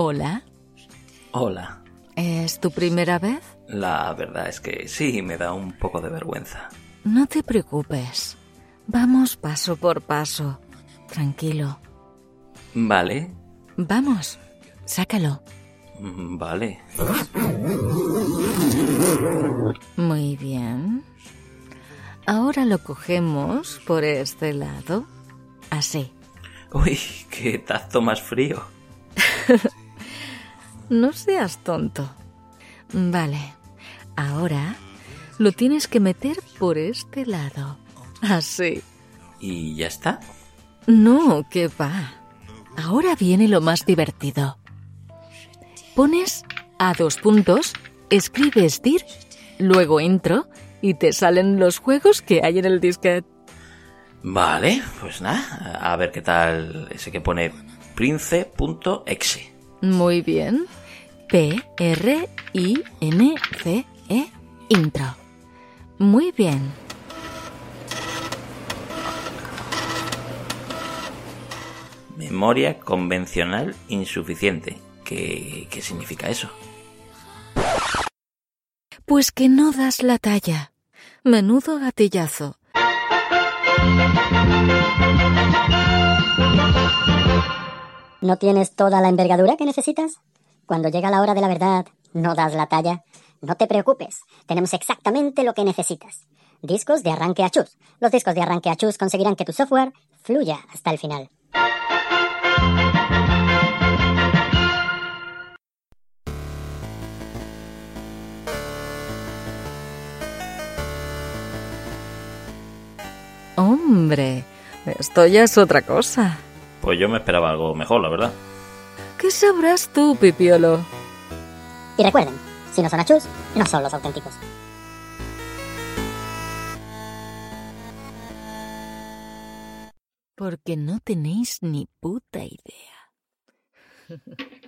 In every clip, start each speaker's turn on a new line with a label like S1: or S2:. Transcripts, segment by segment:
S1: Hola.
S2: Hola.
S1: ¿Es tu primera vez?
S2: La verdad es que sí, me da un poco de vergüenza.
S1: No te preocupes. Vamos paso por paso. Tranquilo.
S2: Vale.
S1: Vamos, sácalo.
S2: Mm, Vale.
S1: Muy bien. Ahora lo cogemos por este lado. Así.
S2: Uy, qué tacto más frío.
S1: No seas tonto. Vale. Ahora lo tienes que meter por este lado. Así.
S2: ¿Y ya está?
S1: No, que va. Ahora viene lo más divertido. Pones a dos puntos, escribes dir, luego intro y te salen los juegos que hay en el disquete.
S2: Vale, pues nada, a ver qué tal ese que pone prince.exe.
S1: Muy bien. P-R-I-N-C-E E, intro. Muy bien.
S2: Memoria convencional insuficiente. ¿Qué, qué significa eso?
S1: Pues que no das la talla. Menudo gatillazo.
S3: ¿No tienes toda la envergadura que necesitas? Cuando llega la hora de la verdad, no das la talla. No te preocupes, tenemos exactamente lo que necesitas. Discos de arranque a chus. Los discos de arranque a chus conseguirán que tu software fluya hasta el final.
S1: Hombre, esto ya es otra cosa.
S2: Pues yo me esperaba algo mejor, la verdad.
S1: ¿Qué sabrás tú, Pipiolo?
S3: Y recuerden, si no son a chus, no son los auténticos.
S1: Porque no tenéis ni puta idea.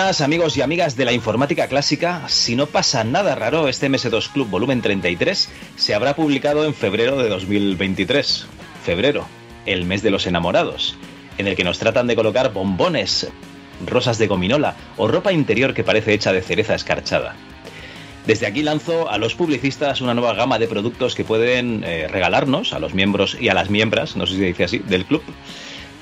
S4: Amigos y amigas de la informática clásica. Si no pasa nada raro, este MS2 Club volumen 33 se habrá publicado en febrero de 2023. Febrero, el mes de los enamorados, en el que nos tratan de colocar bombones, rosas de gominola o ropa interior que parece hecha de cereza escarchada. Desde aquí lanzo a los publicistas una nueva gama de productos que pueden eh, regalarnos a los miembros y a las miembros, no sé si se dice así, del club.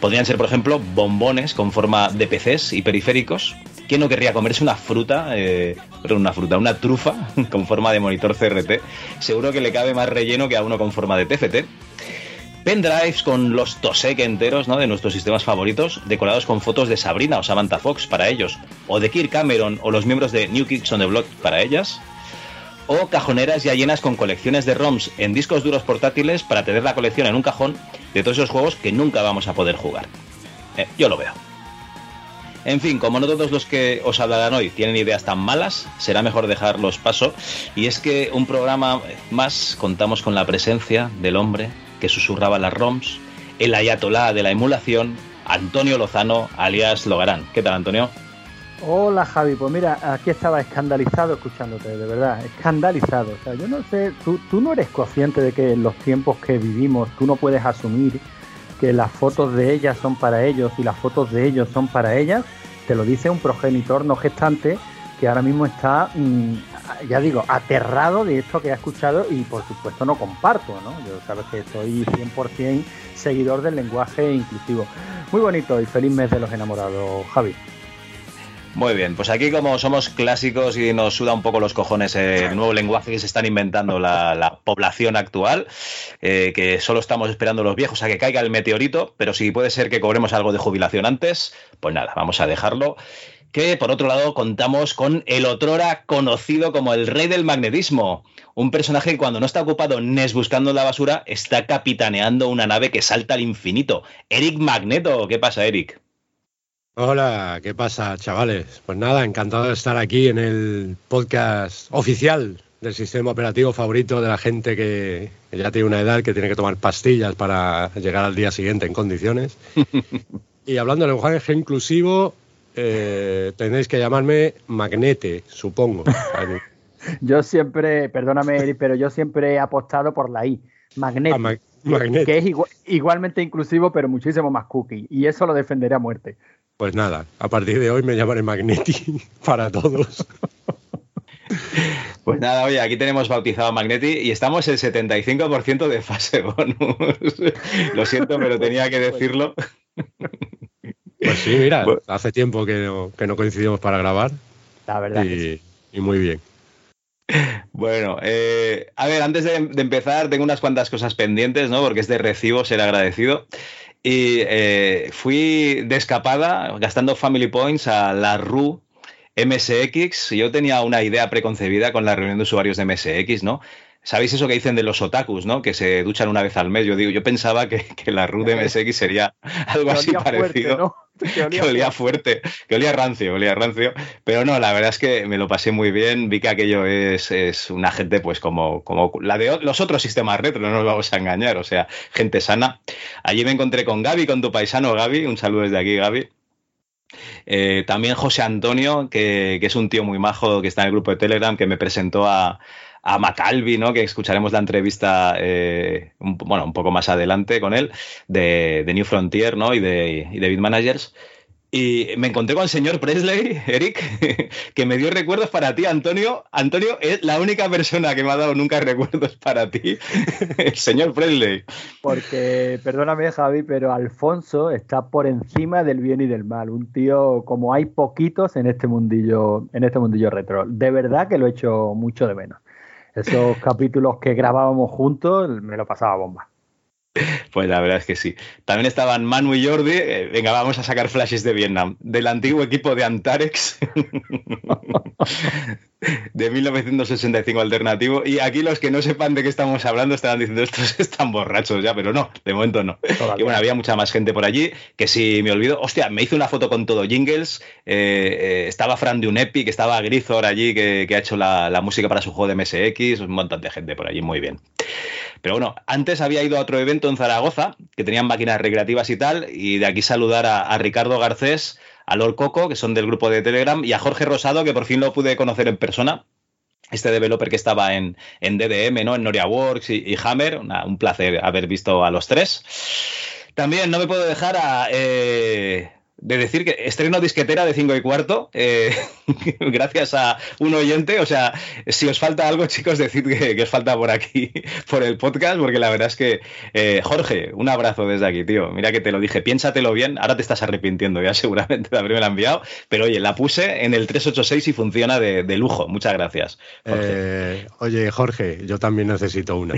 S4: Podrían ser, por ejemplo, bombones con forma de PCs y periféricos. ¿Quién no querría comerse una fruta, eh, perdón, una fruta, una trufa con forma de monitor CRT? Seguro que le cabe más relleno que a uno con forma de TFT. Pendrives con los Tosek enteros ¿no? de nuestros sistemas favoritos, decorados con fotos de Sabrina o Samantha Fox para ellos, o de Kirk Cameron o los miembros de New Kids on the Block para ellas. o cajoneras ya llenas con colecciones de ROMs en discos duros portátiles para tener la colección en un cajón de todos esos juegos que nunca vamos a poder jugar. Eh, yo lo veo. En fin, como no todos los que os hablarán hoy tienen ideas tan malas, será mejor dejarlos paso. Y es que un programa más contamos con la presencia del hombre que susurraba las ROMs, el ayatolá de la emulación, Antonio Lozano, alias Logarán. ¿Qué tal, Antonio?
S5: Hola Javi, pues mira, aquí estaba escandalizado escuchándote, de verdad, escandalizado. O sea, yo no sé, tú, tú no eres consciente de que en los tiempos que vivimos tú no puedes asumir que las fotos de ellas son para ellos y las fotos de ellos son para ellas. Te lo dice un progenitor no gestante que ahora mismo está, mm, ya digo, aterrado de esto que ha escuchado y por supuesto no comparto, ¿no? Yo sabes que soy 100% seguidor del lenguaje inclusivo. Muy bonito y feliz mes de los enamorados, Javi.
S4: Muy bien, pues aquí como somos clásicos y nos suda un poco los cojones el nuevo lenguaje que se están inventando la, la población actual, eh, que solo estamos esperando los viejos a que caiga el meteorito, pero si puede ser que cobremos algo de jubilación antes, pues nada, vamos a dejarlo. Que por otro lado contamos con el otrora conocido como el rey del magnetismo, un personaje que cuando no está ocupado Nes buscando la basura, está capitaneando una nave que salta al infinito. Eric Magneto, ¿qué pasa, Eric?
S6: Hola, ¿qué pasa, chavales? Pues nada, encantado de estar aquí en el podcast oficial del sistema operativo favorito de la gente que, que ya tiene una edad que tiene que tomar pastillas para llegar al día siguiente en condiciones. y hablando de lenguaje inclusivo, eh, tenéis que llamarme Magnete, supongo.
S5: Yo siempre, perdóname, pero yo siempre he apostado por la I, Magneto,
S6: Ah, Ma- Magnete.
S5: que es igua- igualmente inclusivo, pero muchísimo más cookie. Y eso lo defenderé a muerte.
S6: Pues nada, a partir de hoy me llamaré Magneti para todos.
S4: Pues nada, oye, aquí tenemos bautizado a Magneti y estamos el 75% de fase bonus. Lo siento, pero tenía que decirlo.
S6: Pues sí, mira,
S4: Bueno.
S6: hace tiempo que no, que no coincidimos para grabar
S5: La verdad. que sí.
S6: y, y muy bien.
S4: Bueno, eh, a ver, antes de, de empezar, tengo unas cuantas cosas pendientes, ¿no? Porque es de recibo ser agradecido. Y eh, fui de escapada, gastando Family Points, a la RU MSX. Yo tenía una idea preconcebida con la reunión de usuarios de MSX, ¿no? ¿Sabéis eso que dicen de los otakus, ¿no? Que se duchan una vez al mes. Yo digo, yo pensaba que, que la RU de MSX sería algo así
S5: fuerte,
S4: parecido
S5: ¿no? Que
S4: olía fuerte, que olía rancio, olía rancio. Pero no, la verdad es que me lo pasé muy bien. Vi que aquello es, es una gente, pues, como, como la de los otros sistemas retro, no nos vamos a engañar. O sea, gente sana. Allí me encontré con Gaby, con tu paisano Gaby. Un saludo desde aquí, Gaby. Eh, también José Antonio, que, que es un tío muy majo que está en el grupo de Telegram, que me presentó a, a Macalvi, ¿no? que escucharemos la entrevista eh, un, bueno, un poco más adelante con él, de, de New Frontier ¿no? y, de, y de Bit Managers. Y me encontré con el señor Presley, Eric, que me dio recuerdos para ti, Antonio. Antonio es la única persona que me ha dado nunca recuerdos para ti, el señor Presley.
S5: Porque, perdóname, Javi, pero Alfonso está por encima del bien y del mal. Un tío como hay poquitos en este mundillo, en este mundillo retro. De verdad que lo he hecho mucho de menos. Esos capítulos que grabábamos juntos me lo pasaba bomba.
S4: Pues la verdad es que sí. También estaban Manu y Jordi. eh, venga, vamos a sacar flashes de Vietnam. Del antiguo equipo de Antarex. de 1965 alternativo. Y aquí los que no sepan de qué estamos hablando estarán diciendo estos están borrachos ya, pero no, de momento no. Y bueno, había mucha más gente por allí que si me olvido, hostia, me hice una foto con todo jingles. eh, eh, estaba Fran de un Epic, estaba Grizor allí que, que ha hecho la, la música para su juego de MSX, un montón de gente por allí, muy bien. Pero bueno, antes había ido a otro evento en Zaragoza, que tenían máquinas recreativas y tal, y de aquí saludar a, a Ricardo Garcés, a Lord Coco, que son del grupo de Telegram, y a Jorge Rosado, que por fin lo pude conocer en persona. Este developer que estaba en, en DDM, ¿no? En NoriaWorks y, y Hammer. Un placer haber visto a los tres. También no me puedo dejar a, eh, de decir que estreno disquetera de 5 y cuarto, eh, gracias a un oyente. O sea, si os falta algo, chicos, decid que, que os falta por aquí, por el podcast, porque la verdad es que, eh, Jorge, un abrazo desde aquí, tío. Mira que te lo dije, piénsatelo bien. Ahora te estás arrepintiendo ya seguramente de haberme la enviado. Pero oye, la puse en el 386 y funciona de, de lujo. Muchas gracias. Jorge.
S6: Eh, oye, Jorge, yo también necesito una.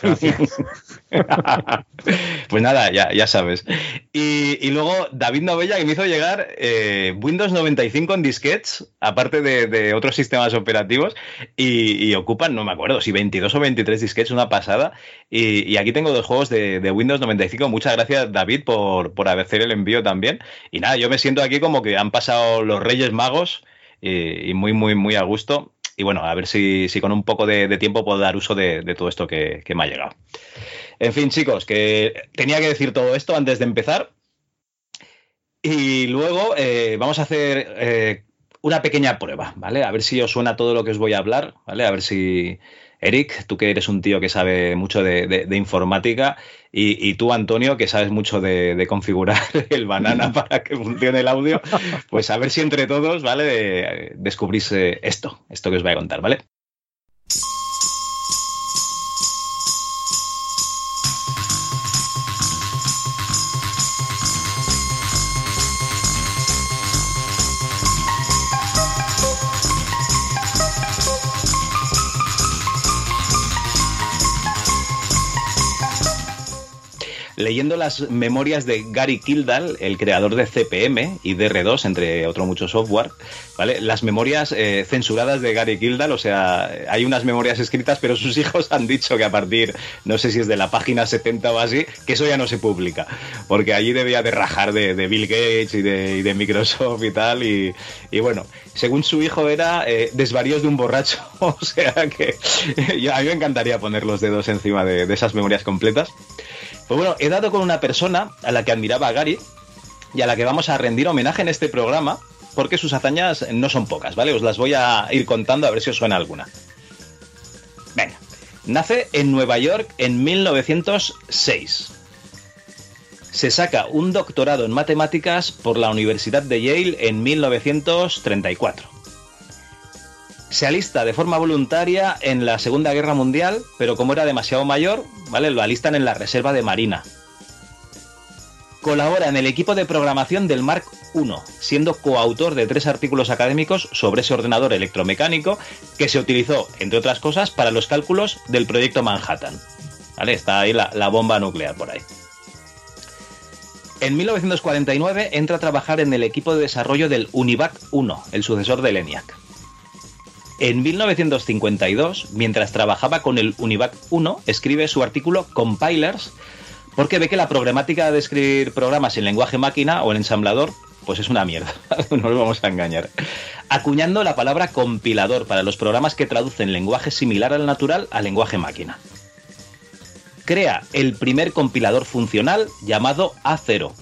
S6: Gracias.
S4: pues nada, ya, ya sabes. Y, y luego David Novella que me hizo llegar eh, Windows 95 en disquets, aparte de, de otros sistemas operativos, y, y ocupan, no me acuerdo, si 22 o 23 disquets, una pasada. Y, y aquí tengo dos juegos de, de Windows 95. Muchas gracias, David, por, por hacer el envío también. Y nada, yo me siento aquí como que han pasado los Reyes Magos y, y muy, muy, muy a gusto. Y bueno, a ver si, si con un poco de, tiempo puedo dar uso de, todo esto que, me ha llegado. En fin, chicos, que tenía que decir todo esto antes de empezar. Y luego eh, vamos a hacer eh, una pequeña prueba, ¿vale? A ver si os suena todo lo que os voy a hablar, ¿vale? A ver si, Eric, tú que eres un tío que sabe mucho de informática, y, y tú, Antonio, que sabes mucho de, de configurar el banana para que funcione el audio, pues a ver si entre todos, ¿vale? De- descubrís eh, esto, esto que os voy a contar, ¿vale? Leyendo las memorias de Gary Kildall, el creador de CPM y DR2, entre otro mucho software, ¿vale? Las memorias eh, censuradas de Gary Kildall, o sea, hay unas memorias escritas, pero sus hijos han dicho que a partir, no sé si es de la página 70 o así, que eso ya no se publica, porque allí debía de rajar de, Bill Gates y de, Microsoft y tal, y, y bueno, según su hijo era eh, desvaríos de un borracho, o sea que a mí me encantaría poner los dedos encima de esas memorias completas. Pues bueno, he dado con una persona a la que admiraba a Gary y a la que vamos a rendir homenaje en este programa porque sus hazañas no son pocas, ¿vale? Os las voy a ir contando a ver si os suena alguna. Venga, nace en Nueva York en 1906. Se saca un doctorado en matemáticas por la Universidad de Yale en 1934 se alista de forma voluntaria en la Segunda Guerra Mundial, pero como era demasiado mayor, ¿vale? Lo alistan en la Reserva de Marina. Colabora en el equipo de programación del Mark I, siendo coautor de tres artículos académicos sobre ese ordenador electromecánico que se utilizó, entre otras cosas, para los cálculos del proyecto Manhattan. ¿Vale? Está ahí la, bomba nuclear por ahí. En 1949 entra a trabajar en el equipo de desarrollo del Univac 1, el sucesor del ENIAC. En 1952, mientras trabajaba con el Univac 1, escribe su artículo Compilers porque ve que la programática de escribir programas en lenguaje máquina o en ensamblador pues es una mierda, no nos vamos a engañar. Acuñando la palabra compilador para los programas que traducen lenguaje similar al natural a lenguaje máquina. Crea el primer compilador funcional llamado A0,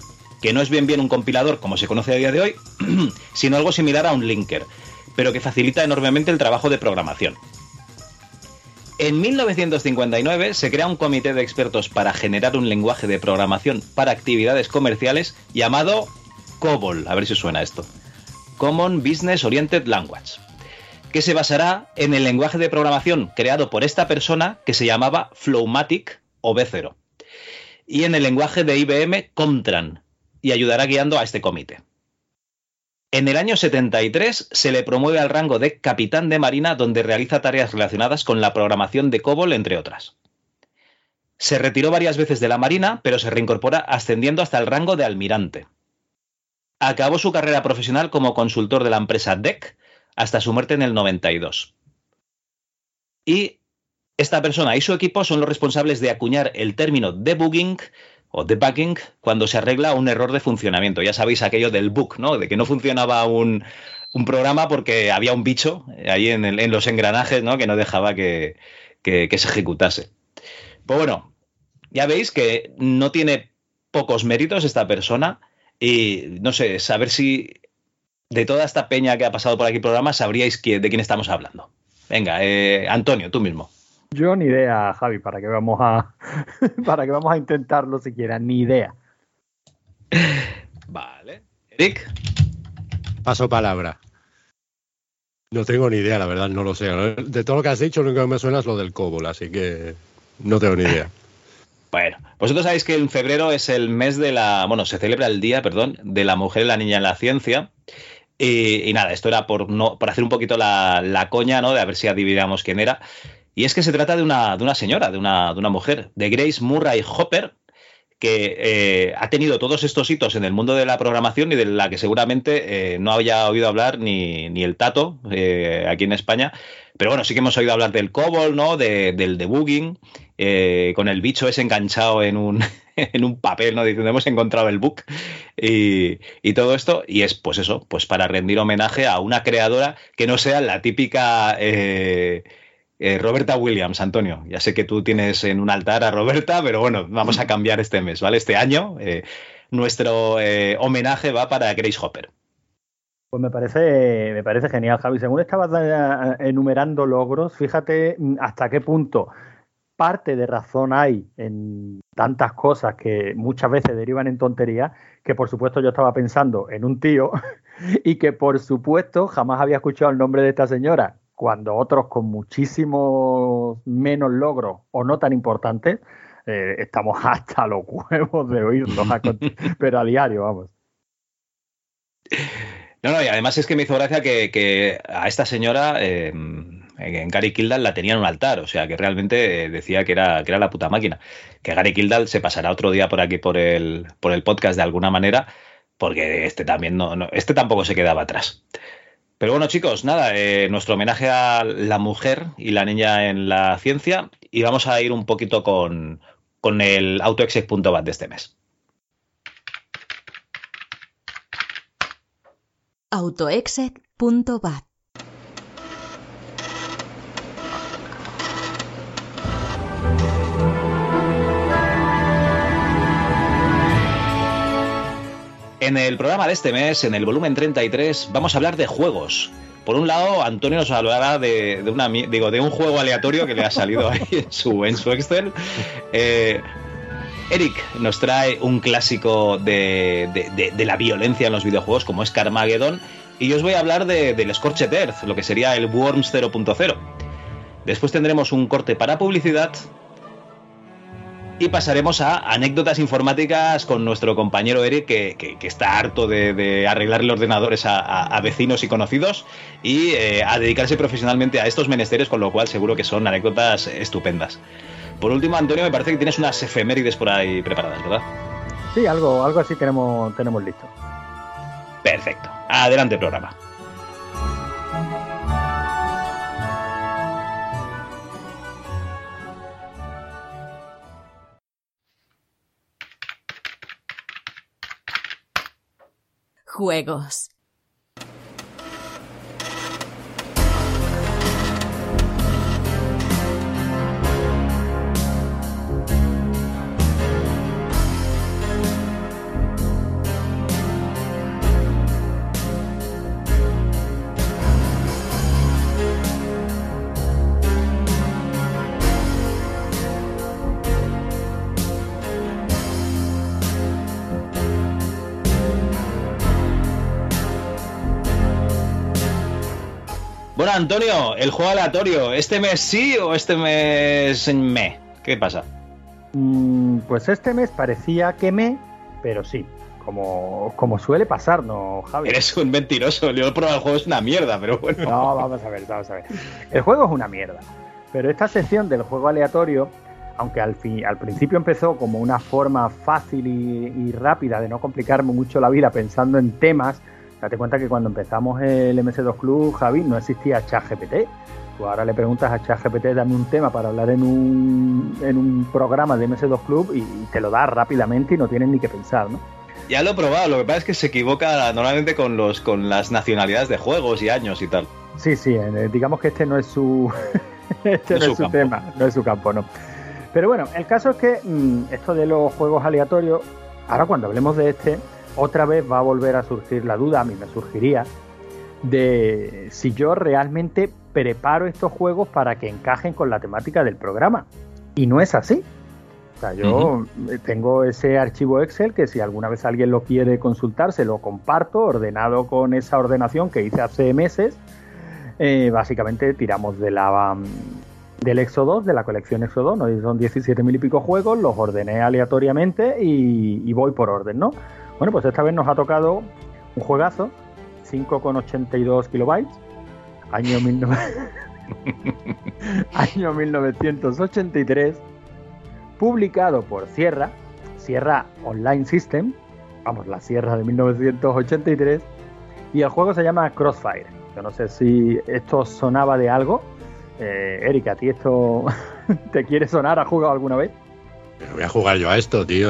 S4: que no es bien bien un compilador como se conoce a día de hoy, sino algo similar a un linker, pero que facilita enormemente el trabajo de programación. En 1959 se crea un comité de expertos para generar un lenguaje de programación para actividades comerciales llamado COBOL, a ver si suena esto. Common Business Oriented Language, que se basará en el lenguaje de programación creado por esta persona que se llamaba Flowmatic o B0, y en el lenguaje de IBM Comtran, y ayudará guiando a este comité. En el año 73 se le promueve al rango de capitán de marina donde realiza tareas relacionadas con la programación de COBOL, entre otras. Se retiró varias veces de la marina, pero se reincorpora ascendiendo hasta el rango de almirante. Acabó su carrera profesional como consultor de la empresa DEC hasta su muerte en el 92. Y esta persona y su equipo son los responsables de acuñar el término debugging o debugging cuando se arregla un error de funcionamiento. Ya sabéis aquello del bug, ¿no? De que no funcionaba un, un programa porque había un bicho ahí en, el- en los engranajes, ¿no? Que no dejaba que, que- se ejecutase. Pues bueno, ya veis que no tiene pocos méritos esta persona y no sé, saber si de toda esta peña que ha pasado por aquí el programa sabríais de quién estamos hablando. Venga, eh, Antonio, tú mismo.
S5: Yo ni idea, Javi, para que vamos a para que vamos a intentarlo siquiera, ni idea.
S4: Vale. Eric.
S6: Paso palabra. No tengo ni idea, la verdad, no lo sé. De todo lo que has dicho, lo único que me suena es lo del COBOL, así que no tengo ni idea.
S4: Bueno, vosotros sabéis que en febrero es el mes de la. Bueno, se celebra el día, perdón, de la mujer y la niña en la ciencia. Y, y nada, esto era por, no, por hacer un poquito la, la coña, ¿no? De a ver si adivinamos quién era. Y es que se trata de una, de una señora, de una, de una mujer, de Grace Murray Hopper, que eh, ha tenido todos estos hitos en el mundo de la programación y de la que seguramente eh, no había oído hablar ni, ni el Tato eh, aquí en España. Pero bueno, sí que hemos oído hablar del COBOL, ¿no? De- del debugging, con el bicho ese enganchado en un, en un papel, ¿no? Diciendo, hemos encontrado el book y, y todo esto. Y es, pues eso, pues para rendir homenaje a una creadora que no sea la típica... eh, Roberta Williams, Antonio. Ya sé que tú tienes en un altar a Roberta, pero bueno, vamos a cambiar este mes, ¿vale? Este año eh, nuestro eh, homenaje va para Grace Hopper.
S5: Pues me parece, me parece genial, Javi. Según estabas enumerando logros, fíjate mm, hasta qué punto parte de razón hay en tantas cosas que muchas veces derivan en tonterías, que por supuesto yo estaba pensando en un tío y que por supuesto jamás había escuchado el nombre de esta señora, cuando otros con muchísimos menos logros o no tan importantes, eh, estamos hasta los huevos de oírlos, a pero a diario, vamos.
S4: No, no, y además es que me hizo gracia que, que a esta señora eh, en Gary Kildall la tenía en un altar, o sea que realmente decía que era, que era la puta máquina. Que Gary Kildall se pasará otro día por aquí por el, por el podcast de alguna manera, porque este también no, no- este tampoco se quedaba atrás. Pero bueno, chicos, nada, eh, nuestro homenaje a la mujer y la niña en la ciencia, y vamos a ir un poquito con, con el autoexec.bat de este mes.
S1: autoexec.bat.
S4: En el programa de este mes, en el volumen 33, vamos a hablar de juegos. Por un lado, Antonio nos hablará de, de una, mi- digo, de un juego aleatorio que le ha salido ahí en su, en su Excel. Eh, Eric nos trae un clásico de, de- de- de la violencia en los videojuegos, como es Carmageddon. Y yo os voy a hablar de- del Scorched Earth, lo que sería el Worms 0.0. Después tendremos un corte para publicidad y pasaremos a anécdotas informáticas con nuestro compañero Eric, que, que- que está harto de, de arreglarle ordenadores a, a- a vecinos y conocidos y eh, a dedicarse profesionalmente a estos menesteres, con lo cual seguro que son anécdotas estupendas. Por último, Antonio, me parece que tienes unas efemérides por ahí preparadas, ¿verdad?
S5: Sí, algo, algo así tenemos, tenemos listo.
S4: Perfecto. Adelante, programa.
S1: Juegos.
S4: Bueno, Antonio, el juego aleatorio, ¿este mes sí o este mes me? ¿Qué pasa?
S5: Mm, pues este mes parecía que me, pero sí, como, como suele pasar, ¿no, Javi?
S4: Eres un mentiroso. Yo he probado el juego, es una mierda, pero bueno.
S5: No, vamos a ver, vamos a ver. El juego es una mierda. Pero esta sección del juego aleatorio, aunque al, fin, al principio empezó como una forma fácil y, y rápida de no complicarme mucho la vida pensando en temas, date cuenta que cuando empezamos el MS2 Club, Javi, no existía ChatGPT. Tú ahora le preguntas a ChatGPT, dame un tema para hablar en un, en un programa de MS2 Club y, y te lo da rápidamente y no tienes ni que pensar, ¿no?
S4: Ya lo he probado, lo que pasa es que se equivoca normalmente con los con las nacionalidades de juegos y años y tal.
S5: Sí, sí, eh, digamos que este no es su, este
S4: No
S5: no
S4: es su campo.
S5: tema, no es su campo, no. Pero bueno, el caso es que mm, esto de los juegos aleatorios, ahora cuando hablemos de este, otra vez va a volver a surgir la duda, a mí me surgiría, de si yo realmente preparo estos juegos para que encajen con la temática del programa. Y no es así. O sea, yo tengo ese archivo Excel que si alguna vez alguien lo quiere consultar, se lo comparto, ordenado con esa ordenación que hice hace meses. Eh, básicamente tiramos de la mm, del Exo 2, de la colección Exo 2, ¿no? Y son 17 mil y pico juegos, los ordené aleatoriamente y, y voy por orden, ¿no? Bueno, pues esta vez nos ha tocado un juegazo, 5,82 kilobytes, año 19... año 1983, publicado por Sierra, Sierra Online System, vamos, la Sierra de 1983, y el juego se llama Crossfire. Yo no sé si esto sonaba de algo. Eh, Erika, ¿a ti esto te quiere sonar? ¿Has jugado alguna vez?
S6: Voy a jugar yo a esto, tío.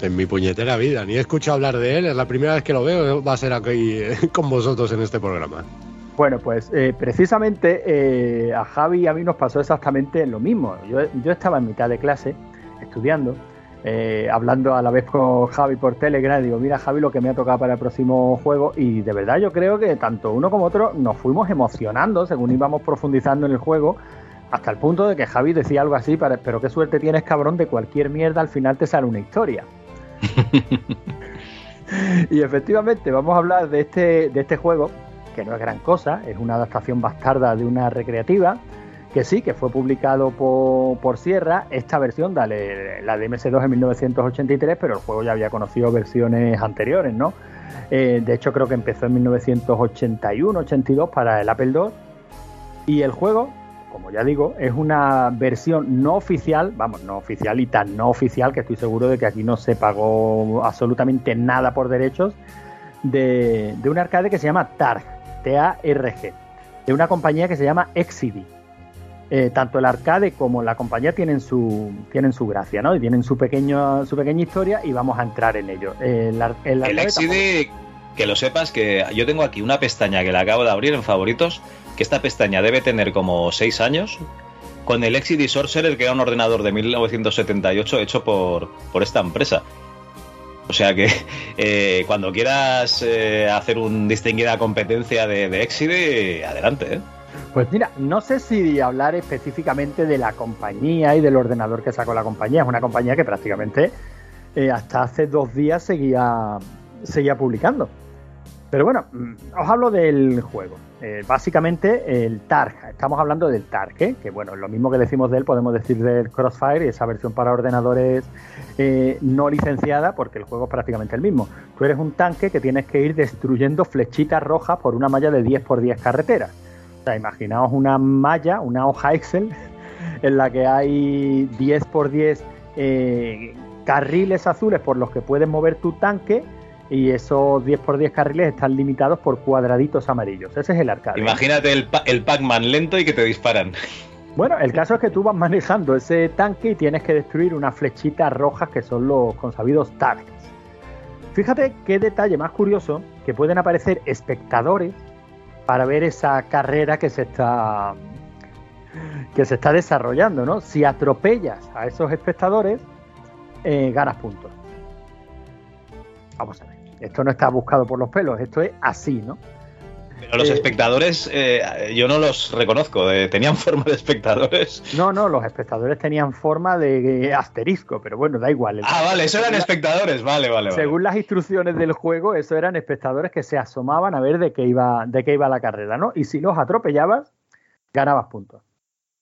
S6: En mi puñetera vida. Ni he escuchado hablar de él. Es la primera vez que lo veo. Va a ser aquí eh, con vosotros en este programa.
S5: Bueno, pues eh, precisamente eh, a Javi y a mí nos pasó exactamente lo mismo. Yo, estaba en mitad de clase estudiando, hablando a la vez con Javi por Telegram. Y digo, mira Javi, lo que me ha tocado para el próximo juego. Y de verdad yo creo que tanto uno como otro nos fuimos emocionando según íbamos profundizando en el juego. Hasta el punto de que Javi decía algo así, pero qué suerte tienes, cabrón, de cualquier mierda al final te sale una historia. y efectivamente, vamos a hablar de este, de este juego, que no es gran cosa, es una adaptación bastarda de una recreativa, que sí, que fue publicado por, Sierra, esta versión, dale, la de MS2 en 1983, pero el juego ya había conocido versiones anteriores, ¿no? Eh, de hecho, creo que empezó en 1981-82 para el Apple II. Y el juego, como ya digo, es una versión no oficial, vamos, no oficial y tan no oficial que estoy seguro de que aquí no se pagó absolutamente nada por derechos, de, de un arcade que se llama TARG, T-A-R-G, de una compañía que se llama Exidy. Eh, tanto el arcade como la compañía tienen su, tienen su gracia, ¿no? Y tienen su, pequeño, su pequeña historia y vamos a entrar en ello. El, ar- el
S4: El que lo sepas, que yo tengo aquí una pestaña que la acabo de abrir en favoritos, que esta pestaña debe tener como 6 años, con el Exide Sorcerer, que era un ordenador de 1978 hecho por, por esta empresa. O sea que eh, cuando quieras eh, hacer un distinguida competencia de, de adelante, ¿eh?
S5: Pues mira, no sé si hablar específicamente de la compañía y del ordenador que sacó la compañía. Es una compañía que prácticamente hasta hace dos días seguía, seguía publicando. Pero bueno, mm, os hablo del juego. Eh, básicamente el TARG. Estamos hablando del TARG, que bueno, lo mismo que decimos de él podemos decir del Crossfire y esa versión para ordenadores eh, no licenciada porque el juego es prácticamente el mismo. Tú eres un tanque que tienes que ir destruyendo flechitas rojas por una malla de 10 por 10 carreteras. O sea, imaginaos una malla, una hoja Excel, en la que hay 10 por 10 eh, carriles azules por los que puedes mover tu tanque y esos 10 por 10 carriles están limitados por cuadraditos amarillos. Ese es el arcade.
S4: Imagínate el, pa- el Pac-Man lento y que te disparan.
S5: Bueno, el caso es que tú vas manejando ese tanque y tienes que destruir unas flechitas rojas que son los consabidos targets. Fíjate qué detalle más curioso que pueden aparecer espectadores para ver esa carrera que se está que se está desarrollando, ¿no? Si atropellas a esos espectadores, eh, ganas puntos. Vamos a ver. Esto no está buscado por los pelos, esto es así, ¿no?
S4: Pero los
S5: Eh,
S4: espectadores, eh, yo no los reconozco. eh, ¿Tenían forma de espectadores?
S5: No, no, los espectadores tenían forma de asterisco, pero bueno, da igual. El-
S4: Ah, vale, eso eran espectadores. Vale, vale, vale.
S5: Según las instrucciones del juego, eso eran espectadores que se asomaban a ver de qué iba, de qué iba la carrera, ¿no? Y si los atropellabas, ganabas puntos.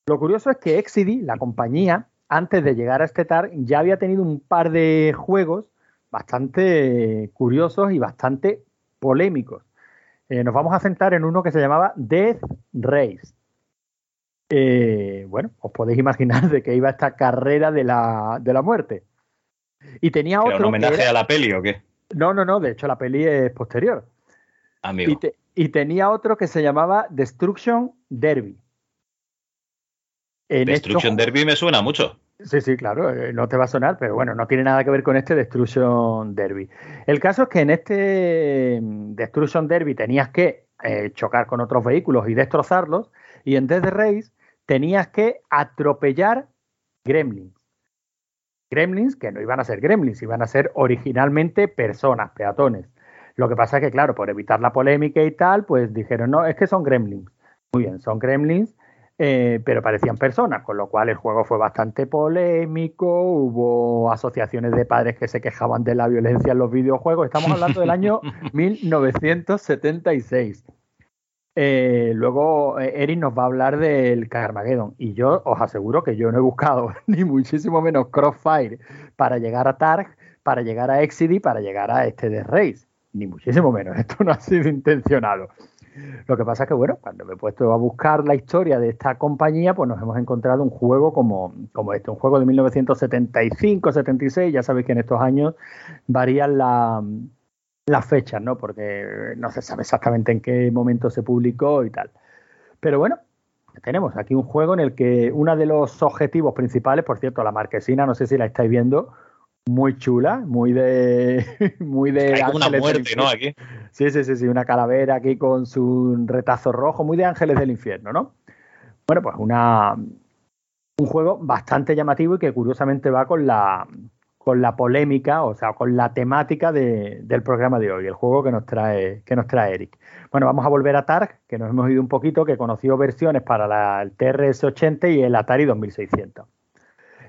S5: Lo curioso es que Exidy, la compañía, antes de llegar a este TAR, ya había tenido un par de juegos bastante curiosos y bastante polémicos. Eh, nos vamos a centrar en uno que se llamaba Death Race. Eh, bueno, os podéis imaginar de qué iba esta carrera de la, de la muerte. Y tenía
S4: ¿Era
S5: otro.
S4: un homenaje
S5: era-
S4: a la peli o qué?
S5: no, no, no, de hecho la peli es posterior.
S4: Amigo.
S5: Y, te- y tenía otro que se llamaba Destruction Derby. En
S4: Destruction
S5: estos-
S4: Derby me suena mucho.
S5: Sí, sí, claro, eh, no te va a sonar, pero bueno, no tiene nada que ver con este Destruction Derby. El caso es que en este mm, Destruction Derby tenías que eh, chocar con otros vehículos y destrozarlos, y en Death Race tenías que atropellar gremlins. Gremlins que no iban a ser gremlins, iban a ser originalmente personas, peatones. Lo que pasa es que, claro, por evitar la polémica y tal, pues dijeron, no, es que son gremlins. Muy bien, son gremlins, eh, pero parecían personas, con lo cual el juego fue bastante polémico, hubo asociaciones de padres que se quejaban de la violencia en los videojuegos, estamos hablando del año 1976. Eh, luego eh, Eric nos va a hablar del Carmageddon y yo os aseguro que yo no he buscado ni muchísimo menos Crossfire para llegar a Targ, para llegar a Exidy, para llegar a este de Race, ni muchísimo menos, esto no ha sido intencionado. Lo que pasa es que, bueno, cuando me he puesto a buscar la historia de esta compañía, pues nos hemos encontrado un juego como, como este, un juego de 1975, 76, ya sabéis que en estos años varían la- las fechas, ¿no? Porque no se sabe exactamente en qué momento se publicó y tal. Pero bueno, tenemos aquí un juego en el que uno de los objetivos principales, por cierto, la marquesina, no sé si la estáis viendo, muy chula, muy de. Muy de
S4: Hay como una
S5: del
S4: muerte, ¿no? Aquí.
S5: Sí, sí, sí, sí, una calavera aquí con su retazo rojo, muy de Ángeles del Infierno, ¿no? Bueno, pues una, un juego bastante llamativo y que curiosamente va con la, con la polémica, o sea, con la temática de- del programa de hoy, el juego que nos trae, que nos trae Eric. Bueno, vamos a volver a Targ, que nos hemos ido un poquito, que conoció versiones para la- el TRS-80 y el Atari 2600.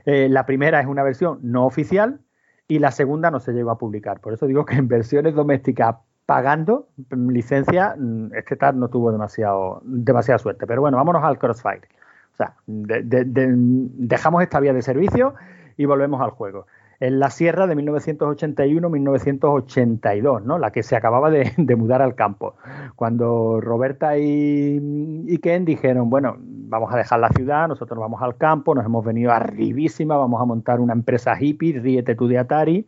S5: Eh, la primera es una versión no oficial y la segunda no se llegó a publicar. Por eso digo que en versiones domésticas pagando licencia, mm, este TAR no tuvo demasiado, demasiada suerte. Pero bueno, vámonos al Crossfire. O sea, de- de- de- dejamos esta vía de servicio y volvemos al juego. En la sierra de 1981-1982, ¿no? La que se acababa de, de mudar al campo. Cuando Roberta y, y Ken dijeron, bueno, vamos a dejar la ciudad, nosotros vamos al campo, nos hemos venido arribísima, vamos a montar una empresa hippie, ríete tú de Atari.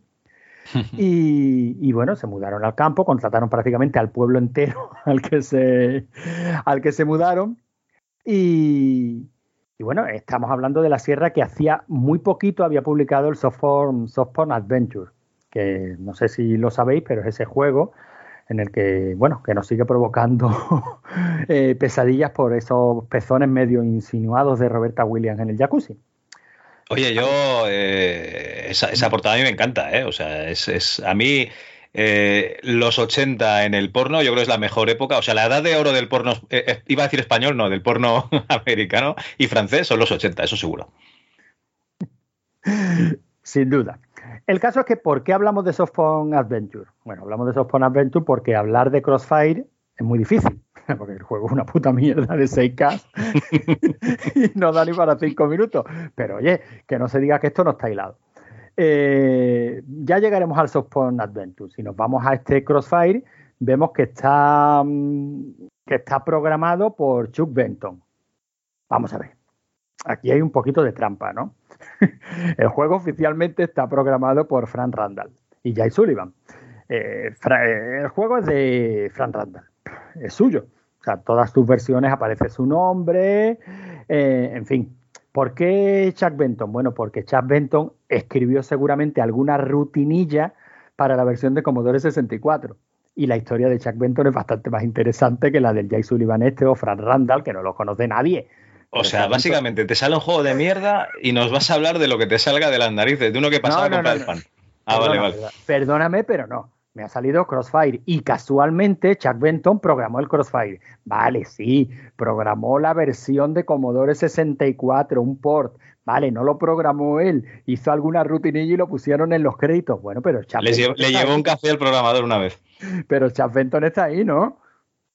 S5: Y, y bueno, se mudaron al campo, contrataron prácticamente al pueblo entero al que se, al que se mudaron. Y, y bueno, estamos hablando de la sierra que hacía muy poquito había publicado el Softporn, Softporn Adventure, que no sé si lo sabéis, pero es ese juego en el que, bueno, que nos sigue provocando eh, pesadillas por esos pezones medio insinuados de Roberta Williams en el jacuzzi.
S4: Oye, yo eh, esa, esa portada a mí me encanta, ¿eh? O sea, es, es a mí eh, los 80 en el porno, yo creo que es la mejor época. O sea, la edad de oro del porno, eh, eh, iba a decir español, no, del porno americano y francés son los 80, eso seguro.
S5: Sin duda. El caso es que, ¿por qué hablamos de Softphone Adventure? Bueno, hablamos de Softphone Adventure porque hablar de Crossfire es muy difícil, porque el juego es una puta mierda de 6K y no da ni para 5 minutos. Pero oye, que no se diga que esto no está hilado. Eh, ya llegaremos al Softphone Adventure. Si nos vamos a este Crossfire, vemos que está, mm, que está programado por Chuck Benton. Vamos a ver. Aquí hay un poquito de trampa, ¿no? El juego oficialmente está programado por Fran Randall y Jay Sullivan. Eh, eh, el juego es de Fran Randall, es suyo. O sea, todas sus versiones aparece su nombre, en fin. ¿Por qué Chuck Benton? Bueno, porque Chuck Benton escribió seguramente alguna rutinilla para la versión de Commodore 64. Y la historia de Chuck Benton es bastante más interesante que la del Jay Sullivan este o Fran Randall, que no lo conoce nadie.
S4: O sea, básicamente te sale un juego de mierda y nos vas a hablar de lo que te salga de las narices, de uno que pasaba
S5: No,
S4: a
S5: no,
S4: el pan. Ah, vale, vale.
S5: Perdóname, pero no. Me ha salido Crossfire y casualmente Chuck Benton programó el Crossfire. Vale, sí, programó la versión de Commodore 64, un port. Vale, no lo programó él, hizo alguna rutinilla y lo pusieron en los créditos. Bueno, pero Chuck,
S4: Le, le llevó un café al programador una vez.
S5: pero Chuck Benton está ahí, ¿no?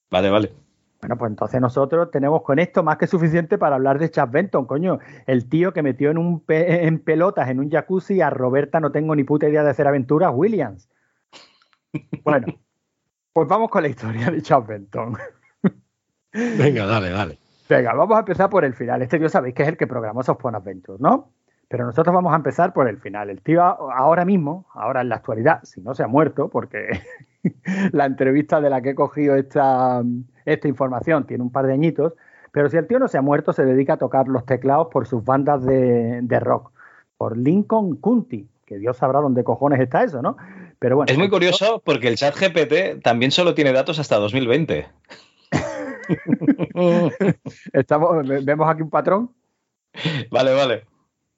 S4: Vale, vale.
S5: Bueno, pues entonces nosotros tenemos con esto más que suficiente para hablar de Chuck Benton, coño. El tío que metió en, un pe- en pelotas en un jacuzzi a Roberta no tengo ni puta idea de hacer aventuras, Williams. Bueno, pues vamos con la historia de Chuck Benton.
S6: Venga, dale, dale.
S5: Venga, vamos a empezar por el final. Este tío sabéis que es el que programó Softphone Adventure, ¿no? Pero nosotros vamos a empezar por el final. El tío ahora mismo, ahora en la actualidad, si no se ha muerto, porque la entrevista de la que he cogido esta, esta información tiene un par de añitos, pero si el tío no se ha muerto, se dedica a tocar los teclados por sus bandas de, de rock, por Lincoln County, que Dios sabrá dónde cojones está eso, ¿no? Pero bueno.
S4: Es muy curioso porque el chat GPT también solo tiene datos hasta 2020.
S5: Estamos, vemos aquí un patrón.
S4: Vale, vale.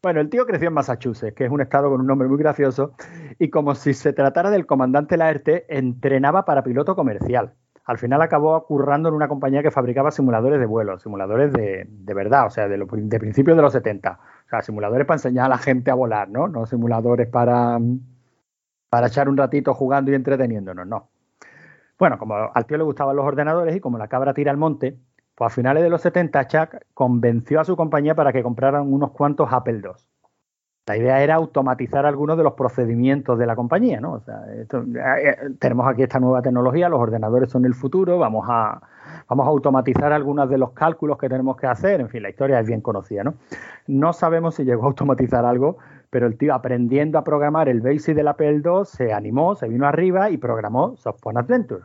S5: Bueno, el tío creció en Massachusetts, que es un estado con un nombre muy gracioso, y como si se tratara del comandante Laerte, entrenaba para piloto comercial. Al final acabó currando en una compañía que fabricaba simuladores de vuelo, simuladores de, de verdad, o sea, de, lo- de principios de los 70. O sea, simuladores para enseñar a la gente a volar, ¿no? No simuladores para, para echar un ratito jugando y entreteniéndonos, no. Bueno, como al tío le gustaban los ordenadores y como la cabra tira al monte, pues a finales de los 70 Chuck convenció a su compañía para que compraran unos cuantos Apple II. La idea era automatizar algunos de los procedimientos de la compañía, ¿no? O sea, esto- eh, eh, tenemos aquí esta nueva tecnología, los ordenadores son el futuro, vamos a, vamos a automatizar algunos de los cálculos que tenemos que hacer. En fin, la historia es bien conocida, ¿no? No sabemos si llegó a automatizar algo, pero el tío aprendiendo a programar el BASIC del Apple II se animó, se vino arriba y programó Softphone Adventure.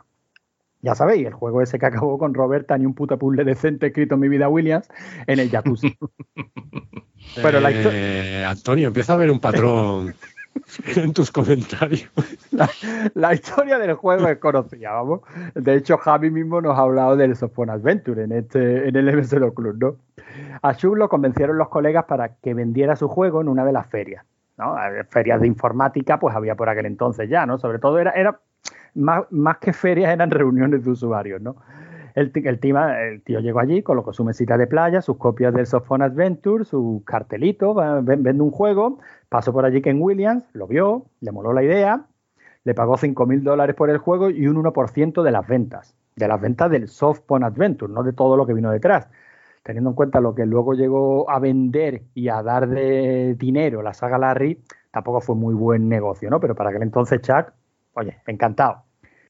S5: Ya sabéis, el juego ese que acabó con Roberta ni un puto puzzle decente escrito en mi vida Williams en el jacuzzi.
S6: Pero la eh, Antonio, empieza a ver un patrón en tus comentarios.
S5: La, historia del juego es conocida, vamos. De hecho, Javi mismo nos ha hablado del Softphone Adventure en, este, en el Club, ¿no? A Shub lo convencieron los colegas para que vendiera su juego en una de las ferias. ¿no? Ferias de informática, pues había por aquel entonces ya, ¿no? Sobre todo era, era más, más que ferias, eran reuniones de usuarios, ¿no? El, tío, llegó allí, colocó su mesita de playa, sus copias del Softphone Adventure, su cartelito, vende un juego, pasó por allí Ken Williams, lo vio, le moló la idea, le pagó 5 mil dólares por el juego y un 1% de las ventas, de las ventas del Softphone Adventure, no de todo lo que vino detrás. Teniendo en cuenta lo que luego llegó a vender y a dar de dinero la saga Larry, tampoco fue muy buen negocio, ¿no? Pero para aquel entonces Chuck, oye, encantado.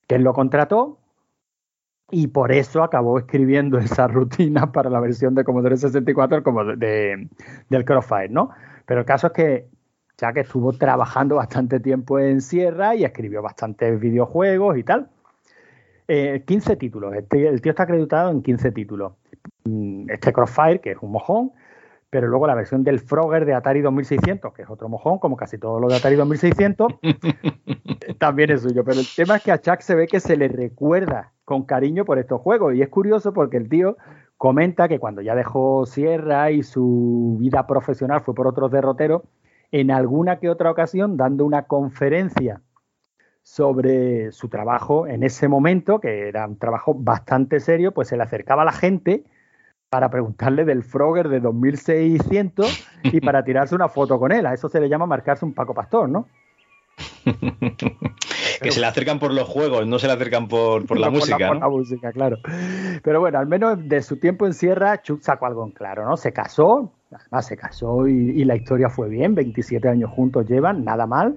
S5: Ken lo contrató, y por eso acabó escribiendo esa rutina para la versión de Commodore 64 como de, de, del Crossfire, ¿no? Pero el caso es que ya que estuvo trabajando bastante tiempo en Sierra y escribió bastantes videojuegos y tal. Eh, 15 títulos. Este, el tío está acreditado en 15 títulos. Mm, este Crossfire, que es un mojón, pero luego la versión del Frogger de Atari 2600, que es otro mojón, como casi todo lo de Atari 2600, también es suyo. Pero el tema es que a Chuck se ve que se le recuerda con cariño por estos juegos. Y es curioso porque el tío comenta que cuando ya dejó Sierra y su vida profesional fue por otros derroteros, en alguna que otra ocasión, dando una conferencia sobre su trabajo en ese momento, que era un trabajo bastante serio, pues se le acercaba a la gente para preguntarle del Frogger de 2600 y para tirarse una foto con él. A eso se le llama marcarse un Paco Pastor, ¿no?
S4: que se le acercan por los juegos, no se le acercan por, por la música.
S5: La,
S4: ¿no?
S5: por la música, claro. Pero bueno, al menos de su tiempo en Sierra, Chuck sacó algo en claro, ¿no? Se casó, además se casó y, y, la historia fue bien, 27 años juntos llevan, nada mal,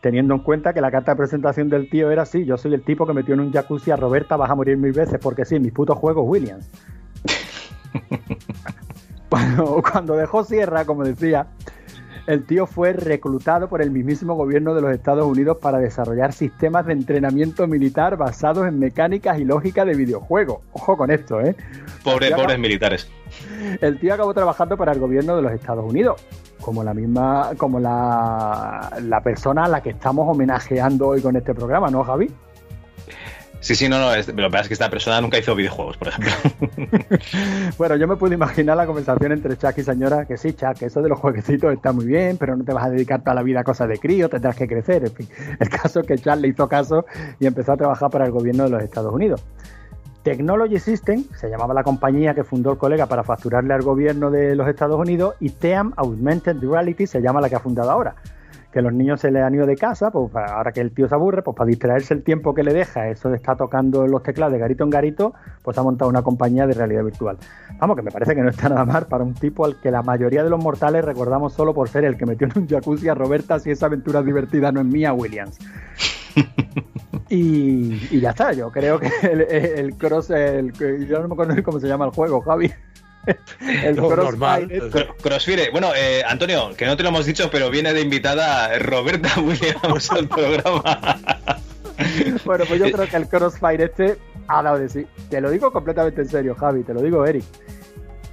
S5: teniendo en cuenta que la carta de presentación del tío era así, yo soy el tipo que metió en un jacuzzi a Roberta, vas a morir mil veces, porque sí, mis putos juegos Williams. cuando, cuando dejó Sierra, como decía, el tío fue reclutado por el mismísimo gobierno de los Estados Unidos para desarrollar sistemas de entrenamiento militar basados en mecánicas y lógica de videojuegos. Ojo con esto, ¿eh?
S4: Pobre, pobres
S5: acabó,
S4: militares.
S5: El tío acabó trabajando para el gobierno de los Estados Unidos, como la misma, como la, la persona a la que estamos homenajeando hoy con este programa, ¿no, Javi?
S4: Sí, sí, no, no, es, pasa es que esta persona nunca hizo videojuegos, por ejemplo.
S5: bueno, yo me puedo imaginar la conversación entre Chuck y señora, que sí, Chuck, eso de los jueguecitos está muy bien, pero no te vas a dedicar toda la vida a cosas de crío, tendrás que crecer, en fin. El caso es que Chuck le hizo caso y empezó a trabajar para el gobierno de los Estados Unidos. Technology System, se llamaba la compañía que fundó el colega para facturarle al gobierno de los Estados Unidos, y TEAM Augmented Reality se llama la que ha fundado ahora que los niños se les han ido de casa, pues ahora que el tío se aburre, pues para distraerse el tiempo que le deja, eso de estar tocando los teclados de garito en garito, pues ha montado una compañía de realidad virtual. Vamos, que me parece que no está nada mal para un tipo al que la mayoría de los mortales recordamos solo por ser el que metió en un jacuzzi a Roberta si esa aventura divertida no es mía, Williams. y, y, ya está, yo creo que el, el cross, el, yo no me acuerdo cómo se llama el juego, Javi.
S4: el no, normal. Crossfire. Bueno, eh, Antonio, que no te lo hemos dicho, pero viene de invitada Roberta Williams al programa.
S5: bueno, pues yo creo que el Crossfire este ha dado de sí. Te lo digo completamente en serio, Javi, te lo digo, Eric.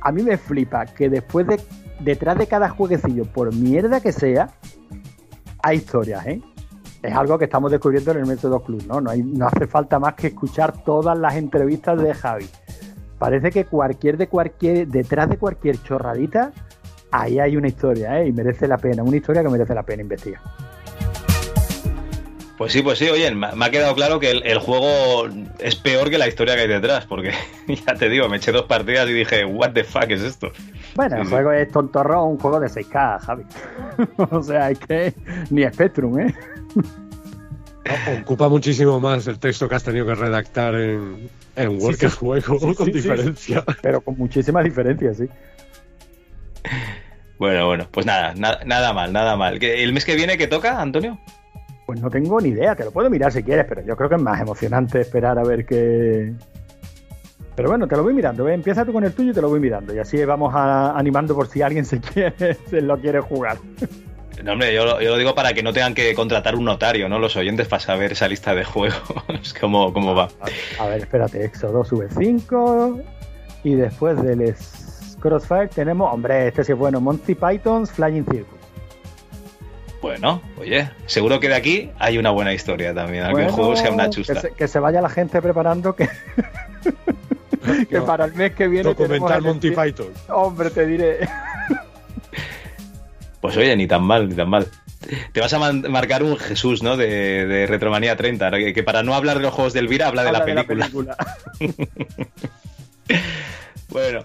S5: A mí me flipa que después de detrás de cada jueguecillo, por mierda que sea, hay historias, ¿eh? Es algo que estamos descubriendo en el MS2 Club, ¿no? No, hay, no hace falta más que escuchar todas las entrevistas de Javi parece que cualquier de cualquier detrás de cualquier chorradita ahí hay una historia ¿eh? y merece la pena una historia que merece la pena investigar
S4: pues sí, pues sí, oye, me ha quedado claro que el, el, juego es peor que la historia que hay detrás, porque ya te digo, me eché dos partidas y dije, what the fuck es esto.
S5: Bueno, sí, el juego sí. es tontorro, un juego de 6K, Javi. o sea, es que ni Spectrum, ¿eh?
S6: Ocupa muchísimo más el texto que has tenido que redactar en, en Word sí, juego, sí, con sí, diferencia.
S5: Pero con muchísimas diferencias, sí.
S4: Bueno, bueno, pues nada, na nada mal, nada mal. ¿El mes que viene qué toca, Antonio?
S5: Pues no tengo ni idea, te lo puedo mirar si quieres, pero yo creo que es más emocionante esperar a ver qué. Pero bueno, te lo voy mirando, ¿eh? empieza tú con el tuyo y te lo voy mirando. Y así vamos a- animando por si alguien se, quiere, se lo quiere jugar.
S4: No, hombre, yo, lo- yo lo digo para que no tengan que contratar un notario, ¿no? Los oyentes para saber esa lista de juegos, cómo, cómo va.
S5: A ver, espérate, Éxodo sube 5. Y después del Crossfire tenemos, hombre, este sí es bueno, Monty Python's Flying Circus.
S4: Bueno, oye, seguro que de aquí hay una buena historia también. Algún
S5: Bueno,
S4: juego sea una
S5: que
S4: chusta.
S5: se, que se vaya la gente preparando que, que
S6: No,
S5: para el mes que viene
S6: Documental
S5: tenemos
S6: Monty
S5: el-
S6: Python.
S5: Hombre, te diré.
S4: Pues oye, ni tan mal, ni tan mal. Te vas a marcar un Jesús, ¿no? De, de Retromanía 30, ¿no? que, para no hablar de los juegos del Vira habla de, la, película. Bueno,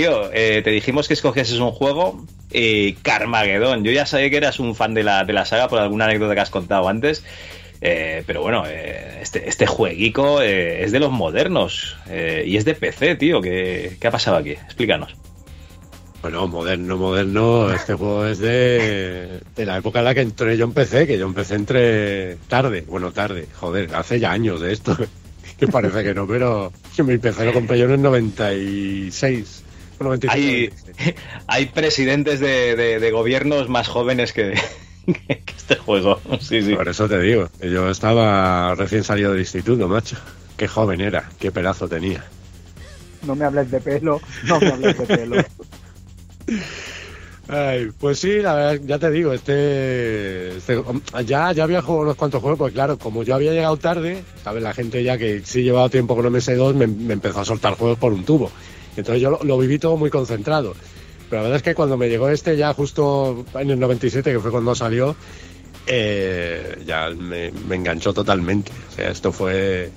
S4: tío, eh, te dijimos que escogieses un juego, eh, Carmageddon. Yo ya sabía que eras un fan de la, de la saga por alguna anécdota que has contado antes. eh, pero bueno, eh, este, este jueguico es de los modernos y es de PC, tío. ¿Qué, qué ha pasado aquí? Explícanos.
S6: Bueno, moderno, moderno, este juego es de, de la época en la que entré yo empecé, que yo empecé entre tarde, bueno, tarde, joder, hace ya años de esto, que parece que no, pero que mi PC lo compré yo en el 96, o 95.
S4: Hay, hay presidentes de, de- de gobiernos más jóvenes que, que este juego. Sí, sí.
S6: Por eso te digo, yo estaba recién salido del instituto, macho. Qué joven era, qué pedazo tenía.
S5: No me hables de pelo, no me hables de pelo.
S6: Ay, pues sí, la verdad, ya te digo, este, este- ya, ya había jugado unos cuantos juegos, pues claro, como yo había llegado tarde, sabes, la gente ya que sí llevaba tiempo con MS2 me, me empezó a soltar juegos por un tubo. Entonces yo lo, lo viví todo muy concentrado. Pero la verdad es que cuando me llegó este ya justo en el 97, que fue cuando salió, eh, ya me, me enganchó totalmente. O sea, esto fue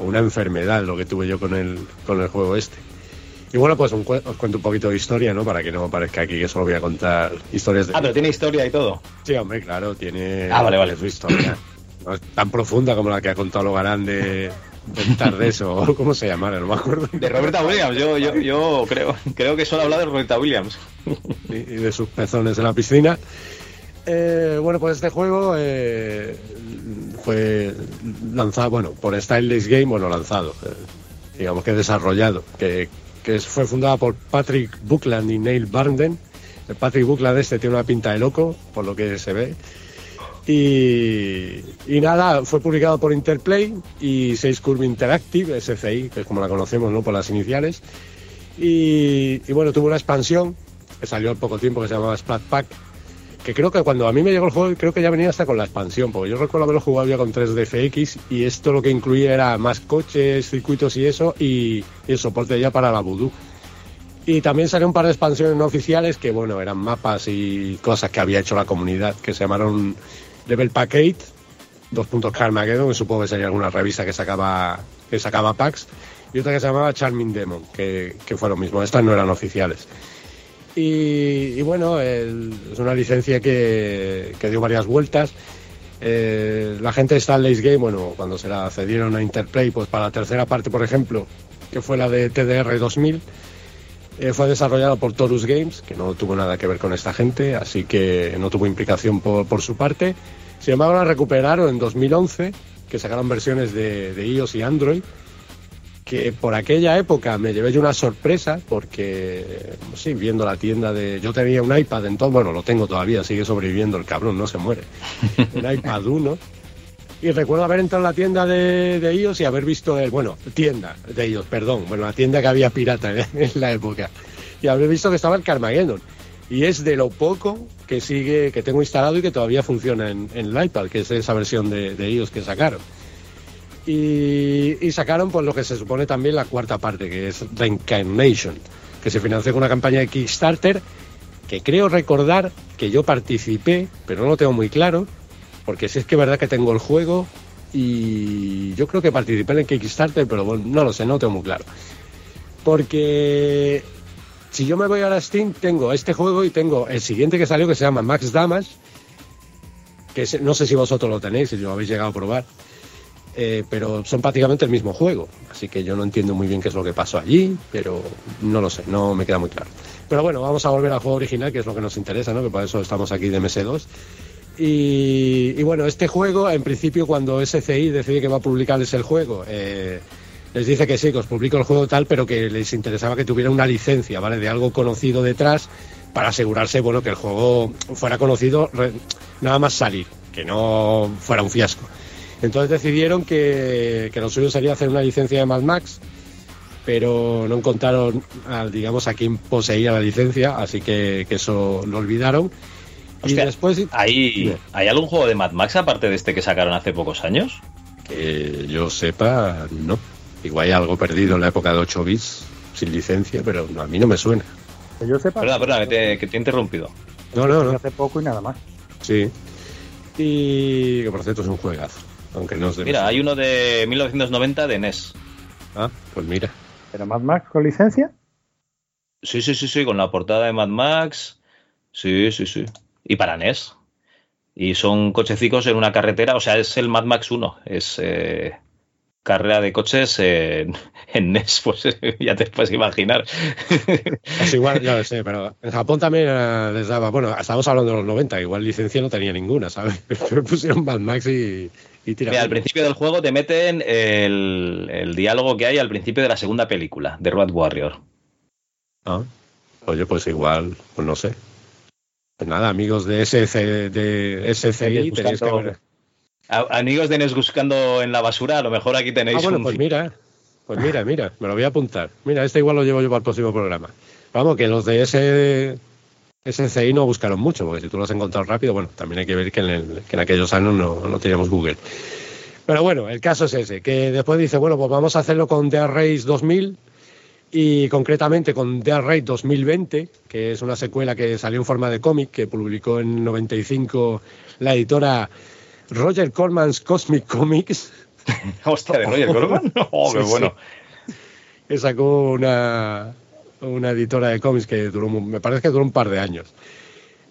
S6: una enfermedad lo que tuve yo con el, con el juego este. Y bueno, pues un os cuento un poquito de historia, ¿no? Para que no parezca aquí que solo voy a contar historias de...
S4: Ah, pero tiene historia y todo.
S6: Sí, hombre, claro, tiene,
S4: Ah, vale, vale.
S6: su historia. No es tan profunda como la que ha contado Logarán de, del Tardes o cómo se llamara, no me acuerdo.
S4: De Roberta Williams, yo, yo, yo creo, creo que solo habla de Roberta Williams.
S6: y, y de sus pezones en la piscina. Eh, bueno, pues este juego eh, fue lanzado, bueno, por Styleless Game, bueno, lanzado, eh, digamos que desarrollado, que, que fue fundada por Patrick Buckland y Neil Barnden. El Patrick Buckland este tiene una pinta de loco, por lo que se ve. Y, y nada, fue publicado por Interplay y 6 Curve Interactive, SCI, que es como la conocemos, ¿no? Por las iniciales. Y, bueno, tuvo una expansión que salió al poco tiempo que se llamaba Splat Pack. Que creo que cuando a mí me llegó el juego, creo que ya venía hasta con la expansión, porque yo recuerdo haberlo jugado ya con 3DFX y esto lo que incluía era más coches, circuitos y eso, y, y el soporte ya para la Voodoo. Y también salió un par de expansiones no oficiales que, bueno, eran mapas y cosas que había hecho la comunidad, que se llamaron Level Pack 8, dos puntos Carmageddon, que supongo que sería alguna revista que sacaba, que sacaba packs, y otra que se llamaba Charming Demon, que, que fue lo mismo. Estas no eran oficiales. Y, bueno, es una licencia que, que dio varias vueltas. Eh, la gente de Stanley's Game, bueno, cuando se la cedieron a Interplay, pues para la tercera parte, por ejemplo, que fue la de TDR 2000, eh, fue desarrollado por Torus Games, que no tuvo nada que ver con esta gente, así que no tuvo implicación por, por su parte. Sin embargo, la recuperaron en 2011, que sacaron versiones de, de iOS y Android, que por aquella época me llevé yo una sorpresa, porque, sí, viendo la tienda de... Yo tenía un iPad, entonces, bueno, lo tengo todavía, sigue sobreviviendo el cabrón, no se muere. Un iPad 1. Y recuerdo haber entrado en la tienda de, de iOS y haber visto el, bueno, tienda de iOS, perdón, bueno, la tienda que había pirata en, la época. Y haber visto que estaba el Carmageddon. Y es de lo poco que sigue, que tengo instalado y que todavía funciona en, en el iPad, que es esa versión de, de iOS que sacaron. Y, y sacaron pues lo que se supone también la cuarta parte, que es Reincarnation, que se financió con una campaña de Kickstarter, que creo recordar que yo participé, pero no lo tengo muy claro, porque sí es que es verdad que tengo el juego y yo creo que participé en el Kickstarter, pero bueno, no lo sé, no lo tengo muy claro. Porque si yo me voy ahora a Steam, tengo este juego y tengo el siguiente que salió que se llama Max Damage, que no sé si vosotros lo tenéis, si lo habéis llegado a probar, eh, pero son prácticamente el mismo juego, así que yo no entiendo muy bien qué es lo que pasó allí, pero no lo sé, no me queda muy claro. Pero bueno, vamos a volver al juego original, que es lo que nos interesa, ¿no? que por eso estamos aquí de MS2. Y, bueno, este juego, en principio, cuando SCI decide que va a publicarles el juego, eh, les dice que sí, que os publico el juego tal, pero que les interesaba que tuviera una licencia, ¿vale? De algo conocido detrás para asegurarse, bueno, que el juego fuera conocido re- nada más salir, que no fuera un fiasco. Entonces decidieron que, que lo suyo sería hacer una licencia de Mad Max, pero no encontraron, digamos, a quién poseía la licencia, así que, que eso lo olvidaron.
S4: Hostia,
S6: y después,
S4: ¿hay. ¿Hay algún juego de Mad Max aparte de este que sacaron hace pocos años?
S6: que yo sepa, no. Igual hay algo perdido en la época de 8 bits, sin licencia, pero no, a mí no me suena.
S5: Que yo sepa.
S4: Perdona, perdona, que te, que te he interrumpido.
S6: No, no, no.
S5: Hace poco y nada más.
S6: Sí. Y que por cierto es un juegazo, aunque no es de
S4: Mira, hay uno de 1990 de NES.
S6: Ah, pues mira.
S5: ¿Pero Mad Max con licencia?
S4: Sí, sí, sí, sí, con la portada de Mad Max. Sí, sí, sí. Y para NES. Y son cochecicos en una carretera, o sea, es el Mad Max 1. Es eh, carrera de coches en, en NES, pues ya te puedes imaginar.
S6: Es igual, ya lo sé, pero en Japón también eh, les daba, bueno, estamos hablando de los 90, igual licencia no tenía ninguna, ¿sabes? Pero pusieron Mad Max y, y tira.
S4: Mira, al principio del juego te meten el, el diálogo que hay al principio de la segunda película, de Road Warrior.
S6: Ah, oye, pues igual, pues no sé. Pues nada, amigos de SC, de SCI, tenéis que ver.
S4: Amigos de NES buscando en la basura, a lo mejor aquí tenéis
S6: Ah, bueno,
S4: un-
S6: pues mira, pues mira, mira, me lo voy a apuntar. Mira, este igual lo llevo yo para el próximo programa. Vamos, que los de ese SCI no buscaron mucho, porque si tú lo has encontrado rápido, bueno, también hay que ver que en, el- que en aquellos años no, no teníamos Google. Pero bueno, el caso es ese, que después dice, bueno, pues vamos a hacerlo con The Race 2000 y concretamente con The Race 2020, que es una secuela que salió en forma de cómic, que publicó en 95 la editora Roger Corman's Cosmic Comics.
S4: Hostia, de Roger Corman. Oh, qué
S6: Sí,
S4: bueno.
S6: que sacó una, una editora de cómics que duró, me parece que duró un par de años.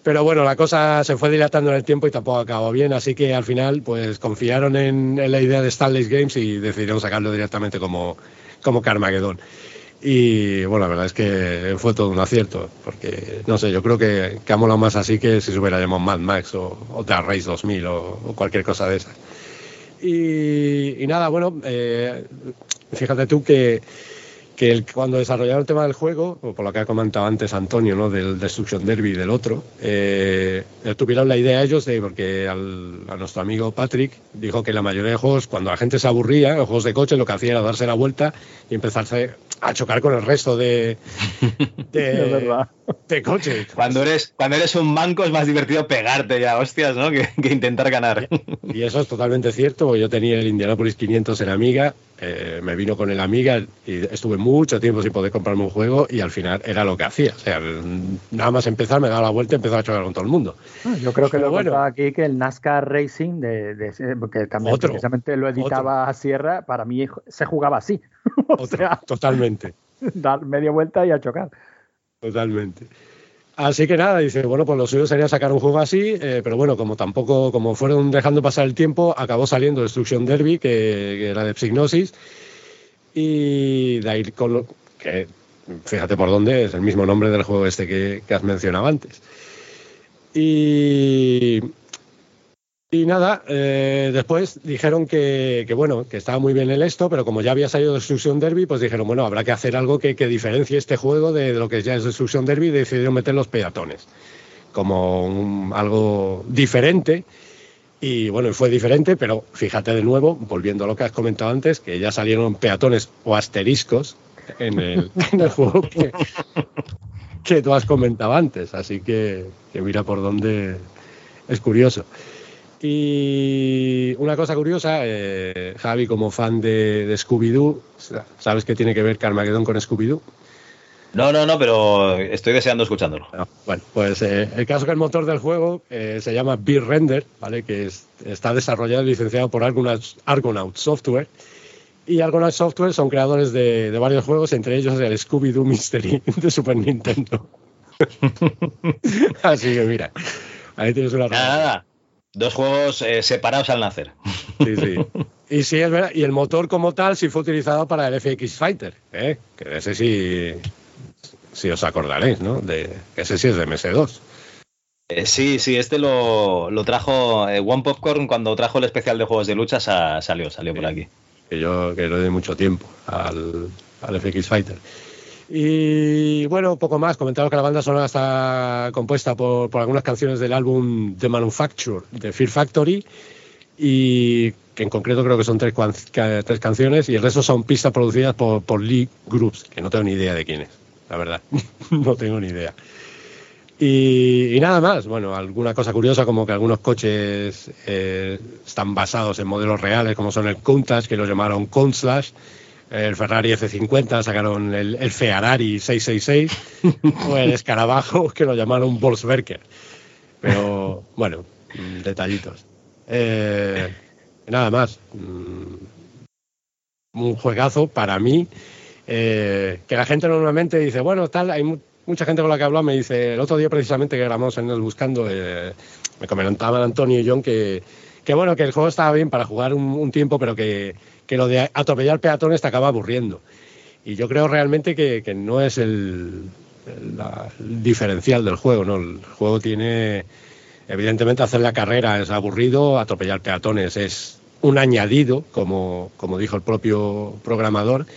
S6: Pero bueno, la cosa se fue dilatando en el tiempo y tampoco acabó bien, así que al final pues confiaron en, en la idea de Stanley Games y decidieron sacarlo directamente como, como Carmageddon. Y bueno, la verdad es que fue todo un acierto, porque no sé, yo creo que, que ha molado más así que si se Mad Max o, o The Race 2000 o, o cualquier cosa de esas. Y, y nada, bueno, eh, fíjate tú que, que el- cuando desarrollaron el tema del juego, o por lo que ha comentado antes Antonio, ¿no? del Destruction Derby y del otro, eh, tuvieron la idea ellos de, porque al- a nuestro amigo Patrick dijo que la mayoría de juegos, cuando la gente se aburría, los juegos de coche, lo que hacía era darse la vuelta y empezarse a chocar con el resto de, de,
S5: Es verdad.
S6: de coches.
S4: Cuando eres, cuando eres un manco es más divertido pegarte ya, hostias, ¿no? Que, que intentar ganar.
S6: Y eso es totalmente cierto, porque yo tenía el Indianapolis 500 en Amiga, eh, me vino con el Amiga y estuve mucho tiempo sin poder comprarme un juego y al final era lo que hacía. O sea, nada más empezar, me daba la vuelta y empezaba a chocar con todo el mundo.
S5: Ah, Yo creo que
S6: Pero
S5: lo he
S6: bueno.
S5: aquí que el NASCAR Racing, de, de porque también
S6: Otro,
S5: precisamente lo editaba a Sierra, para mí se jugaba así. o
S6: Otro,
S5: sea,
S6: totalmente,
S5: dar media vuelta y a chocar.
S6: totalmente. Así que nada, dice, bueno, pues lo suyo sería sacar un juego así, eh, pero bueno, como tampoco, como fueron dejando pasar el tiempo, acabó saliendo Destruction Derby, que, que era de Psygnosis, y de ahí que, fíjate por dónde, es el mismo nombre del juego este que, que has mencionado antes. Y, y nada, eh, después dijeron que, que, bueno, que estaba muy bien el esto, pero como ya había salido Destruction Derby, pues dijeron, bueno, habrá que hacer algo que, que diferencie este juego de, de lo que ya es Destruction Derby y decidieron meter los peatones como un- algo diferente. Y bueno, y fue diferente, pero fíjate de nuevo, volviendo a lo que has comentado antes, que ya salieron peatones o asteriscos en el, en el juego que, que tú has comentado antes. Así que, que mira por dónde es curioso. Y una cosa curiosa, eh, Javi, como fan de, de Scooby-Doo, ¿sabes qué tiene que ver Carmageddon con Scooby-Doo?
S4: No, no, no, pero estoy deseando escuchándolo.
S6: No, bueno, pues eh, el caso que el motor del juego eh, se llama Beer Render, ¿vale? que es- está desarrollado y licenciado por Argonaut, Argonaut Software. Y Argonaut Software son creadores de, de varios juegos, entre ellos el Scooby-Doo Mystery de Super Nintendo. Así que mira, ahí tienes una
S4: Nada, nada. Dos juegos eh, separados al nacer.
S6: Sí, sí. Y sí, es verdad. Y el motor como tal sí fue utilizado para el FX Fighter, ¿eh? que de ese sí, sí os acordaréis, ¿no? De, ese sí es de MS2.
S4: Eh, sí, sí, este lo, lo trajo eh, One Popcorn cuando trajo el especial de juegos de lucha, sa- salió, salió por aquí.
S6: que yo que le doy mucho tiempo al, al FX Fighter. Y bueno, poco más. Comentaros que la banda sonora está compuesta por, algunas canciones del álbum The Manufacture de Fear Factory y que en concreto creo que son tres, tres canciones y el resto son pistas producidas por, Lee Groups, que no tengo ni idea de quién es, la verdad. no tengo ni idea. Y, y nada más, bueno, alguna cosa curiosa como que algunos coches eh, están basados en modelos reales, como son el Countach, que lo llamaron Countslash, el Ferrari F50 sacaron el, el Ferrari 666, o el Escarabajo, que lo llamaron Volkswagen. Pero bueno, mm, detallitos. Eh, nada más. Mm, Un juegazo para mí, eh, que la gente normalmente dice, bueno, tal, hay mu- mucha gente con la que hablo me dice, el otro día precisamente que grabamos en el Buscando, eh, me comentaban Antonio y John que, que bueno, que el juego estaba bien para jugar un, un tiempo, pero que, que lo de atropellar peatones te acaba aburriendo. Y yo creo realmente que, que no es el, diferencial del juego, ¿no? El juego tiene, evidentemente, hacer la carrera es aburrido, atropellar peatones es un añadido, como, como dijo el propio programador,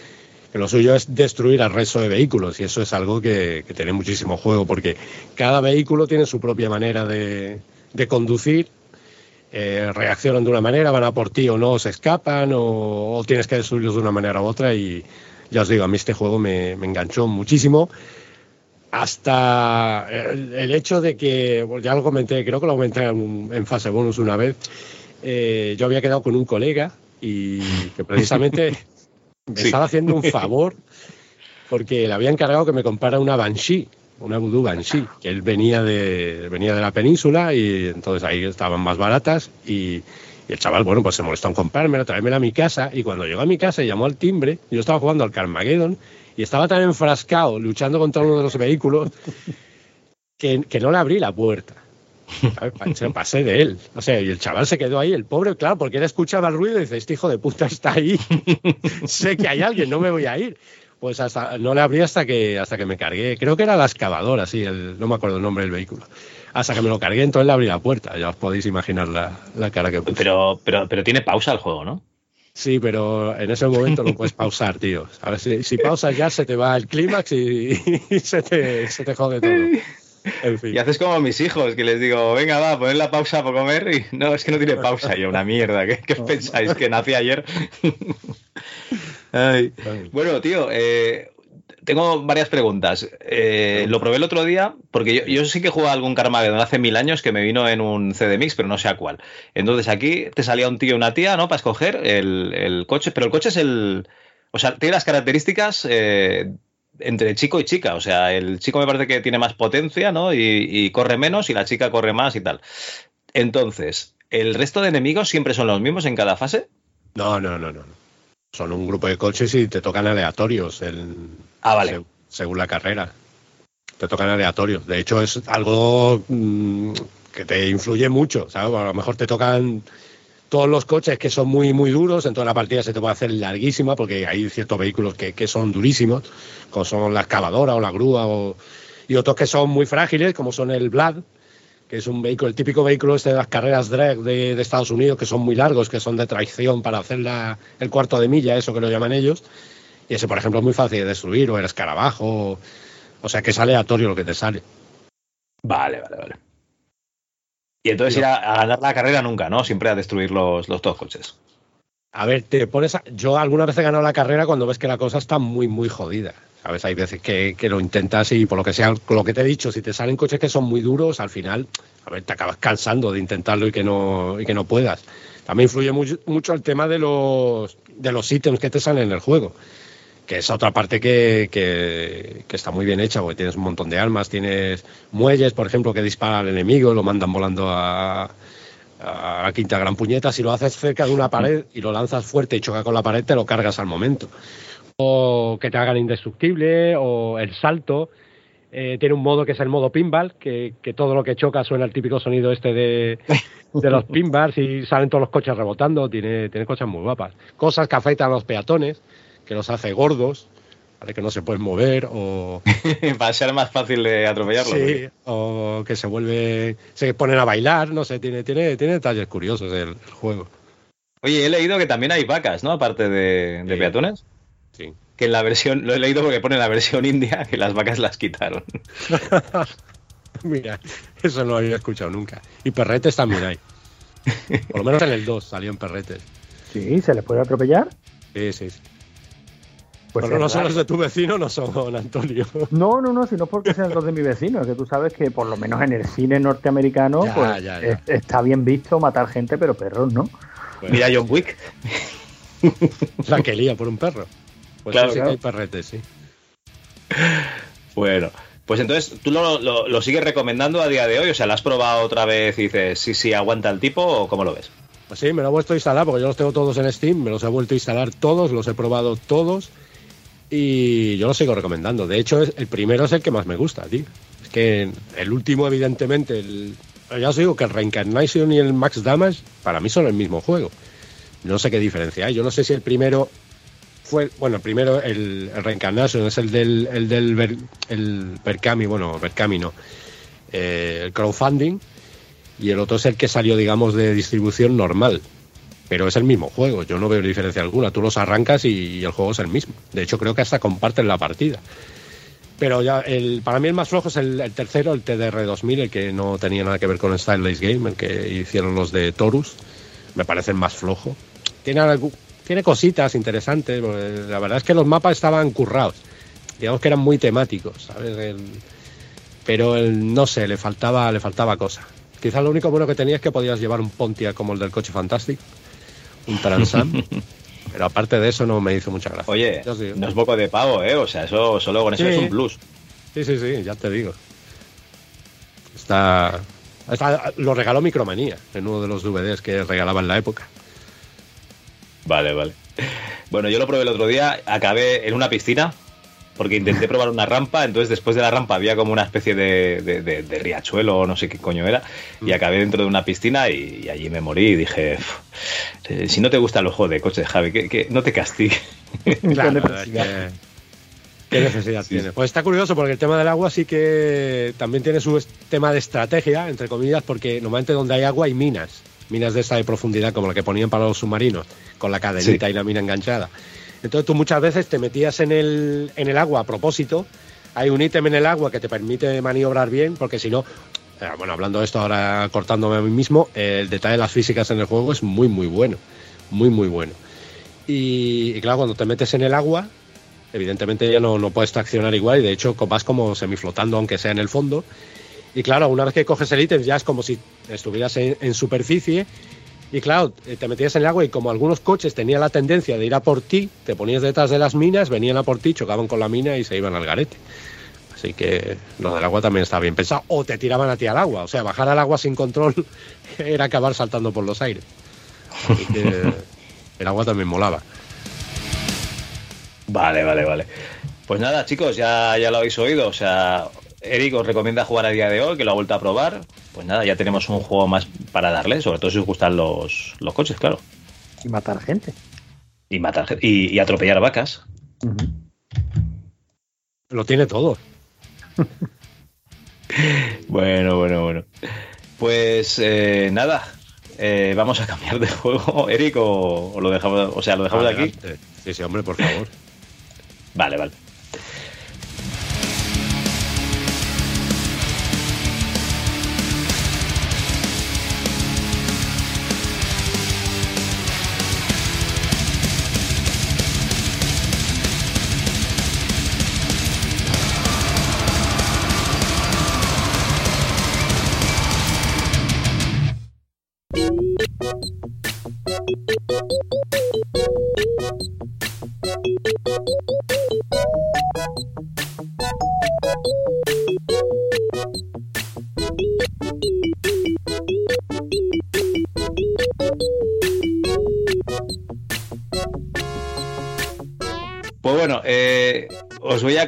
S6: que lo suyo es destruir al resto de vehículos y eso es algo que, que tiene muchísimo juego porque cada vehículo tiene su propia manera de, de conducir, eh, reaccionan de una manera, van a por ti o no, se escapan o, o tienes que destruirlos de una manera u otra y ya os digo, a mí este juego me, me enganchó muchísimo hasta el, el hecho de que, ya lo comenté, creo que lo comenté en, en fase bonus una vez, eh, yo había quedado con un colega y que precisamente me
S4: Sí.
S6: estaba haciendo un favor porque le había encargado que me comprara una Banshee, una Voodoo Banshee, que él venía de, venía de la península y entonces ahí estaban más baratas y, y el chaval, bueno, pues se molestó en comprármela, traérmela a mi casa y cuando llegó a mi casa y llamó al timbre, yo estaba jugando al Carmageddon y estaba tan enfrascado luchando contra uno de los vehículos que, que no le abrí la puerta. Se pasé de él. O sea, y el chaval se quedó ahí, el pobre, claro, porque él escuchaba el ruido y dice, este hijo de puta está ahí. sé que hay alguien, no me voy a ir. Pues hasta, no le abrí hasta que, hasta que me cargué. Creo que era la excavadora, sí, el- no me acuerdo el nombre del vehículo. Hasta que me lo cargué, entonces le abrí la puerta. Ya os podéis imaginar la, la cara que puse.
S4: Pero, pero, pero tiene pausa el juego, ¿no?
S6: Sí, pero en ese momento no puedes pausar, tío. A ver, si, si pausas ya se te va el clímax y, y se, te, se te jode todo. En fin.
S4: Y haces como mis hijos, que les digo, venga, va, poned la pausa para comer. Y no, es que no tiene pausa. Y yo, una mierda. ¿Qué, qué pensáis? ¿Que nací ayer? Ay. Bueno, tío, eh, tengo varias preguntas. Eh, lo probé el otro día, porque yo, yo sí que jugué a algún Carmageddon hace mil años que me vino en un CD Mix, pero no sé a cuál. Entonces aquí te salía un tío y una tía, ¿no? Para escoger el, el coche, pero el coche es el. O sea, tiene las características eh, entre chico y chica. O sea, el chico me parece que tiene más potencia, ¿no? Y, y corre menos y la chica corre más y tal. Entonces, ¿el resto de enemigos siempre son los mismos en cada fase?
S6: No, no, no, no. Son un grupo de coches y te tocan aleatorios. el-
S4: Ah, vale.
S6: según la carrera. Te tocan aleatorios. De hecho, es algo mm, que te influye mucho. ¿sabes? A lo mejor te tocan todos los coches que son muy, muy duros. Entonces la partida se te puede hacer larguísima porque hay ciertos vehículos que, que son durísimos, como son la excavadora o la grúa, o- y otros que son muy frágiles, como son el Vlad, que es un vehículo, el típico vehículo este de las carreras drag de, de Estados Unidos, que son muy largos, que son de tracción para hacer la- el cuarto de milla, eso que lo llaman ellos. Y ese, por ejemplo, es muy fácil de destruir, o el escarabajo, o, sea que es aleatorio lo que te sale.
S4: Vale, vale, vale. Y entonces ir a, a ganar la carrera nunca, ¿no? Siempre a destruir los, los dos coches.
S6: A ver, te pones a- yo alguna vez he ganado la carrera cuando ves que la cosa está muy, muy jodida. A veces hay veces que, lo intentas y por lo que sea, lo que te he dicho, si te salen coches que son muy duros, al final, a ver, te acabas cansando de intentarlo y que no, y que no puedas. También influye mucho, el tema de los, de los ítems que te salen en el juego que es otra parte que, que, está muy bien hecha, porque tienes un montón de armas, tienes muelles, por ejemplo, que disparan al enemigo, lo mandan volando a, a la quinta gran puñeta. Si lo haces cerca de una pared y lo lanzas fuerte y choca con la pared, te lo cargas al momento. O que te hagan indestructible, o el salto. Eh, tiene un modo que es el modo pinball, que, que, todo lo que choca suena el típico sonido este de, de los pinballs y salen todos los coches rebotando. Tiene, tiene cosas muy guapas. Cosas que afectan a los peatones que los hace gordos, ¿vale? que no se pueden mover o...
S4: Va a ser más fácil de atropellarlos.
S6: Sí, o que se vuelve, se ponen a bailar, no sé, tiene, tiene, tiene detalles curiosos el, el juego.
S4: Oye, he leído que también hay vacas, ¿no? Aparte de, de
S6: Sí.
S4: peatones.
S6: Sí.
S4: Que en la versión, lo he leído porque pone en la versión india que las vacas las quitaron.
S6: Mira, eso no lo había escuchado nunca. Y perretes también hay. Por lo menos en el 2 salían perretes.
S5: Sí, ¿se les puede atropellar?
S6: Sí, sí. sí.
S5: Pues
S6: Pero no son los de tu vecino, no son Antonio.
S5: No, no, no, sino porque sean los de mi vecino. Es que tú sabes que por lo menos en el cine norteamericano
S6: Ya,
S5: pues,
S6: ya, ya.
S5: es- está bien visto matar gente, pero perros, ¿no?
S4: Mira John Wick.
S6: La que lía por un perro. Pues
S4: Claro,
S6: sí, que hay perretes, sí.
S4: Bueno, pues entonces, ¿tú lo, lo- lo sigues recomendando a día de hoy? O sea, ¿la has probado otra vez y dices, sí, sí, aguanta el tipo o cómo lo ves?
S6: Pues sí, me lo he vuelto a instalar porque yo los tengo todos en Steam, me los he vuelto a instalar todos, los he probado todos y yo los sigo recomendando. De hecho, el primero es el que más me gusta, tío. Es que el último, evidentemente, el, ya os digo que el Reincarnation y el Max Damage para mí son el mismo juego. No sé qué diferencia hay. Yo no sé si el primero fue, bueno, primero, el, el es el del, el del Ber- el Berkami, bueno, eh, el crowdfunding y el otro es el que salió, digamos, de distribución normal. Pero es el mismo juego, yo no veo diferencia alguna. Tú los arrancas y, el juego es el mismo. De hecho, creo que hasta comparten la partida. Pero ya, el, para mí el más flojo es el, tercero, el TDR 2000, el que no tenía nada que ver con Styleless Game, el que hicieron los de Torus. Me parece el más flojo. Tiene, algu- tiene cositas interesantes. La verdad es que los mapas estaban currados. Digamos que eran muy temáticos, ¿sabes? El- pero el- no sé, le faltaba, le faltaba cosa. Quizás lo único bueno que tenía es que podías llevar un Pontiac como el del coche Fantastic, un Transam. pero aparte de eso no me hizo mucha gracia.
S4: Oye, no es poco de pavo, ¿eh? O sea, eso solo con eso
S6: Sí.
S4: es un plus.
S6: Sí, sí, sí, ya te digo. Está, está- lo regaló Micromanía en uno de los DVDs que regalaba en la época.
S4: Vale, vale. Bueno, yo lo probé el otro día, acabé en una piscina, porque intenté probar una rampa, entonces después de la rampa había como una especie de, de- de- de riachuelo o no sé qué coño era, y acabé dentro de una piscina y, y allí me morí y dije, "Uf, eh, si no te gustan los juegos de coches, Javi, que, que no te castigues.
S6: Claro,
S5: Qué
S6: ¿Qué necesidad tiene? Pues está curioso porque el tema del agua sí que también tiene su tema de estrategia, entre comillas, porque normalmente donde hay agua hay minas, minas de esta de profundidad como la que ponían para los submarinos, con la cadenita
S4: Sí.
S6: y la mina enganchada. Entonces tú muchas veces te metías en el, en el agua a propósito, hay un ítem en el agua que te permite maniobrar bien, porque si no, eh, bueno, hablando de esto ahora cortándome a mí mismo, eh, el detalle de las físicas en el juego es muy, muy bueno, muy, muy bueno. Y, y claro, cuando te metes en el agua, evidentemente ya no, no puedes traccionar igual y de hecho vas como semiflotando aunque sea en el fondo. Y claro, una vez que coges el ítem ya es como si estuvieras en, en superficie y claro, eh, te metías en el agua y como algunos coches tenían la tendencia de ir a por ti, te ponías detrás de las minas, venían a por ti, chocaban con la mina y se iban al garete. Así que lo del agua también estaba bien pensado. O te tiraban a ti al agua. O sea, bajar al agua sin control era acabar saltando por los aires. Así que el agua también molaba.
S4: Vale, vale, vale. Pues nada, chicos, ya, ya lo habéis oído. O sea, Eric os recomienda jugar a día de hoy, que lo ha vuelto a probar. Pues nada, ya tenemos un juego más para darle, sobre todo si os gustan los, los coches, claro.
S5: Y matar gente.
S4: Y matar gente- y, y atropellar vacas.
S6: Lo tiene todo.
S4: Bueno, bueno, bueno. Pues eh, nada, eh, vamos a cambiar de juego, Eric, o, o lo dejamos, o sea, lo dejamos aquí.
S6: Sí, sí, hombre, por favor.
S4: Vale, vale.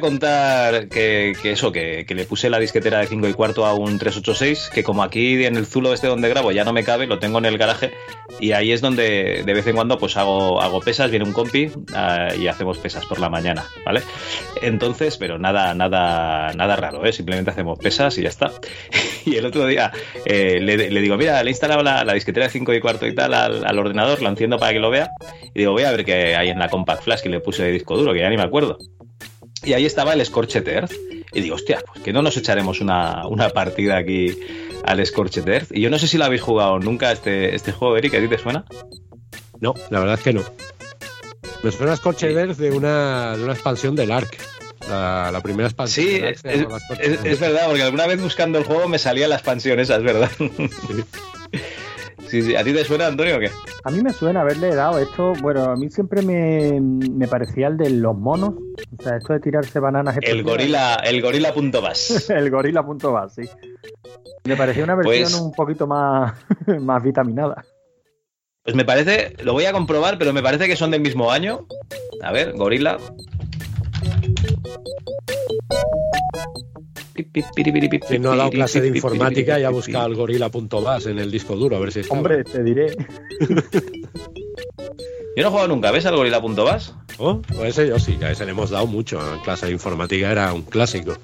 S4: Contar que, eso, que, que le puse la disquetera de 5 y cuarto a un 386, que como aquí en el Zulo este donde grabo ya no me cabe, lo tengo en el garaje y ahí es donde de vez en cuando pues hago, hago pesas, viene un compi ah, y hacemos pesas por la mañana, ¿vale? Entonces, pero nada, nada, nada raro, ¿eh? simplemente hacemos pesas y ya está. Y el otro día eh, le, le digo, mira, le he instalado la, la disquetera de 5 y cuarto y tal al, al ordenador, lo enciendo para que lo vea y digo, voy a ver qué hay en la Compact Flash que le puse de disco duro, que ya ni me acuerdo. Y ahí estaba el Scorched Earth. Y digo, hostia, pues que no nos echaremos una, una partida aquí al Scorched Earth. Y yo no sé si lo habéis jugado nunca este, este juego, Eric, ¿a ti te suena?
S6: No, la verdad es que no. Me suena Scorched Earth de una, de una expansión del ARC. La, la primera expansión.
S4: Sí, es, es verdad, porque alguna vez buscando el juego me salía la expansión esa, es verdad. Sí, sí. ¿A ti te suena, Antonio, o qué?
S5: A mí me suena haberle dado esto, bueno, a mí siempre me, me parecía el de los monos, o sea, esto de tirarse bananas.
S4: El gorila, el gorila.bas.
S5: el gorila punto bas, sí. Me parecía una versión
S4: Pues-
S5: un poquito más, más vitaminada.
S4: Pues me parece, lo voy a comprobar, pero me parece que son del mismo año. A ver, gorila.
S6: Si no ha dado clase de informática y ha buscado el gorila.bas en el disco duro, a ver si está.
S5: Hombre, te diré.
S4: Yo no he jugado nunca, ¿ves al gorila.bas?
S6: Oh, pues ese yo sí, a ese le hemos dado mucho. En clase de informática era un clásico.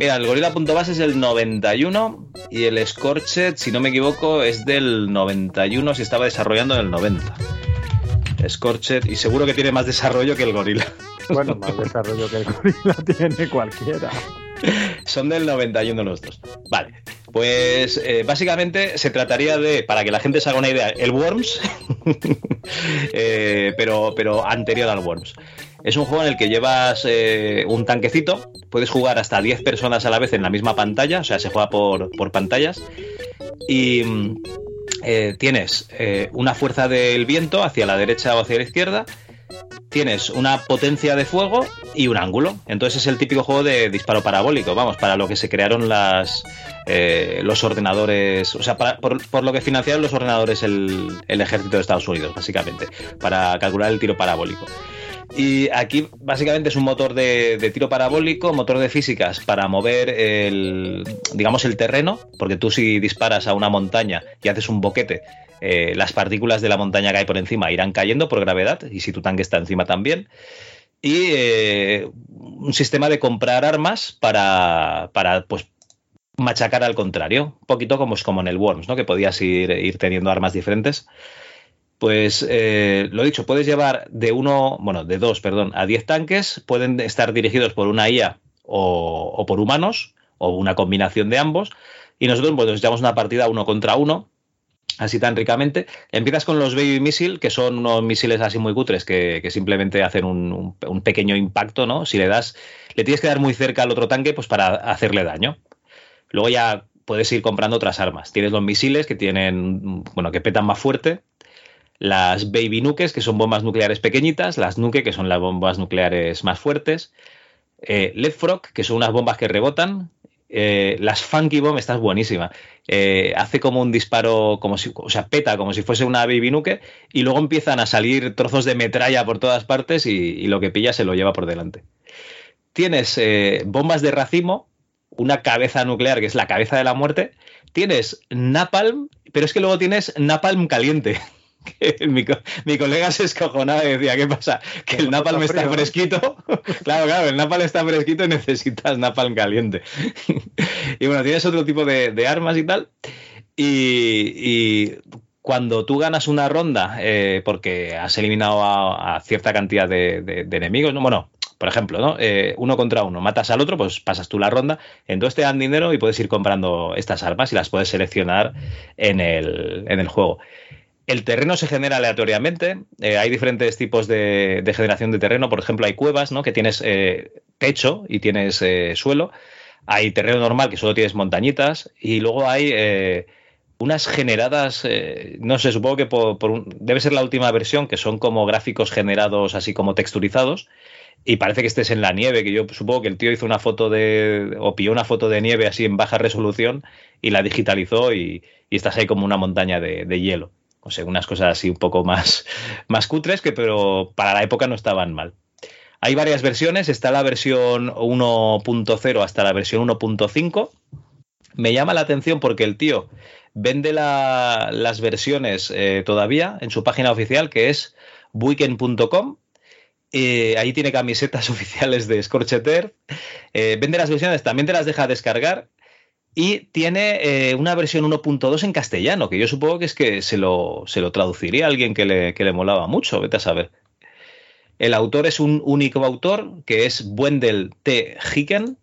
S4: Mira, el gorila.bas es del 91 y el Scorched, si no me equivoco, es del 91, se estaba desarrollando en el 90. Scorched, y seguro que tiene más desarrollo que el gorila.
S5: Bueno, más desarrollo que el gorila tiene cualquiera.
S4: Son del 91 los dos. Vale, pues eh, básicamente se trataría de, para que la gente se haga una idea, el Worms, eh, pero, pero anterior al Worms. Es un juego en el que llevas eh, un tanquecito, puedes jugar hasta 10 personas a la vez en la misma pantalla, o sea, se juega por, por pantallas, y mm, tienes una fuerza del viento hacia la derecha o hacia la izquierda, tienes una potencia de fuego y un ángulo. Entonces es el típico juego de disparo parabólico, vamos, para lo que se crearon las, eh, los ordenadores, o sea, para- por, lo que financiaron los ordenadores el, el ejército de Estados Unidos, básicamente, para calcular el tiro parabólico. Y aquí básicamente es un motor de, de tiro parabólico, motor de físicas para mover el, digamos, el terreno, porque tú si disparas a una montaña y haces un boquete, eh, las partículas de la montaña que hay por encima irán cayendo por gravedad, y si tu tanque está encima también. Y eh, un sistema de comprar armas para, para pues, machacar al contrario, un poquito como, como en el Worms, ¿no? que podías ir, ir teniendo armas diferentes. Pues eh, lo dicho, puedes llevar de uno, bueno, de dos, perdón, a diez tanques, pueden estar dirigidos por una IA o, o por humanos, o una combinación de ambos, y nosotros pues, nos echamos una partida uno contra uno, así tan ricamente. Empiezas con los Baby Missile, que son unos misiles así muy cutres que, simplemente hacen un, pequeño impacto, ¿no? Si le das, le tienes que dar muy cerca al otro tanque, pues para hacerle daño. Luego ya puedes ir comprando otras armas. Tienes los misiles que tienen, bueno, que petan más fuerte. Las Baby Nukes, que son bombas nucleares pequeñitas. Las Nuke, que son las bombas nucleares más fuertes. Eh, Leapfrog, que son unas bombas que rebotan. Eh, las Funky Bomb, esta es buenísima. Eh, hace como un disparo, como si, o sea, peta como si fuese una Baby Nuke. Y luego empiezan a salir trozos de metralla por todas partes y, lo que pilla se lo lleva por delante. Tienes eh, bombas de racimo, una cabeza nuclear que es la cabeza de la muerte. Tienes Napalm, pero es que luego tienes Napalm caliente. Que mi, co- mi colega se escojonaba y decía, ¿qué pasa? Que el napalm
S5: está
S4: fresquito. claro, claro, el napalm está fresquito y necesitas napalm caliente. y bueno, tienes otro tipo de, de armas y tal. Y, y cuando tú ganas una ronda eh, porque has eliminado a, a cierta cantidad de, de- de enemigos, ¿no? Bueno, por ejemplo, ¿no? Eh, uno contra uno, matas al otro, pues pasas tú la ronda, entonces te dan dinero y puedes ir comprando estas armas y las puedes seleccionar en el, en el juego. El terreno se genera aleatoriamente. eh, hay diferentes tipos de, generación de terreno. Por ejemplo, hay cuevas, ¿no? Que tienes eh, techo y tienes eh, suelo. Hay terreno normal que solo tienes montañitas. Y luego hay eh, unas generadas, no sé, supongo que por, debe ser la última versión, que son como gráficos generados así como texturizados. Y parece que estés en la nieve, que yo supongo que el tío hizo una foto de. o pilló una foto de nieve así en baja resolución y la digitalizó y, estás ahí como una montaña de hielo. O sea, unas cosas así un poco más, más cutres que, pero para la época no estaban mal. Hay varias versiones, está la versión 1.0 hasta la versión 1.5. Me llama la atención porque el tío vende la- las versiones eh, todavía en su página oficial que es weekend.com. Eh, ahí tiene camisetas oficiales de Scorched Earth. Eh, vende las versiones, también te las deja descargar. Y tiene eh, una versión 1.2 en castellano, que yo supongo que es que se lo, se lo traduciría a alguien que le, que le molaba mucho, vete a saber. El autor es un único autor, que es Wendell T. Hicken,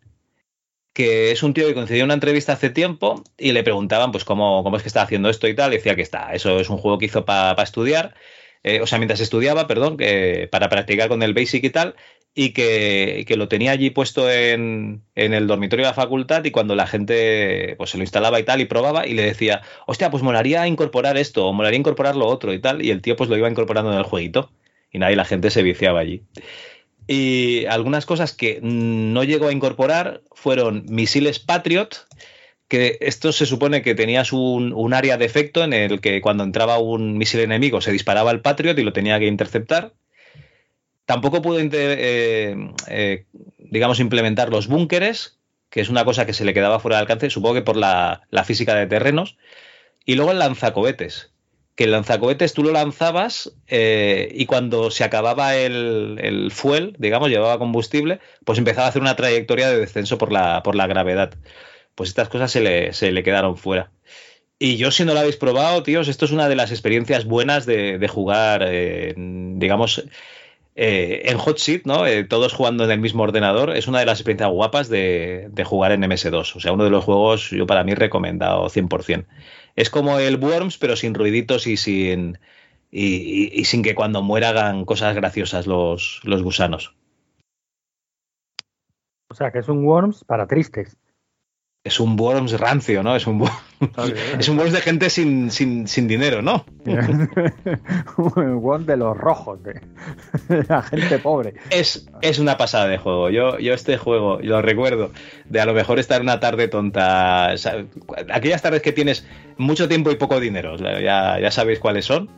S4: que es un tío que concedió una entrevista hace tiempo y le preguntaban pues cómo, cómo es que está haciendo esto y tal, y decía que está, eso es un juego que hizo para estudiar, eh, o sea, mientras estudiaba, perdón, que para practicar con el Basic y tal, y que, que lo tenía allí puesto en, en el dormitorio de la facultad y cuando la gente pues se lo instalaba y tal y probaba y le decía, hostia, pues molaría incorporar esto o molaría incorporar lo otro y tal, y el tío pues lo iba incorporando en el jueguito y nadie, la gente se viciaba allí. Y algunas cosas que no llegó a incorporar fueron misiles Patriot, que esto se supone que tenías un, un área de efecto en el que cuando entraba un misil enemigo se disparaba el Patriot y lo tenía que interceptar. Tampoco pudo, eh, eh, digamos, implementar los búnkeres, que es una cosa que se le quedaba fuera de alcance, supongo que por la, física de terrenos. Y luego el lanzacohetes, que el lanzacohetes tú lo lanzabas eh, y cuando se acababa el, el fuel, digamos, llevaba combustible, pues empezaba a hacer una trayectoria de descenso por la, por la gravedad. Pues estas cosas se le, se le quedaron fuera. Y yo, si no lo habéis probado, tíos, esto es una de las experiencias buenas de, de jugar, digamos, eh, en Hot Seat, ¿no? Eh, todos jugando en el mismo ordenador. Es una de las experiencias guapas de, jugar en MS2. O sea, uno de los juegos, yo para mí, recomendado 100%. Es como el Worms, pero sin ruiditos y sin, y, y- y sin que cuando muera hagan cosas graciosas los, los gusanos.
S5: O sea, que es un Worms para tristes.
S4: Es un Worms rancio, ¿no? Es un, Worms- es un Worms de gente sin, sin, sin dinero, ¿no?
S5: un Worms de los rojos, de, la gente pobre.
S4: Es, es una pasada de juego. Yo, yo este juego lo recuerdo de a lo mejor estar una tarde tonta. o sea, aquellas tardes que tienes mucho tiempo y poco dinero. ya, ya sabéis cuáles son.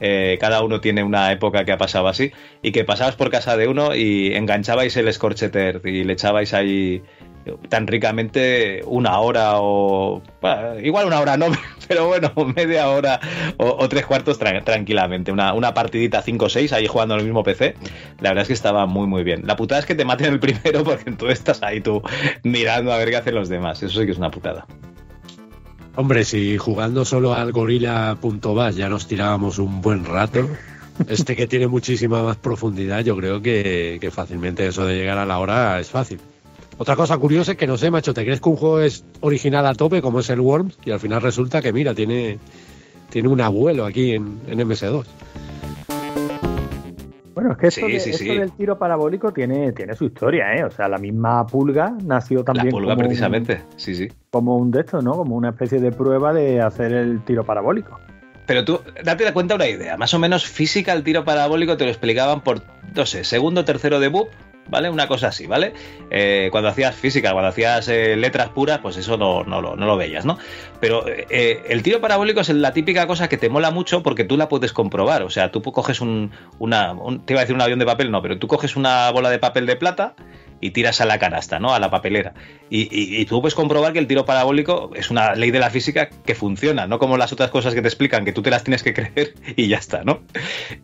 S4: Eh, cada uno tiene una época que ha pasado así. Y que pasabas por casa de uno y enganchabais el Scorcheter y le echabais ahí tan ricamente una hora o igual una hora no pero bueno media hora o, tres cuartos tra- tranquilamente. Una, una partidita 5 o 6 ahí jugando en el mismo PC la verdad es que estaba muy muy bien. La putada es que te maten el primero porque tú estás ahí tú mirando a ver qué hacen los demás. Eso sí que es una putada.
S6: Hombre, si jugando solo al gorila.bas ya nos tirábamos un buen rato, este que tiene muchísima más profundidad, yo creo que fácilmente eso de llegar a la hora es fácil. Otra cosa curiosa es que no sé, macho, ¿te crees que un juego es original a tope como es el Worms? Y al final resulta que, mira, tiene, tiene un abuelo aquí en, en MS2.
S5: Bueno, es que esto,
S4: Sí,
S5: de-
S4: sí,
S5: esto
S4: sí.
S5: del tiro parabólico tiene, tiene su historia, ¿eh? O sea, la misma pulga nació también
S4: la pulga
S5: como, un-
S4: precisamente sí sí
S5: como un de estos, ¿no? Como una especie de prueba de hacer el tiro parabólico.
S4: Pero tú, date cuenta una idea. Más o menos física, el tiro parabólico te lo explicaban por, no sé, segundo, tercero de BUP, ¿vale? Una cosa así, ¿vale? Eh, cuando hacías física, cuando hacías eh, letras puras, pues eso no, no, lo- no lo veías, ¿no? Pero eh, el tiro parabólico es la típica cosa que te mola mucho porque tú la puedes comprobar. O sea, tú coges un, una, un- te iba a decir un avión de papel, no, pero tú coges una bola de papel de plata y tiras a la canasta, ¿no? A la papelera. Y, y- tú puedes comprobar que el tiro parabólico es una ley de la física que funciona, no como las otras cosas que te explican, que tú te las tienes que creer y ya está, ¿no?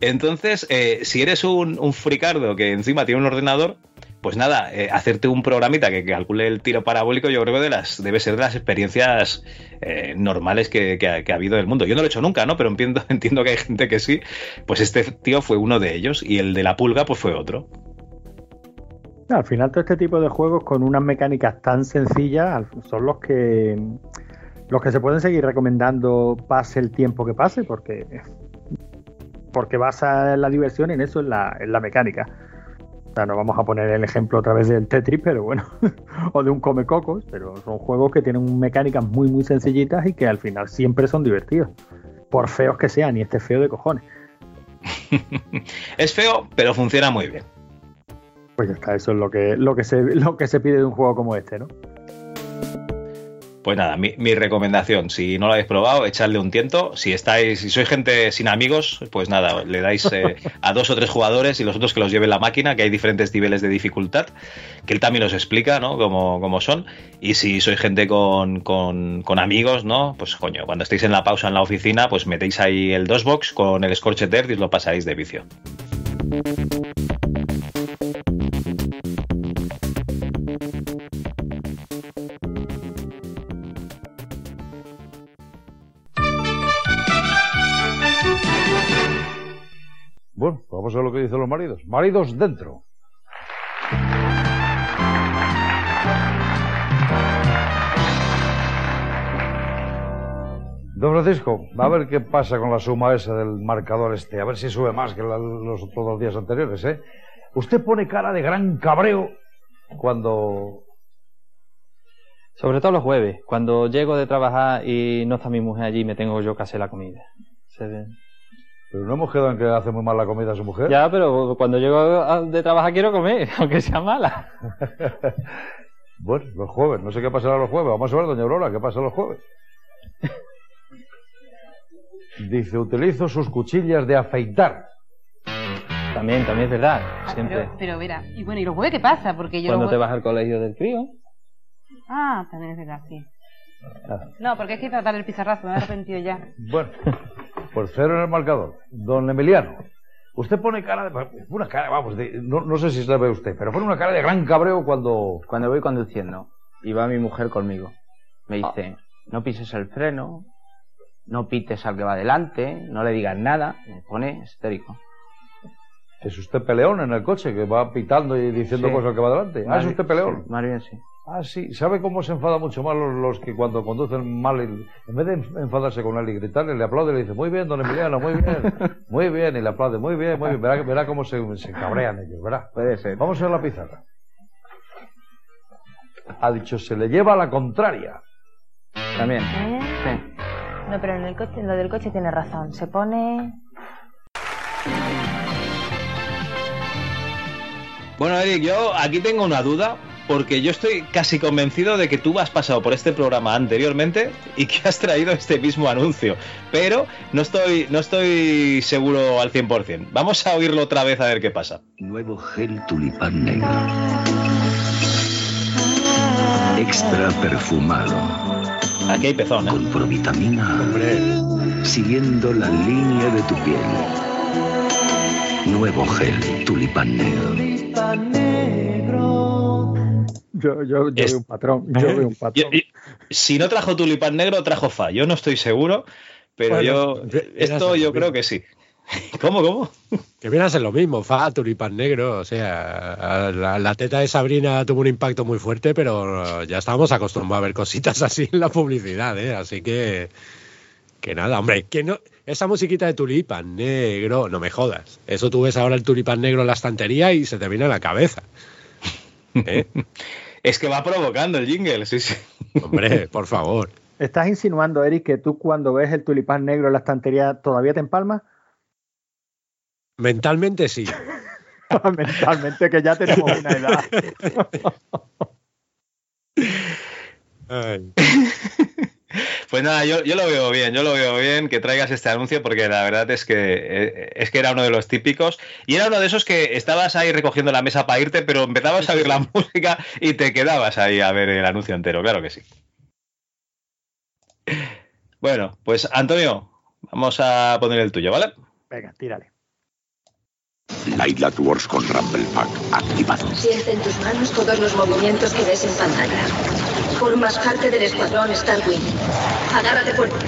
S4: Entonces, eh, si eres un, un fricardo que encima tiene un ordenador, pues nada, eh, hacerte un programita que calcule el tiro parabólico, yo creo que de debe ser de las experiencias eh, normales que, que ha habido en el mundo. Yo no lo he hecho nunca, ¿no? Pero entiendo, entiendo que hay gente que sí. Pues este tío fue uno de ellos y el de la pulga, pues fue otro.
S5: Al final todo este tipo de juegos con unas mecánicas tan sencillas son los que los que se pueden seguir recomendando pase el tiempo que pase porque porque basa la diversión en eso en la, en la mecánica sea, no vamos a poner el ejemplo otra vez del Tetris, pero bueno, o de un Come Cocos, pero son juegos que tienen mecánicas muy, muy sencillitas y que al final siempre son divertidos. Por feos que sean, y este es feo de cojones.
S4: es feo, pero funciona muy bien.
S5: Pues ya está, eso es lo que, lo que, se, lo que se pide de un juego como este, ¿no?
S4: Pues nada, mi, recomendación, si no lo habéis probado, echadle un tiento. Si estáis, si sois gente sin amigos, pues nada, le dais eh, a dos o tres jugadores y los otros que los lleven la máquina, que hay diferentes niveles de dificultad, que él también os explica, ¿no? Cómo, cómo son. Y si sois gente con, con, con, amigos, ¿no? Pues coño, cuando estéis en la pausa en la oficina, pues metéis ahí el DOSBox con el Scorched Earth y os lo pasáis de vicio.
S7: Bueno, vamos a ver lo que dicen los maridos. Maridos dentro. Don Francisco, a ver qué pasa con la suma esa del marcador este. A ver si sube más que los otros dos días anteriores, ¿eh? Usted pone cara de gran cabreo cuando...
S8: Sobre todo los jueves, cuando llego de trabajar y no está mi mujer allí, me tengo yo que hacer la comida. Se.
S7: Pero no hemos quedado en que hace muy mal la comida a su mujer.
S8: Ya, pero cuando llego de trabajar quiero comer, aunque sea mala.
S7: bueno, los jueves, no sé qué pasará los jueves. Vamos a ver, doña Aurora, ¿qué pasa los jueves? Dice, utilizo sus cuchillas de afeitar.
S8: También, también es verdad, siempre.
S9: Pero, pero verá, y bueno, ¿y los jueves qué pasa? Porque yo
S8: Cuando te vas al colegio del crío.
S9: Ah, también es verdad, sí. No, porque es que tratar el pizarrazo, me he arrepentido ya.
S7: Bueno, pues cero en el marcador. Don Emiliano, usted pone cara de... Una cara, vamos, de- no, no sé si se la ve usted, pero pone una cara de gran cabreo cuando...
S8: Cuando voy conduciendo y va mi mujer conmigo, me dice, no pises el freno, no pites al que va adelante, no le digas nada, me pone histérico.
S7: Es usted peleón en el coche, que va pitando y diciendo
S8: Sí.
S7: cosas que va adelante. Ah, es usted peleón.
S8: sí, más bien sí.
S7: Ah, sí. ¿Sabe cómo se enfada mucho más los, los que cuando conducen mal, y- en vez de enfadarse con él y gritarle, le aplaude y le dice, muy bien, don Emiliano, muy bien, muy bien, y le aplaude, muy bien, muy bien. Verá, verá cómo se, se cabrean ellos, verá.
S8: Puede ser.
S7: Vamos a ver la pizarra. Ha dicho, se le lleva a la contraria.
S8: También.
S9: ¿Eh?
S8: Sí.
S9: No, pero en el coche, en lo del coche tiene razón. Se pone.
S4: Bueno, Eric, yo aquí tengo una duda, porque yo estoy casi convencido de que tú has pasado por este programa anteriormente y que has traído este mismo anuncio, pero no estoy, no estoy seguro al 100%. Vamos a oírlo otra vez a ver qué pasa.
S10: Nuevo gel tulipán negro. Extra perfumado.
S4: Aquí hay pezón, ¿eh?
S10: Con provitamina. Siguiendo la línea de tu piel. Nuevo gel tulipán negro.
S5: Yo, yo, yo
S4: Es-
S5: veo un patrón, yo veo un patrón.
S4: Yo- y- si no trajo tulipán negro, trajo fa. Yo no estoy seguro, pero
S6: Bueno,
S4: yo esto yo creo que sí. ¿Cómo, cómo?
S6: Que viene a ser lo mismo, fa, tulipán negro. O sea, la, la teta de Sabrina tuvo un impacto muy fuerte, pero ya estábamos acostumbrados a ver cositas así en la publicidad, ¿eh? Así que. Que nada, hombre, que no. Esa musiquita de tulipán negro, no me jodas. Eso tú ves ahora el tulipán negro en la estantería y se te viene a la cabeza. ¿Eh?
S4: Es que va provocando el jingle, sí, sí.
S6: Hombre, por favor.
S5: ¿Estás insinuando, Eric, que tú cuando ves el tulipán negro en la estantería todavía te empalmas?
S6: Mentalmente sí.
S5: Mentalmente, que ya tenemos una edad.
S6: Ay.
S4: Pues nada, yo, yo lo veo bien, yo lo veo bien que traigas este anuncio porque la verdad es que eh, es que era uno de los típicos y era uno de esos que estabas ahí recogiendo la mesa para irte, pero empezabas a oír la música y te quedabas ahí a ver el anuncio entero, claro que sí. Bueno, pues Antonio, vamos a poner el tuyo, ¿vale?
S5: Venga, tírale.
S10: Light Wars con Rumble Pack activado.
S11: Siente en tus manos todos los movimientos que ves en pantalla. Formas parte del escuadrón Starwing. Agárrate fuerte.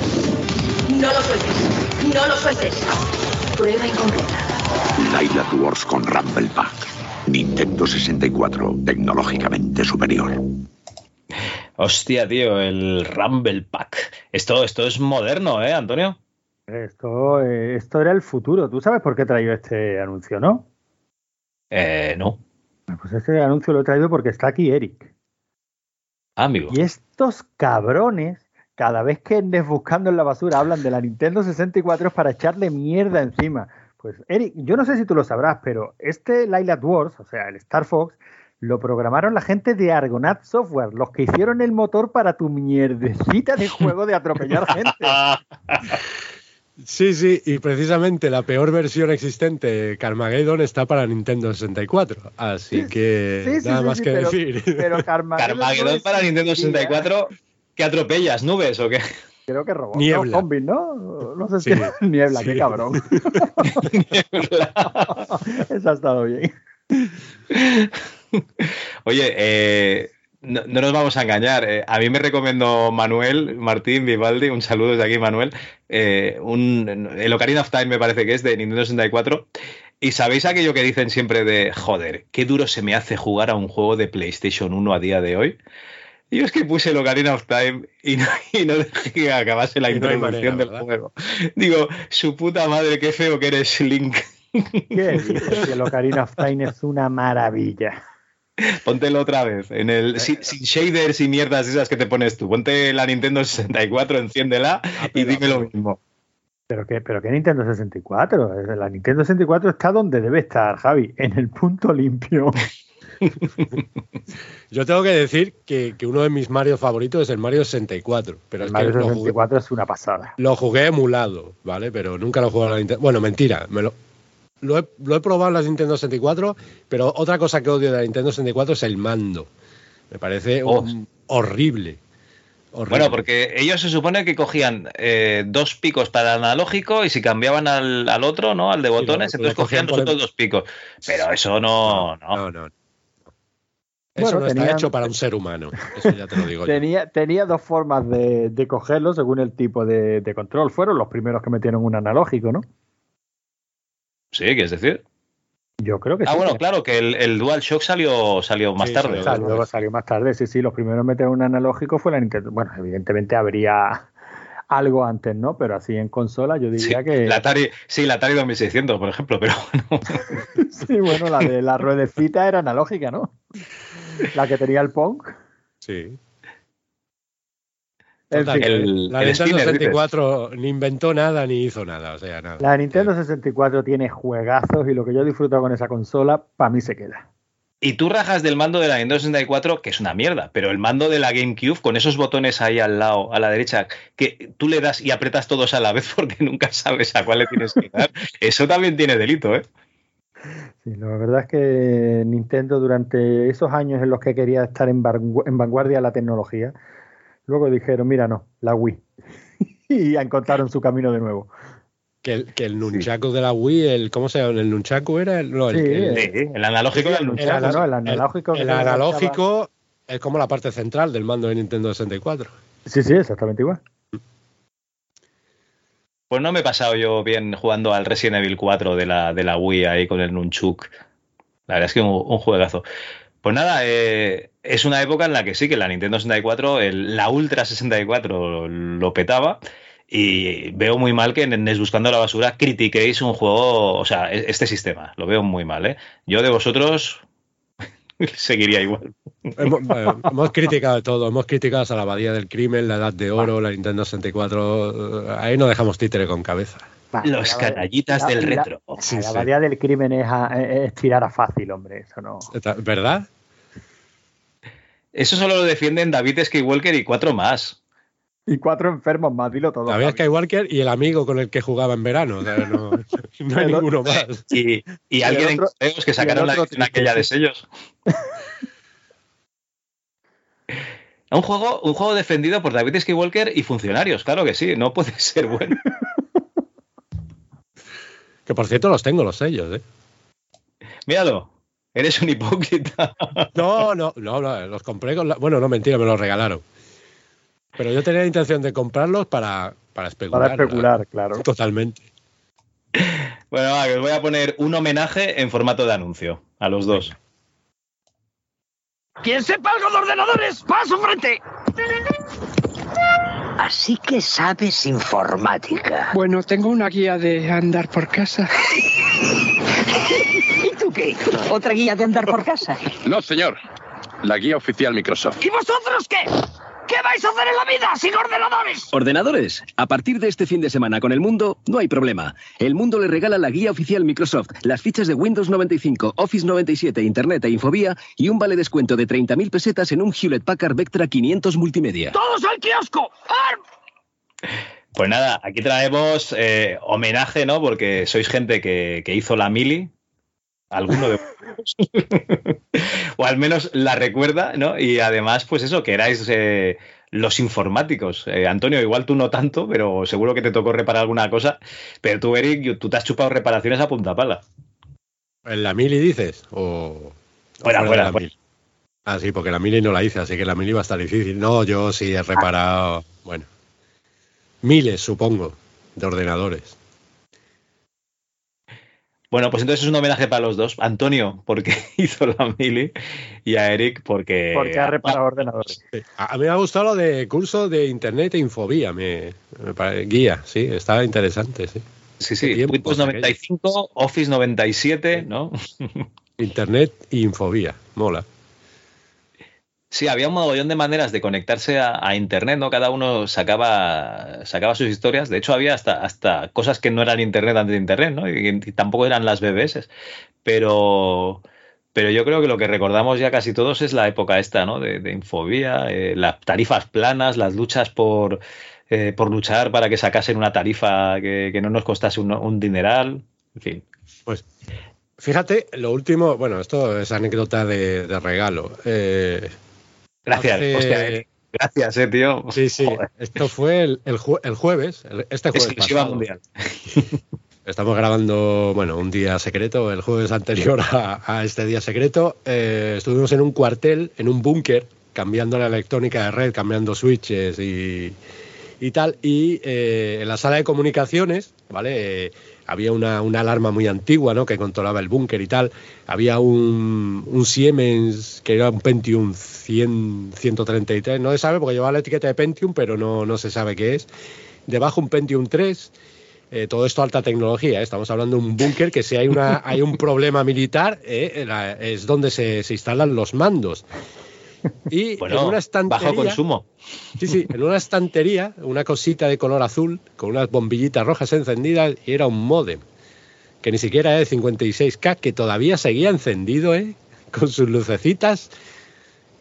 S11: No lo sueltes. No lo sueltes. Prueba incompleta.
S10: Light Wars con Rumble Pack. Nintendo 64, tecnológicamente superior.
S4: Hostia, tío, el Rumble Pack. Esto, esto es moderno, ¿eh, Antonio?
S5: Esto, eh, esto era el futuro. ¿Tú sabes por qué he traído este anuncio, no?
S4: Eh, no.
S5: Pues este anuncio lo he traído porque está aquí Eric.
S4: Amigo.
S5: Y estos cabrones, cada vez que andes buscando en la basura, hablan de la Nintendo 64 es para echarle mierda encima. Pues, Eric, yo no sé si tú lo sabrás, pero este Lilac Wars, o sea, el Star Fox, lo programaron la gente de Argonaut Software, los que hicieron el motor para tu mierdecita de juego de atropellar gente.
S6: Sí, sí, y precisamente la peor versión existente, Carmageddon, está para Nintendo 64. Así que
S5: Sí, sí,
S6: nada
S5: sí,
S6: más
S5: sí,
S6: que
S5: pero-
S6: decir.
S5: Pero Carmageddon,
S4: para Nintendo
S5: existía.
S4: 64. ¿Qué atropellas? ¿Nubes o qué?
S5: Creo que robó.
S6: Niebla.
S5: No, zombies, ¿no? No sé
S6: Sí,
S5: si niebla, qué cabrón. Eso ha estado bien.
S4: Oye, eh, no, no nos vamos a engañar. eh, a mí me recomendó Manuel Martín Vivaldi, un saludo desde aquí, Manuel. eh, un, el Ocarina of Time me parece que es de Nintendo 64. Y sabéis aquello que dicen siempre de, joder, qué duro se me hace jugar a un juego de PlayStation 1 a día de hoy. Y yo es que puse el Ocarina of Time y no, y no dejé que acabase la
S6: Y no hay
S4: introducción
S6: manera,
S4: del
S6: ¿verdad?
S4: juego. Digo, su puta madre, qué feo que eres, Link.
S5: ¿Qué dices? Si el Ocarina of Time es una maravilla.
S4: Póntelo otra vez. En el, sin, sin shaders y mierdas esas que te pones tú. Ponte la Nintendo 64, enciéndela y dime lo mismo.
S5: ¿Pero qué, ¿Pero qué Nintendo 64? La Nintendo 64 está donde debe estar, Javi, en el punto limpio.
S6: Yo tengo que decir que, que uno de mis Mario favoritos es el Mario 64. Pero
S5: El
S6: es
S5: Mario
S6: que lo jugué,
S5: 64 es una pasada.
S6: lo jugué emulado, ¿vale? Pero nunca lo jugué en la Nintendo. Bueno, mentira. Me lo, lo, he, lo he probado en la Nintendo 64, pero otra cosa que odio de la Nintendo 64 es el mando. Me parece un- horrible. horrible.
S4: Bueno, porque ellos se supone que cogían eh, dos picos para el analógico y si cambiaban al, al otro, ¿no? Al de botones,
S6: lo-
S4: entonces
S6: lo cogían
S4: los
S6: el-
S4: dos picos. Pero eso no, no.
S6: No, no. Eso
S5: Bueno,
S6: no está hecho para un ser humano. Eso ya te lo digo yo.
S5: Tenía, tenía dos formas de, de cogerlo según el tipo de, de control. Fueron los primeros que metieron un analógico, ¿no?
S4: Sí, ¿quieres decir?
S5: Yo creo que
S4: Ah,
S5: sí.
S4: bueno, claro, que el, el DualShock salió, salió más
S6: Sí,
S4: tarde.
S6: salió
S5: Salió, salió más tarde, sí, sí. Los primeros en meter un analógico fue la Nintendo. Bueno, evidentemente habría algo antes, ¿no? Pero así en consola yo
S4: Sí,
S5: diría que.
S4: la Atari, sí, la Atari 2600, por ejemplo, pero bueno.
S5: Sí, bueno, la de la ruedecita era analógica, ¿no? La que tenía el Pong.
S6: Sí.
S5: En
S6: Total,
S5: fin,
S6: que
S4: el-
S6: la
S4: el
S6: Nintendo
S4: spinner,
S6: 64 ni inventó nada ni hizo nada. O sea, nada.
S5: la Nintendo 64 tiene juegazos y lo que yo he disfrutado con esa consola, para mí se queda.
S4: Y tú rajas del mando de la Nintendo 64, que es una mierda, pero el mando de la GameCube, con esos botones ahí al lado, a la derecha, que tú le das y apretas todos a la vez porque nunca sabes a cuál le tienes que dar, eso también tiene delito, ¿eh?
S5: Sí, la verdad es que Nintendo durante esos años en los que quería estar en vanguardia de la tecnología, luego dijeron, mira, no, la Wii. y encontraron su camino de nuevo.
S6: Que el, que el nunchaku de la Wii, el, ¿cómo se llama? ¿El nunchaku era? El, no, el,
S5: Sí,
S6: el-
S4: analógico del
S5: el
S4: nunchaku.
S5: nunchaku,
S6: ana-
S5: ¿no? El analógico que
S6: el analógico es como la parte central del mando de Nintendo 64.
S5: Sí, sí, exactamente igual.
S4: Pues no me he pasado yo bien jugando al Resident Evil 4 de la, de la Wii ahí con el Nunchuk. La verdad es que un, un juegazo. Pues nada, eh, es una época en la que sí, que la Nintendo 64, el- la Ultra 64 lo petaba. Y veo muy mal que en NES Buscando la Basura critiquéis un juego, o sea, e- este sistema. Lo veo muy mal, ¿eh? Yo de vosotros seguiría igual.
S6: Hemos, hemos criticado todo, hemos criticado a la abadía del crimen, la edad de oro, la Nintendo 64. eh, Ahí no dejamos títere con cabeza.
S4: Los
S5: la-
S4: canallitas
S5: la-
S4: del
S5: la-
S4: retro.
S6: Sí,
S5: la
S6: sí.
S5: variedad del crimen es, a- es tirar a fácil, hombre. Eso no.
S6: ¿Verdad?
S4: Eso solo lo defienden David Skywalker y cuatro más.
S5: Y cuatro enfermos más, dilo todo. Javi.
S6: Skywalker y el amigo con el que jugaba en verano. o sea, no, no hay ninguno más.
S4: Y, alguien en
S5: otro-
S4: correos que sacaron la edición aquella de sellos. un juego, un juego defendido por David Skywalker y funcionarios, claro que sí, no puede ser bueno.
S6: Que por cierto los tengo los sellos, ¿eh?
S4: Míralo, eres un hipócrita.
S6: No, no, no, no, los compré con la... Bueno, no, mentira, me los regalaron. Pero yo tenía la intención de comprarlos para, para especular.
S5: Para especular, claro.
S6: Totalmente.
S4: Bueno, va, que os voy a poner un homenaje en formato de anuncio a los dos.
S12: Quien sepa algo de ordenadores, va a su frente.
S13: Así que sabes informática.
S14: Bueno, tengo una guía de andar por casa.
S13: ¿Y tú
S12: qué? ¿Otra guía de andar por casa?
S10: No, señor. La guía oficial Microsoft.
S12: ¿Y vosotros qué? ¿Qué vais a hacer en la vida sin ordenadores?
S13: Ordenadores. A partir de este fin de semana con el mundo, no hay problema. El mundo le regala la guía oficial Microsoft, las fichas de Windows 95, Office 97, Internet e Infobía y un vale descuento de 30.000 pesetas en un Hewlett Packard Vectra 500 multimedia.
S12: ¡Todos al kiosco! ¡Arm!
S4: Pues nada, aquí traemos eh, homenaje, ¿no? Porque sois gente que, que hizo la mili. Alguno de o al menos la recuerda, ¿no? Y además, pues eso, que erais eh, los informáticos. Eh, Antonio, igual tú no tanto, pero seguro que te tocó reparar alguna cosa. Pero tú, Eric, tú te has chupado reparaciones a punta pala.
S6: ¿En la mili dices? O...
S4: Fuera, fuera,
S6: la
S4: fuera.
S6: mili? Ah, sí, porque la mili no la hice, así que la mili va a estar difícil. No, yo sí he reparado, bueno, miles, supongo, de ordenadores.
S4: Bueno, pues entonces es un homenaje para los dos. Antonio, porque hizo la mili, y a Eric, porque.
S5: Porque ha reparado ordenadores.
S6: A a mí me ha gustado lo de curso de internet e infobía, me, me pare- guía, sí, está interesante, sí.
S4: Sí, sí, Windows 95, Office 97, ¿no?
S6: Internet e infobía, mola.
S4: Sí, había un mogollón de maneras de conectarse a, internet, ¿no? Cada uno sacaba, sacaba sus historias. De hecho, había hasta, hasta cosas que no eran internet antes de internet, ¿no? Y, tampoco eran las BBS. Pero, pero yo creo que lo que recordamos ya casi todos es la época esta, ¿no? De, de infobía, eh, las tarifas planas, las luchas por, eh, por luchar para que sacasen una tarifa que, que no nos costase un, un dineral. En fin.
S6: Pues fíjate, lo último, bueno, esto es anécdota de, de regalo. Eh,
S4: Gracias,
S6: hace-
S4: hostia, eh, gracias, eh, tío.
S6: Sí, sí, esto fue el, el jue- el jueves, el- este jueves
S4: Exclusiva
S6: pasado.
S4: mundial.
S6: Estamos grabando, bueno, un día secreto, el jueves anterior a, a este día secreto. Eh, estuvimos en un cuartel, en un búnker, cambiando la electrónica de red, cambiando switches y, y tal. Y eh, en la sala de comunicaciones, ¿vale? Había una, una alarma muy antigua, ¿no? Que controlaba el búnker y tal. Había un, un Siemens que era un Pentium 100, 133, no se sabe porque llevaba la etiqueta de Pentium, pero no, no se sabe qué es. Debajo un Pentium 3. Eh, todo esto alta tecnología, ¿eh? estamos hablando de un búnker que si hay, una, hay un problema militar eh, es donde se, se instalan los mandos. Y
S4: Bueno,
S6: en una estantería,
S4: bajo consumo.
S6: Sí, sí, en una estantería, una cosita de color azul con unas bombillitas rojas encendidas y era un modem que ni siquiera era de 56K, que todavía seguía encendido, ¿eh? con sus lucecitas.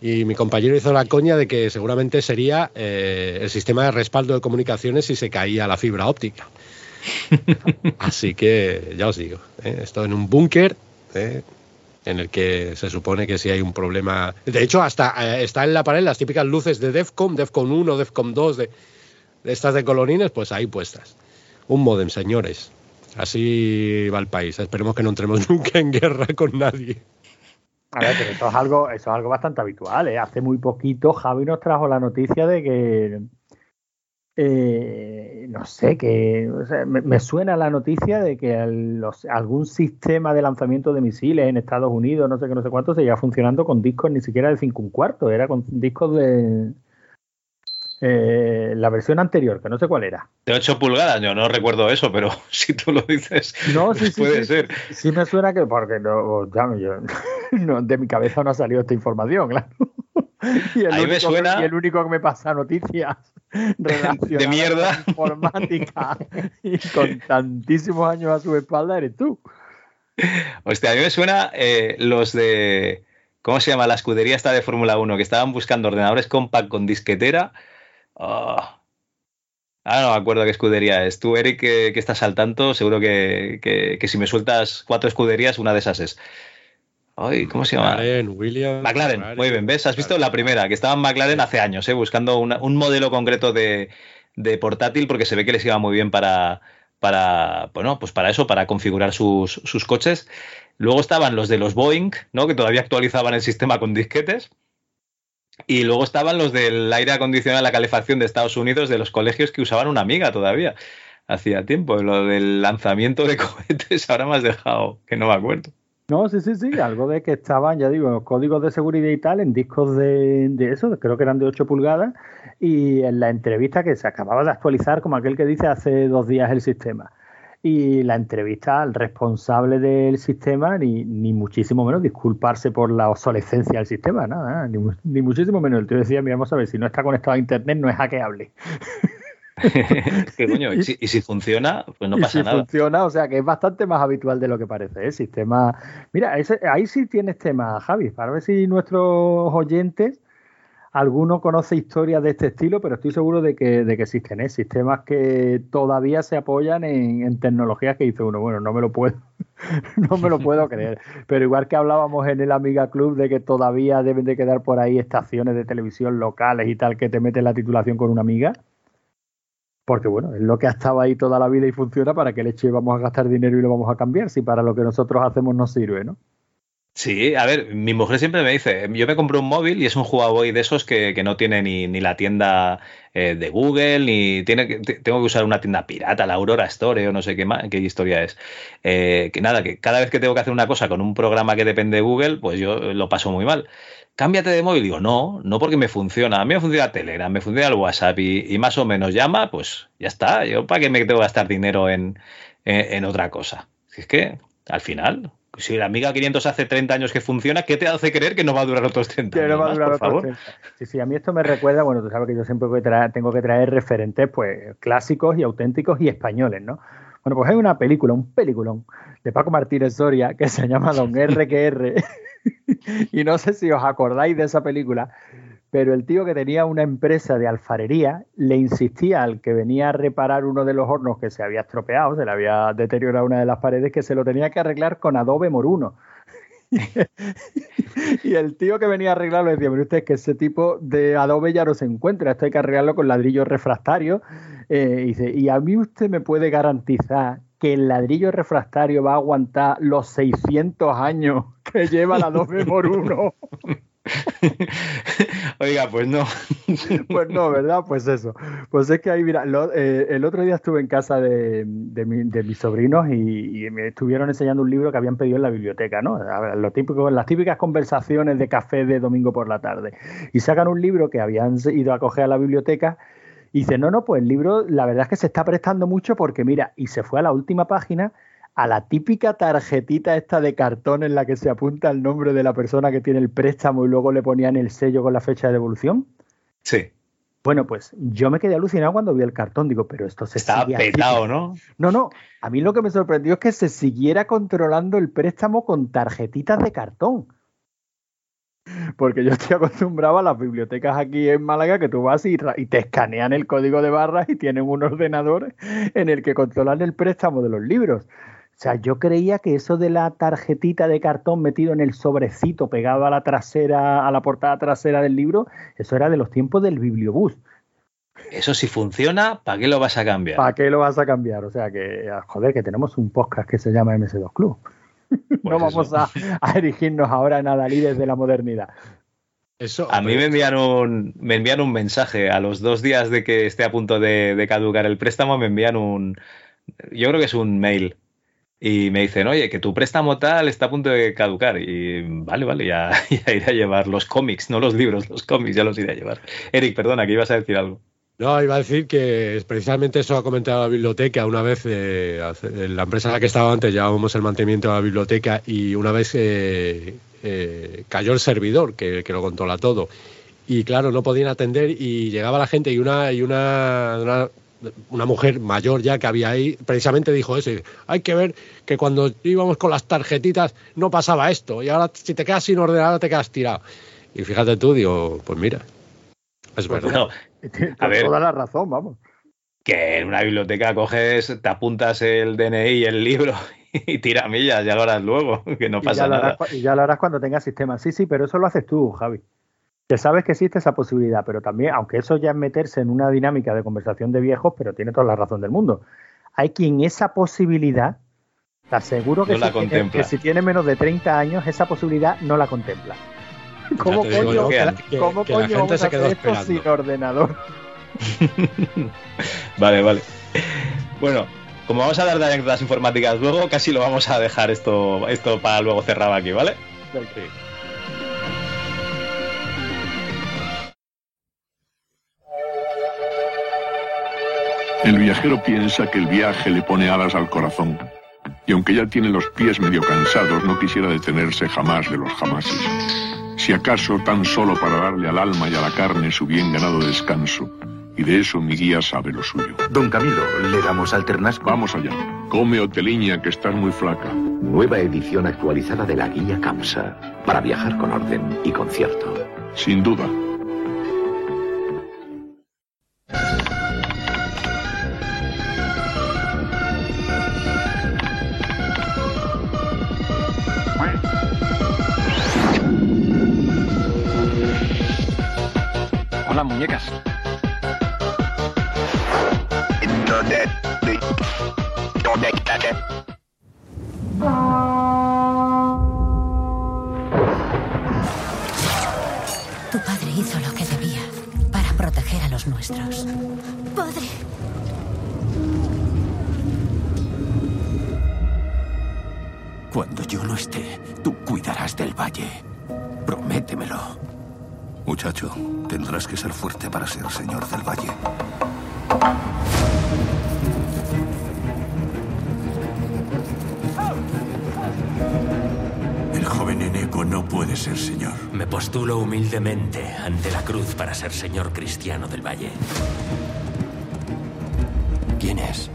S6: Y mi compañero hizo la coña de que seguramente sería eh, el sistema de respaldo de comunicaciones si se caía la fibra óptica. Así que ya os digo, ¿eh? esto en un búnker ¿eh? En el que se supone que si hay un problema. De hecho, hasta eh, está en la pared las típicas luces de DEFCON, DEFCON 1, DEFCON 2, de, estas de colorines, pues ahí puestas. Un modem, señores. Así va el país. Esperemos que no entremos nunca en guerra con nadie.
S5: A ver, pero eso es algo, eso es algo bastante habitual. ¿eh? Hace muy poquito Javi nos trajo la noticia de que eh, no sé, que o sea, me, me suena la noticia de que el- los- algún sistema de lanzamiento de misiles en Estados Unidos, no sé qué, no sé cuánto, seguía funcionando con discos ni siquiera de 5 un cuarto, era con discos de eh, la versión anterior, que no sé cuál era.
S4: De 8 pulgadas, yo no recuerdo eso, pero si tú lo dices,
S5: No, sí, sí,
S4: puede
S5: sí,
S4: ser.
S5: Sí me suena que, porque no, ya, yo- no, de mi cabeza no ha salido esta información, claro. Y el,
S4: me
S5: único que-
S4: suena-
S5: y el único que me pasa noticias relacionadas
S4: De mierda.
S5: con informática y con tantísimos años a su espalda eres tú.
S4: Hostia, a mí me suena eh, los de. ¿Cómo se llama? La escudería esta de Fórmula 1, que estaban buscando ordenadores compact con disquetera. Ah, Ahora no me acuerdo qué escudería es. Tú, Eric, que, que estás al tanto, seguro que, que- que si me sueltas cuatro escuderías, una de esas es. Ay, ¿cómo se llama?
S6: McLaren, Williams.
S4: McLaren, muy bien, ¿ves? Has visto la primera, que estaba en McLaren hace años, ¿eh? buscando una- un modelo concreto de, de portátil porque se ve que les iba muy bien para, para, bueno, pues para eso, para configurar sus, sus coches. Luego estaban los de los Boeing, ¿no? Que todavía actualizaban el sistema con disquetes. Y luego estaban los del aire acondicionado, la calefacción de Estados Unidos, de los colegios que usaban una amiga todavía. Hacía tiempo. Lo del lanzamiento de cohetes, ahora me has dejado, que no me acuerdo.
S5: No, sí, sí, sí, algo de que estaban, ya digo, códigos de seguridad y tal en discos de, eso, creo que eran de 8 pulgadas, y en la entrevista que se acababa de actualizar, como aquel que dice hace dos días el sistema. y la entrevista al responsable del sistema, ni, ni muchísimo menos disculparse por la obsolescencia del sistema, nada, nada, ni, ni muchísimo menos. El tío decía, mira, vamos a ver, si no está conectado a internet no es hackeable.
S4: ¿Qué coño? ¿Y si, y si funciona, pues no
S5: y
S4: pasa
S5: si
S4: nada.
S5: funciona, o sea que es bastante más habitual de lo que parece. ¿eh? Sistema. Mira, ese- ahí sí tienes tema, Javi, para ver si nuestros oyentes, alguno conoce historias de este estilo, pero estoy seguro de que, de que existen ¿eh? sistemas que todavía se apoyan en, en tecnologías que dice uno, bueno, no me lo puedo, no me lo puedo creer. Pero igual que hablábamos en el Amiga Club de que todavía deben de quedar por ahí estaciones de televisión locales y tal que te meten la titulación con una amiga. Porque bueno, es lo que ha estado ahí toda la vida y funciona, ¿para qué leche vamos a gastar dinero y lo vamos a cambiar? Si para lo que nosotros hacemos nos sirve, ¿no?
S4: Sí, a ver, mi mujer siempre me dice, yo me compré un móvil y es un Huawei de esos que, no tiene ni, la tienda eh, de Google, ni tiene tengo que usar una tienda pirata, la Aurora Store o no sé qué, más, qué historia es. Eh, que nada, que cada vez que tengo que hacer una cosa con un programa que depende de Google, pues yo lo paso muy mal. Cámbiate de móvil, digo, no, no porque me funciona. A mí me funciona Telegram, me funciona el WhatsApp y, y más o menos llama, pues ya está. Yo para qué me tengo que gastar dinero en, en, en otra cosa. Si es que, al final, si la Amiga 500 hace 30 años que funciona, ¿qué te hace creer que no va a durar otros 30
S5: Que
S4: años
S5: no va a
S4: más,
S5: durar
S4: por
S5: otros
S4: favor?
S5: 30. Sí, sí, a mí esto me recuerda, bueno, tú sabes que yo siempre tengo que traer, tengo que traer referentes pues clásicos y auténticos y españoles, ¿no? Bueno, pues hay una película, un peliculón de Paco Martínez Soria que se llama Don R que R. y no sé si os acordáis de esa película, pero el tío que tenía una empresa de alfarería le insistía al que venía a reparar uno de los hornos que se había estropeado, se le había deteriorado una de las paredes, que se lo tenía que arreglar con Adobe Moruno. Y el tío que venía a arreglarlo decía, mire usted, que ese tipo de Adobe ya no se encuentra, esto hay que arreglarlo con ladrillo refractario. Eh, y, dice, y a mí usted me puede garantizar que el ladrillo refractario va a aguantar los 600 años que lleva el Adobe por uno.
S4: Oiga, pues no.
S5: Pues no, ¿verdad? Pues eso. Pues es que ahí, mira, lo- eh, el otro día estuve en casa de, mi- de mis sobrinos y, me estuvieron enseñando un libro que habían pedido en la biblioteca, ¿no? Las típicas conversaciones de café de domingo por la tarde. Y sacan un libro que habían ido a coger a la biblioteca y dice, no, no, pues el libro la verdad es que se está prestando mucho porque mira, y se fue a la última página a la típica tarjetita esta de cartón en la que se apunta el nombre de la persona que tiene el préstamo y luego le ponían el sello con la fecha de devolución.
S4: Sí.
S5: Bueno, pues yo me quedé alucinado cuando vi el cartón. Digo, pero esto se
S4: Estaba
S5: sigue
S4: petado. ¿no?
S5: No, no. A mí lo que me sorprendió es que se siguiera controlando el préstamo con tarjetitas de cartón. Porque yo estoy acostumbrado a las bibliotecas aquí en Málaga que tú vas y, y te escanean el código de barras y tienen un ordenador en el que controlan el préstamo de los libros. O sea, yo creía que eso de la tarjetita de cartón metido en el sobrecito pegado a la trasera, a la portada trasera del libro, eso era de los tiempos del bibliobús.
S4: Eso si funciona, ¿para qué lo vas a cambiar?
S5: ¿Para qué lo vas a cambiar? O sea que, ah, joder, que tenemos un podcast que se llama MS2 Club. no vamos a, a erigirnos ahora en adalides de la modernidad.
S6: Eso,
S4: A mí me envían un, me envían un mensaje a los dos días de que esté a punto de, de caducar el préstamo, me envían un, yo creo que es un mail y me dicen, oye, que tu préstamo tal está a punto de caducar y vale, vale, ya, ya iré a llevar los cómics, no los libros, los cómics ya los iré a llevar. Eric, perdona, que ibas a decir algo.
S6: No, iba a decir que precisamente eso ha comentado la biblioteca una vez, eh, la empresa en la que estaba antes llevábamos el mantenimiento de la biblioteca y una vez eh, eh, cayó el servidor que, que lo controla todo. Y claro, no podían atender y llegaba la gente y una, y una, una mujer mayor ya que había ahí precisamente dijo eso. y, Hay que ver que cuando íbamos con las tarjetitas no pasaba esto y ahora si te quedas sin ordenador te quedas tirado. Y fíjate tú, digo, pues mira, es verdad.
S4: No,
S5: Con
S4: ver.
S5: toda la razón, vamos.
S4: que en una biblioteca coges, te apuntas el DNI y el libro y tira millas, ya lo harás luego, que no
S5: Y
S4: pasa
S5: ya, lo
S4: nada.
S5: harás, y ya lo harás cuando tengas sistema. Sí, sí, pero eso lo haces tú, Javi. Que sabes que existe esa posibilidad, pero también, aunque eso ya es meterse en una dinámica de conversación de viejos, pero tiene toda la razón del mundo. Hay quien esa posibilidad, te aseguro que,
S4: No la
S5: si, tiene,
S4: contempla.
S5: que si tiene menos de 30 años, esa posibilidad no la contempla. ¿Cómo
S6: digo
S5: coño,
S6: yo que que-
S5: cómo
S6: que la gente se quedó esperando.
S5: sin ordenador?
S4: Vale, vale. Bueno, como vamos a dar de anécdotas informáticas luego, casi lo vamos a dejar esto, esto para luego cerrado aquí, ¿vale?
S10: El viajero piensa que el viaje le pone alas al corazón. Y aunque ya tiene los pies medio cansados, no quisiera detenerse jamás de los jamases. Si acaso tan solo para darle al alma y a la carne su bien ganado descanso. Y de eso mi guía sabe lo suyo.
S14: Don Camilo, ¿le damos alternasco?
S10: Vamos allá. Come hoteliña, que estás muy flaca.
S14: Nueva edición actualizada de la guía CAMSA. Para viajar con orden y concierto.
S10: Sin duda.
S15: Hola, muñecas.
S16: Tu padre hizo lo que debía para proteger a los nuestros.
S17: Padre.
S14: Cuando yo no esté, tú cuidarás del valle. Prométemelo.
S18: Muchacho, tendrás que ser fuerte para ser señor del valle.
S14: El joven Eneco no puede ser señor.
S19: Me postulo humildemente ante la cruz para ser señor cristiano del valle.
S18: ¿Quién es?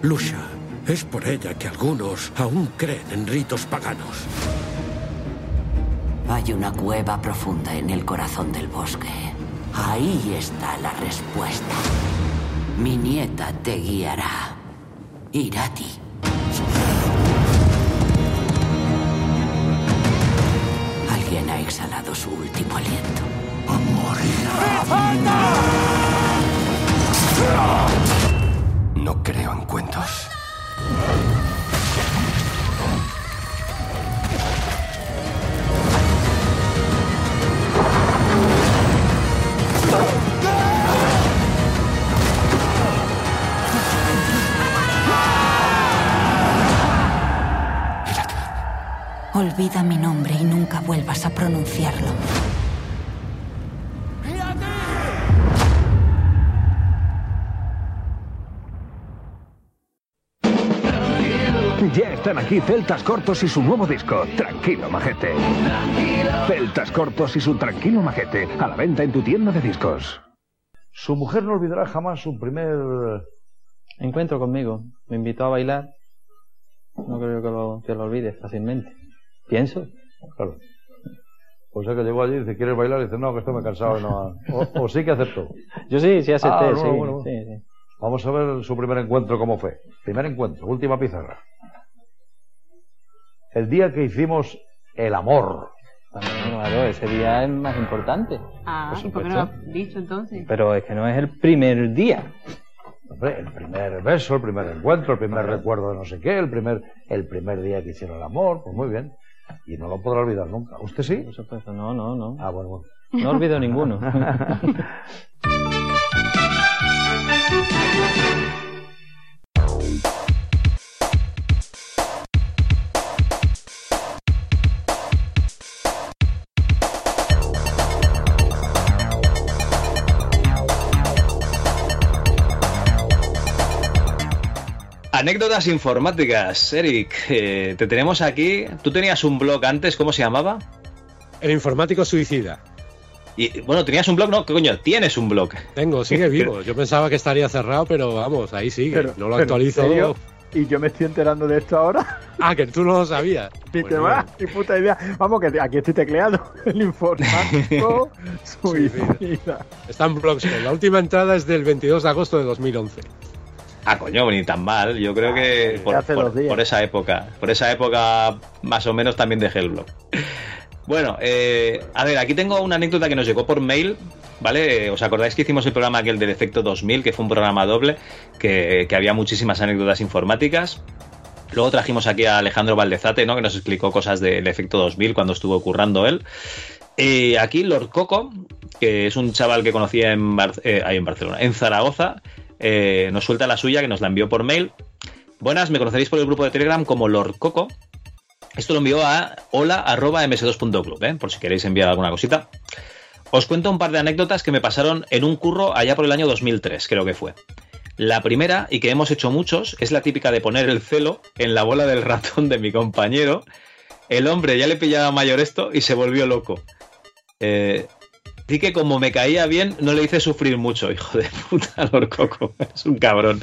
S20: Lucia. Es por ella que algunos aún creen en ritos paganos.
S16: Hay una cueva profunda en el corazón del bosque. Ahí está la respuesta. Mi nieta te guiará. Irati. Alguien ha exhalado su último aliento.
S18: No creo en cuentos.
S16: Olvida mi nombre y nunca vuelvas a pronunciarlo.
S21: Ya están aquí Celtas Cortos y su nuevo disco, Tranquilo Majete. Celtas Cortos y su Tranquilo Majete, a la venta en tu tienda de discos.
S7: Su mujer no olvidará jamás su primer...
S8: Encuentro conmigo. Me invitó a bailar. No creo que lo, que lo olvide fácilmente. Pienso.
S7: Claro. O sea que llegó allí y dice, ¿quieres bailar? Y dice, no, que estoy muy cansado. No. O, o sí que aceptó.
S8: Yo sí, sí acepté,
S7: Ah, no,
S8: sí,
S7: bueno, bueno.
S8: sí, sí.
S7: Vamos a ver su primer encuentro cómo fue. Primer encuentro, última pizarra. El día que hicimos el amor.
S8: Claro, ese día es más importante.
S9: Ah,
S8: Por
S9: ¿y por qué no lo has dicho entonces?
S8: Pero es que no es el primer día.
S7: Hombre, el primer beso, el primer encuentro, el primer recuerdo de no sé qué, el primer, el primer día que hicieron el amor, pues muy bien. Y no lo podrá olvidar nunca. ¿Usted sí?
S8: Por supuesto, no, no, no.
S7: Ah, bueno, bueno.
S8: No olvido ninguno.
S4: Anécdotas informáticas, Eric. eh, te tenemos aquí. Tú tenías un blog antes, ¿cómo se llamaba?
S6: El informático suicida.
S4: Y bueno, tenías un blog, no, ¿qué coño? Tienes un blog.
S6: Tengo, sigue vivo. Yo pensaba que estaría cerrado, pero vamos, ahí sigue.
S5: Pero-
S6: no lo actualizo.
S5: ¿en serio? ¿Y yo me estoy enterando de esto ahora?
S6: Ah, que tú no lo sabías.
S5: Ni
S6: Pues
S5: te va, ni puta idea. Vamos, que aquí estoy tecleando. El informático suicida.
S6: Está en Blogspot. La última entrada es del 22 de agosto de 2011.
S4: Ah, coño, ni tan mal. Yo creo que por, esa época, por esa época más o menos también dejé el blog. Bueno, eh, a ver, aquí tengo una anécdota que nos llegó por mail, ¿vale? ¿Os acordáis que hicimos el programa aquel del Efecto 2000, que fue un programa doble, que, que había muchísimas anécdotas informáticas? Luego trajimos aquí a Alejandro Valdezate, ¿no? Que nos explicó cosas del Efecto 2000 cuando estuvo currando él. Y aquí Lord Coco, que es un chaval que conocía en, Bar- eh, ahí en Barcelona, en Zaragoza, eh, nos suelta la suya, que nos la envió por mail. Buenas, me conoceréis por el grupo de Telegram como Lord Coco. Esto lo envió a hola.ms2.club, ¿eh? por si queréis enviar alguna cosita. Os cuento un par de anécdotas que me pasaron en un curro allá por el año 2003, creo que fue. La primera, y que hemos hecho muchos, es la típica de poner el celo en la bola del ratón de mi compañero. El hombre ya le pillaba mayor esto y se volvió loco. Eh, sí que como me caía bien, no le hice sufrir mucho, hijo de puta, Lord Coco. Es un cabrón.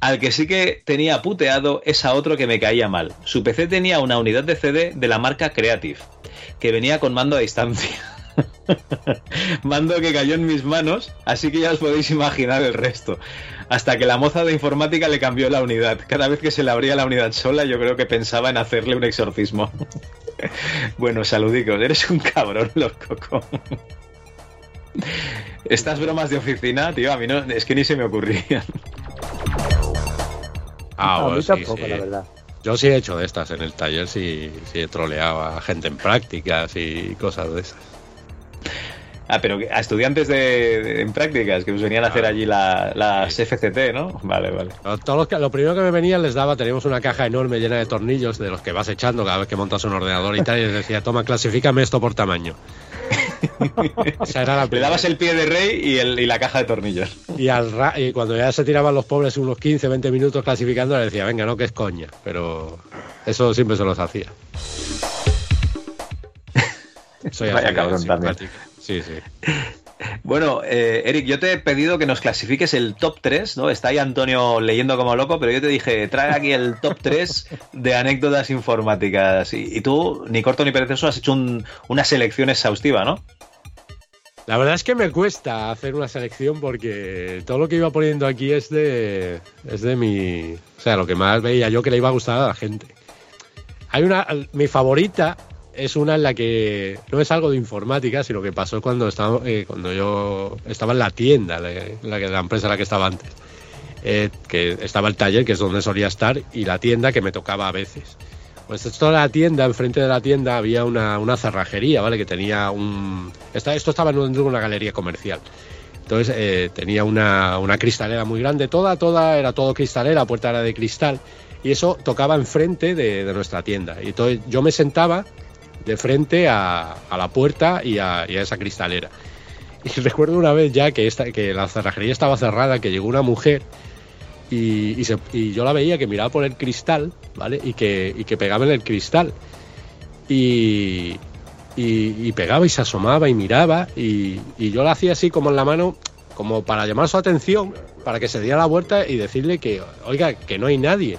S4: Al que sí que tenía puteado es a otro que me caía mal. Su PC tenía una unidad de CD de la marca Creative, que venía con mando a distancia. mando que cayó en mis manos, así que ya os podéis imaginar el resto. Hasta que la moza de informática le cambió la unidad. Cada vez que se le abría la unidad sola, yo creo que pensaba en hacerle un exorcismo. bueno, saludicos, eres un cabrón, los coco. Estas bromas de oficina, tío, a mí no, es que ni se me ocurrían.
S6: Ah,
S5: A
S6: bueno,
S5: mí
S6: sí,
S5: tampoco,
S6: sí.
S5: la verdad.
S6: Yo sí he hecho de estas en el taller, sí, sí he troleado a gente en prácticas y cosas de esas.
S4: Ah, pero a estudiantes de, de- en prácticas que os venían a hacer allí la- las FCT, ¿no? Vale, vale.
S6: Que- lo primero que me venían les daba, teníamos una caja enorme llena de tornillos de los que vas echando cada vez que montas un ordenador y tal, y les decía, toma, clasifícame esto por tamaño. Esa era la
S4: Le dabas el pie de rey y, el- y la caja de tornillos.
S6: Y, al ra- y cuando ya se tiraban los pobres unos 15, 20 minutos clasificando, le decía, venga, no, que es coña. Pero eso siempre se los hacía. Soy
S4: Vaya cabrón también.
S6: Sí, sí.
S4: Bueno, eh, Eric, yo te he pedido que nos clasifiques el top 3, ¿no? Está ahí Antonio leyendo como loco, pero yo te dije, trae aquí el top 3 de anécdotas informáticas. Y, y tú, ni corto ni perezoso, has hecho un- una selección exhaustiva, ¿no?
S6: La verdad es que me cuesta hacer una selección porque todo lo que iba poniendo aquí es de, es de mi... O sea, lo que más veía yo que le iba a gustar a la gente. Hay una... Mi favorita es una en la que no es algo de informática, sino que pasó cuando, estaba, eh, cuando yo estaba en la tienda, la, la, empresa en la que estaba antes. Eh, que estaba el taller, que es donde solía estar, y la tienda que me tocaba a veces. Pues esto de la tienda, enfrente de la tienda había una, una cerrajería, ¿vale? Que tenía un... Esto estaba dentro de una galería comercial. Entonces eh, tenía una, una cristalera muy grande, toda, toda, era todo cristalera, la puerta era de cristal, y eso tocaba enfrente de, de nuestra tienda. Y entonces yo me sentaba de frente a, a la puerta y a, y a esa cristalera. Y recuerdo una vez ya que, esta, que la cerrajería estaba cerrada, que llegó una mujer y, y se- y yo la veía que miraba por el cristal, ¿vale? Y que, y que pegaba en el cristal. Y, pegaba y se asomaba y miraba y yo la hacía así como en la mano, como para llamar su atención, para que se diera la vuelta y decirle que, oiga, que no hay nadie.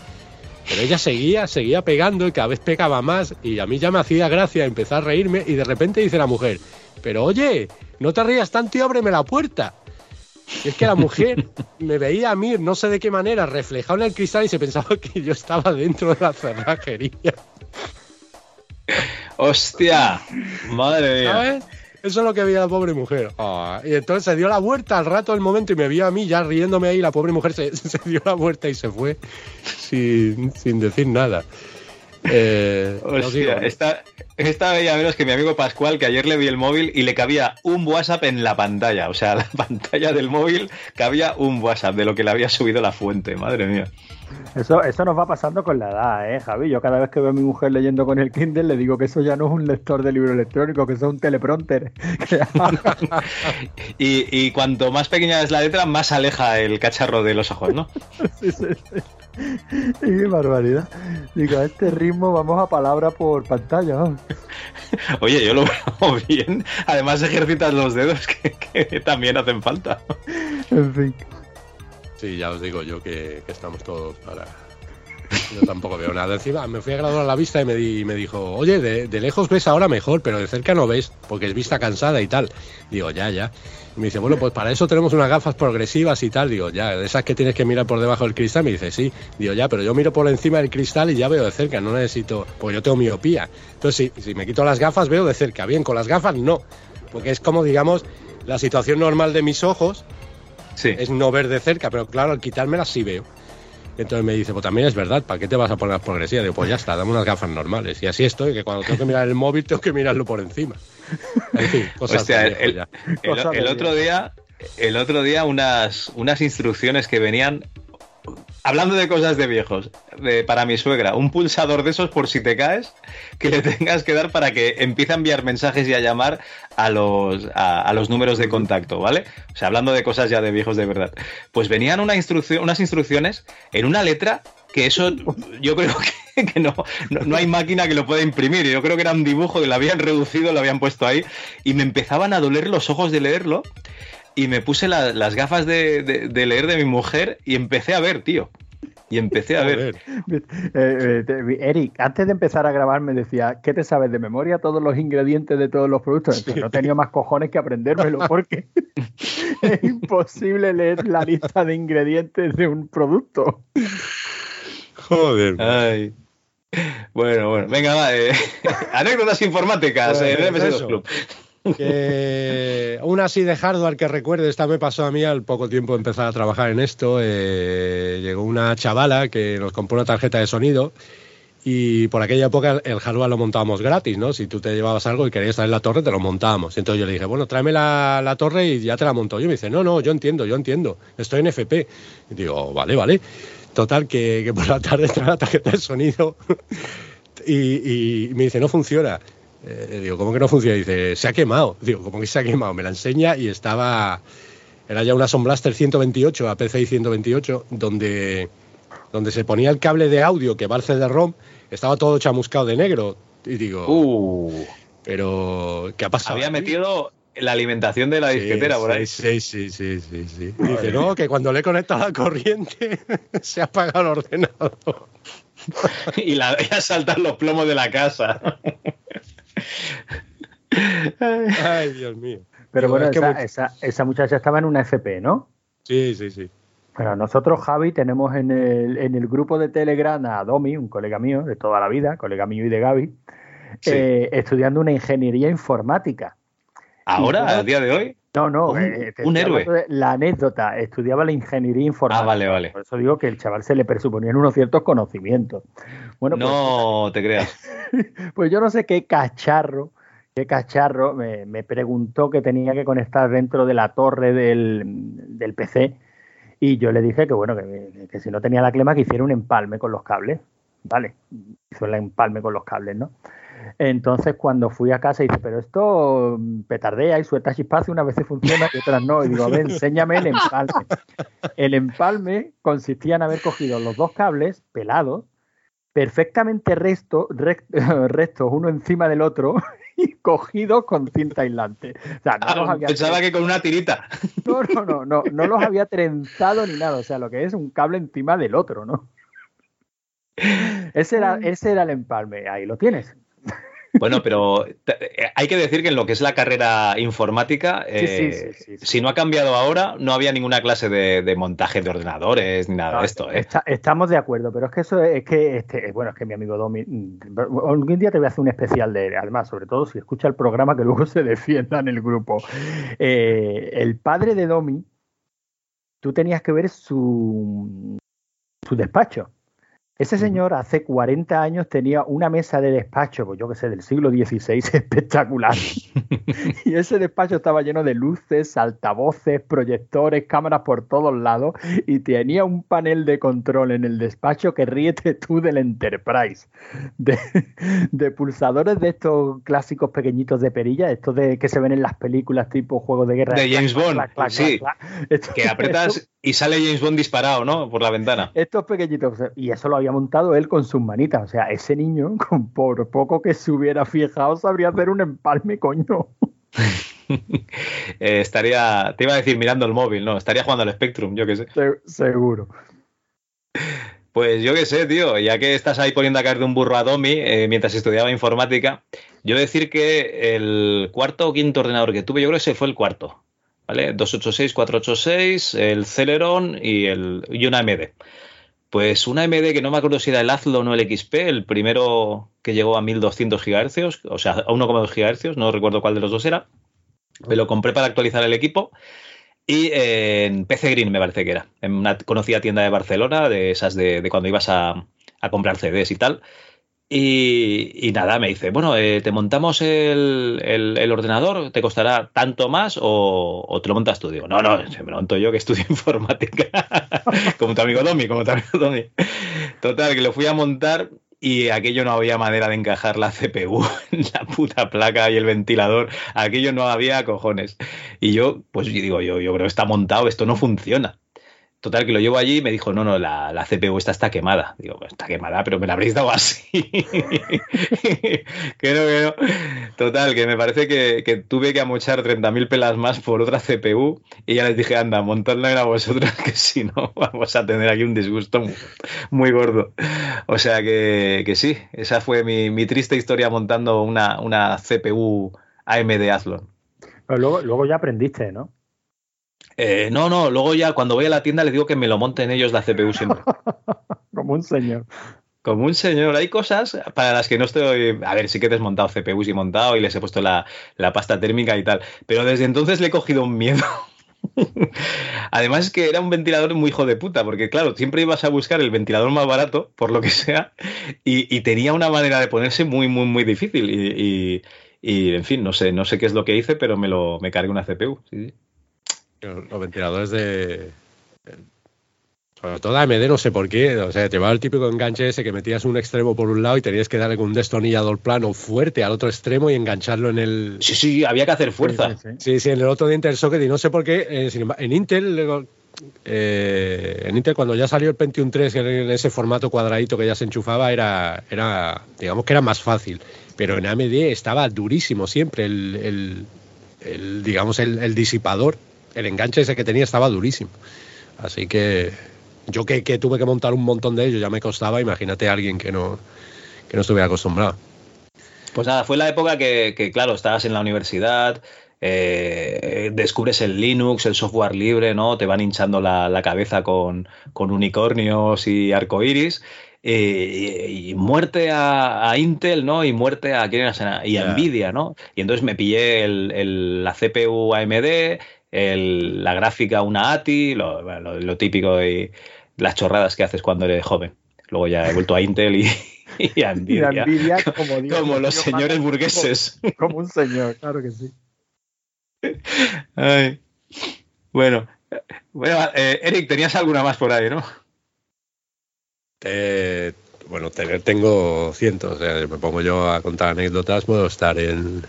S6: Pero ella seguía, seguía pegando y cada vez pegaba más y a mí ya me hacía gracia empezar a reírme y de repente dice la mujer, pero oye, no te rías tanto y ábreme la puerta. Y es que la mujer me veía a mí, no sé de qué manera, reflejado en el cristal y se pensaba que yo estaba dentro de la cerrajería.
S4: ¡Hostia! Madre mía.
S6: ¿Sabes? Eso es lo que veía la pobre mujer. Ah, y entonces se dio la vuelta al rato del momento y me vio a mí ya riéndome ahí. La pobre mujer se, se dio la vuelta y se fue sin, sin decir nada. Eh,
S4: Hostia,
S6: digo,
S4: esta, esta veía menos que mi amigo Pascual, que ayer le vi el móvil y le cabía un WhatsApp en la pantalla. O sea, la pantalla del móvil cabía un WhatsApp de lo que le había subido la fuente. Madre mía.
S5: Eso, eso nos va pasando con la edad, ¿eh, Javi? Yo cada vez que veo a mi mujer leyendo con el Kindle le digo que eso ya no es un lector de libro electrónico, que eso es un teleprompter.
S4: Y, y cuanto más pequeña es la letra, más aleja el cacharro de los ojos, ¿no?
S5: sí, sí, sí. Y qué barbaridad. Digo, a este ritmo vamos a palabra por pantalla.
S4: Oye, yo lo veo bien. Además ejercitas los dedos que, que también hacen falta.
S5: En fin.
S6: Sí, ya os digo yo que, que estamos todos para. Yo tampoco veo nada. Encima me fui a graduar a la vista y me, di- me dijo, oye, de, de lejos ves ahora mejor, pero de cerca no ves, porque es vista cansada y tal. Digo, ya, ya. Y me dice, bueno, pues para eso tenemos unas gafas progresivas y tal. Digo, ya, de esas que tienes que mirar por debajo del cristal. Me dice, sí. Digo, ya, pero yo miro por encima del cristal y ya veo de cerca, no necesito, porque yo tengo miopía. Entonces, si, si me quito las gafas, veo de cerca. Bien, con las gafas no, porque es como, digamos, la situación normal de mis ojos es no ver de cerca, pero claro, al quitármelas sí veo. Entonces me dice, pues también es verdad, ¿para qué te vas a poner las progresivas? Digo, pues ya está, dame unas gafas normales. Y así estoy, que cuando tengo que mirar el móvil tengo que mirarlo por encima. En fin, cosas
S4: Hostia, el, el- otro día, el otro día unas, unas instrucciones que venían hablando de cosas de viejos, para mi suegra, un pulsador de esos por si te caes, que le tengas que dar para que empiece a enviar mensajes y a llamar a los, a, los números de contacto, ¿vale? O sea, hablando de cosas ya de viejos de verdad. Pues venían una instrucción, unas instrucciones en una letra que eso yo creo que, que no, no, no hay máquina que lo pueda imprimir. Yo creo que era un dibujo que lo habían reducido, lo habían puesto ahí y me empezaban a doler los ojos de leerlo y me puse la- las gafas de, de- de leer de mi mujer y empecé a ver, tío. Y empecé a ver.
S5: Eh, eh, Eric, antes de empezar a grabar me decía, ¿qué te sabes de memoria todos los ingredientes de todos los productos? Decía, no tenía más cojones que aprendérmelo porque es imposible leer la lista de ingredientes de un producto.
S6: Joder.
S4: Ay. Bueno, bueno, venga, va. eh, anécdotas informáticas en el MS2
S6: eso.
S4: Club.
S6: Que una así de hardware que recuerde, esta me pasó a mí al poco tiempo de empezar a trabajar en esto. eh, llegó una chavala que nos compró una tarjeta de sonido y por aquella época el hardware lo montábamos gratis, ¿no? Si tú te llevabas algo y querías traer la torre, te lo montábamos. Entonces yo le dije, bueno, tráeme la, torre y ya te la monto. Y me dice, no, no, yo entiendo, yo entiendo, estoy en FP. Y digo, vale, vale. Total, que, que por la tarde trae la tarjeta de sonido y, y me dice, no funciona. Eh, digo, ¿cómo que no funciona? Dice, se ha quemado. Digo, ¿cómo que se ha quemado? Me la enseña y estaba. Era ya una Son Blaster 128, a PCI 128, donde, donde se ponía el cable de audio que va al CD-ROM, estaba todo chamuscado de negro. Y digo,
S4: Uh,
S6: pero ¿qué ha pasado?
S4: había
S6: aquí?
S4: metido la alimentación de la disquetera
S6: sí,
S4: por ahí.
S6: Sí, sí, sí, sí, sí. Dice, no, que cuando le he conectado la corriente se ha apagado el ordenador.
S4: y, la, y a saltar los plomos de la casa.
S6: Ay, Dios mío.
S5: Pero
S6: Digo,
S5: bueno,
S6: es que
S5: esa,
S6: mu-
S5: esa- esa muchacha estaba en una FP, ¿no?
S6: Sí, sí, sí.
S5: Bueno, nosotros, Javi, tenemos en el, en el grupo de Telegram a Domi, un colega mío de toda la vida, colega mío y de Gaby,
S4: Sí.
S5: eh, estudiando una ingeniería informática.
S4: ¿Ahora?
S5: Y-
S4: ¿A día de hoy?
S5: No, no,
S4: Un-
S5: eh,
S4: un héroe.
S5: La anécdota, estudiaba la ingeniería informática.
S4: Ah, vale, vale.
S5: Por eso digo que el chaval se le presuponían unos ciertos conocimientos. Bueno, pues,
S4: no te creas.
S5: pues yo no sé qué cacharro, qué cacharro me, me preguntó que tenía que conectar dentro de la torre del, del PC y yo le dije que bueno, que, que si no tenía la clema que hiciera un empalme con los cables. Vale, hizo el empalme con los cables, ¿no? Entonces cuando fui a casa dice, pero esto mm, petardea y suelta chispazo, y unas veces funciona y otras no. Y digo, a ver, enséñame el empalme. El empalme consistía en haber cogido los dos cables pelados, perfectamente resto, uno encima del otro y cogidos con cinta aislante. O sea, no los
S4: Ah,
S5: había
S4: pensaba que con una tirita.
S5: no, no, no, no, no los había trenzado ni nada, o sea, lo que es un cable encima del otro, ¿no? Ese era, ese era el empalme, ahí lo tienes.
S4: Bueno, pero eh, hay que decir que en lo que es la carrera informática, eh,
S5: sí, sí, sí.
S4: si no ha cambiado ahora, no había ninguna clase de, de montaje de ordenadores ni nada
S5: No,
S4: de esto. ¿eh?
S5: está- estamos de acuerdo, pero es que eso es, que, este, bueno, es que mi amigo Domi, algún día te voy a hacer un especial de además, sobre todo si escucha el programa que luego se defienda en el grupo. Eh, el padre de Domi, tú tenías que ver su, su despacho. Ese señor hace 40 años tenía una mesa de despacho, pues yo que sé, del siglo XVI, espectacular. y ese despacho estaba lleno de luces, altavoces, proyectores, cámaras por todos lados y tenía un panel de control en el despacho que ríete tú del Enterprise. De, de pulsadores de estos clásicos pequeñitos de perilla, estos de que se ven en las películas tipo juegos de guerra.
S4: De James
S5: Clac,
S4: Bond,
S5: clac, clac,
S4: sí.
S5: Esto-
S4: Que apretas y sale James Bond disparado, ¿no? Por la ventana.
S5: estos pequeñitos, y eso lo había montado él con sus manitas. O sea, ese niño, con por poco que se hubiera fijado, sabría hacer un empalme, coño.
S4: Eh, estaría, te iba a decir mirando el móvil, no, estaría jugando al Spectrum, yo qué sé.
S5: Se- seguro.
S4: Pues yo qué sé, tío, ya que estás ahí poniendo a caer de un burro a Domi eh, mientras estudiaba informática, yo decir que el cuarto o quinto ordenador que tuve, yo creo que ese fue el cuarto, ¿vale? 286, 486, el Celeron y, el, y una AMD. Pues una AMD que no me acuerdo si era el Athlon o el XP, el primero que llegó a 1200 GHz, o sea, a 1,2 GHz, no recuerdo cuál de los dos era. Me lo compré para actualizar el equipo y en PC Green me parece que era, en una conocida tienda de Barcelona, de esas de, de cuando ibas a, a comprar CDs y tal. Y, nada, me dice, bueno, eh, te montamos el, ordenador, ¿te costará tanto más o, te lo montas tú? Digo, no, no, se me lo monto yo que estudio informática. como tu amigo Domi, como tu amigo Domi. Total, que lo fui a montar y aquello no había manera de encajar la CPU, la puta placa y el ventilador. Aquello no había cojones. Y yo, pues yo digo, yo, yo creo está montado, esto no funciona. Total, que lo llevo allí y me dijo, no, no, la, la CPU esta está quemada. Digo, "Pues está quemada, pero me la habréis dado así. que no, que no. Total, que me parece que, que tuve que amochar 30.000 pelas más por otra CPU y ya les dije, anda, montadla a vosotros, que si no vamos a tener aquí un disgusto muy, muy gordo. O sea que, que sí, esa fue mi, mi triste historia montando una, una CPU AMD Athlon.
S5: Pero luego, luego ya aprendiste, ¿no?
S4: Eh, no, no, luego ya cuando voy a la tienda les digo que me lo monten ellos la CPU siempre.
S5: Como un señor.
S4: Como un señor, hay cosas para las que no estoy. A ver, sí que he desmontado CPUs y montado y les he puesto la, la pasta térmica y tal. Pero desde entonces le he cogido un miedo. Además es que era un ventilador muy hijo de puta, porque claro, siempre ibas a buscar el ventilador más barato, por lo que sea, y, y tenía una manera de ponerse muy, muy, muy difícil. Y, y- y, en fin, no sé, no sé qué es lo que hice, pero me lo me cargué una CPU. sí, sí.
S6: Los ventiladores de. Sobre todo AMD, no sé por qué. O sea, llevaba el típico enganche ese que metías un extremo por un lado y tenías que darle con un destornillador plano fuerte al otro extremo y engancharlo en el.
S4: Sí, sí, había que hacer fuerza.
S6: Sí, sí, en el otro diente del socket y no sé por qué. eh, en Intel. eh, en Intel, cuando ya salió el Pentium 3 en, en ese formato cuadradito que ya se enchufaba, era, era digamos que era más fácil. Pero en AMD estaba durísimo siempre el, el- el, digamos, el, el disipador. El enganche ese que tenía estaba durísimo. Así que yo que, que tuve que montar un montón de ellos ya me costaba, imagínate a alguien que no, que no estuviera acostumbrado.
S4: Pues nada, fue la época que, que, claro, estabas en la universidad, eh, descubres el Linux, el software libre, ¿no? Te van hinchando la, la cabeza con, con unicornios y arcoiris. eh, y, y muerte a, a Intel, ¿no? Y muerte a, ¿quién era? y a. Nvidia, ¿no? Y entonces me pillé el- el- la CPU AMD, el- la gráfica una ATI, lo, lo- lo típico y las chorradas que haces cuando eres joven. Luego ya he vuelto a Intel y, y a
S5: Y
S4: Nvidia.
S5: envidia, como, Dios,
S4: Como los señores burgueses.
S5: Como, como un señor, claro que sí.
S4: Ay. Bueno, bueno eh, Eric, tenías alguna más por ahí, ¿no?
S6: Eh, bueno, tener tengo cientos. O sea, me pongo yo a contar anécdotas, puedo estar en.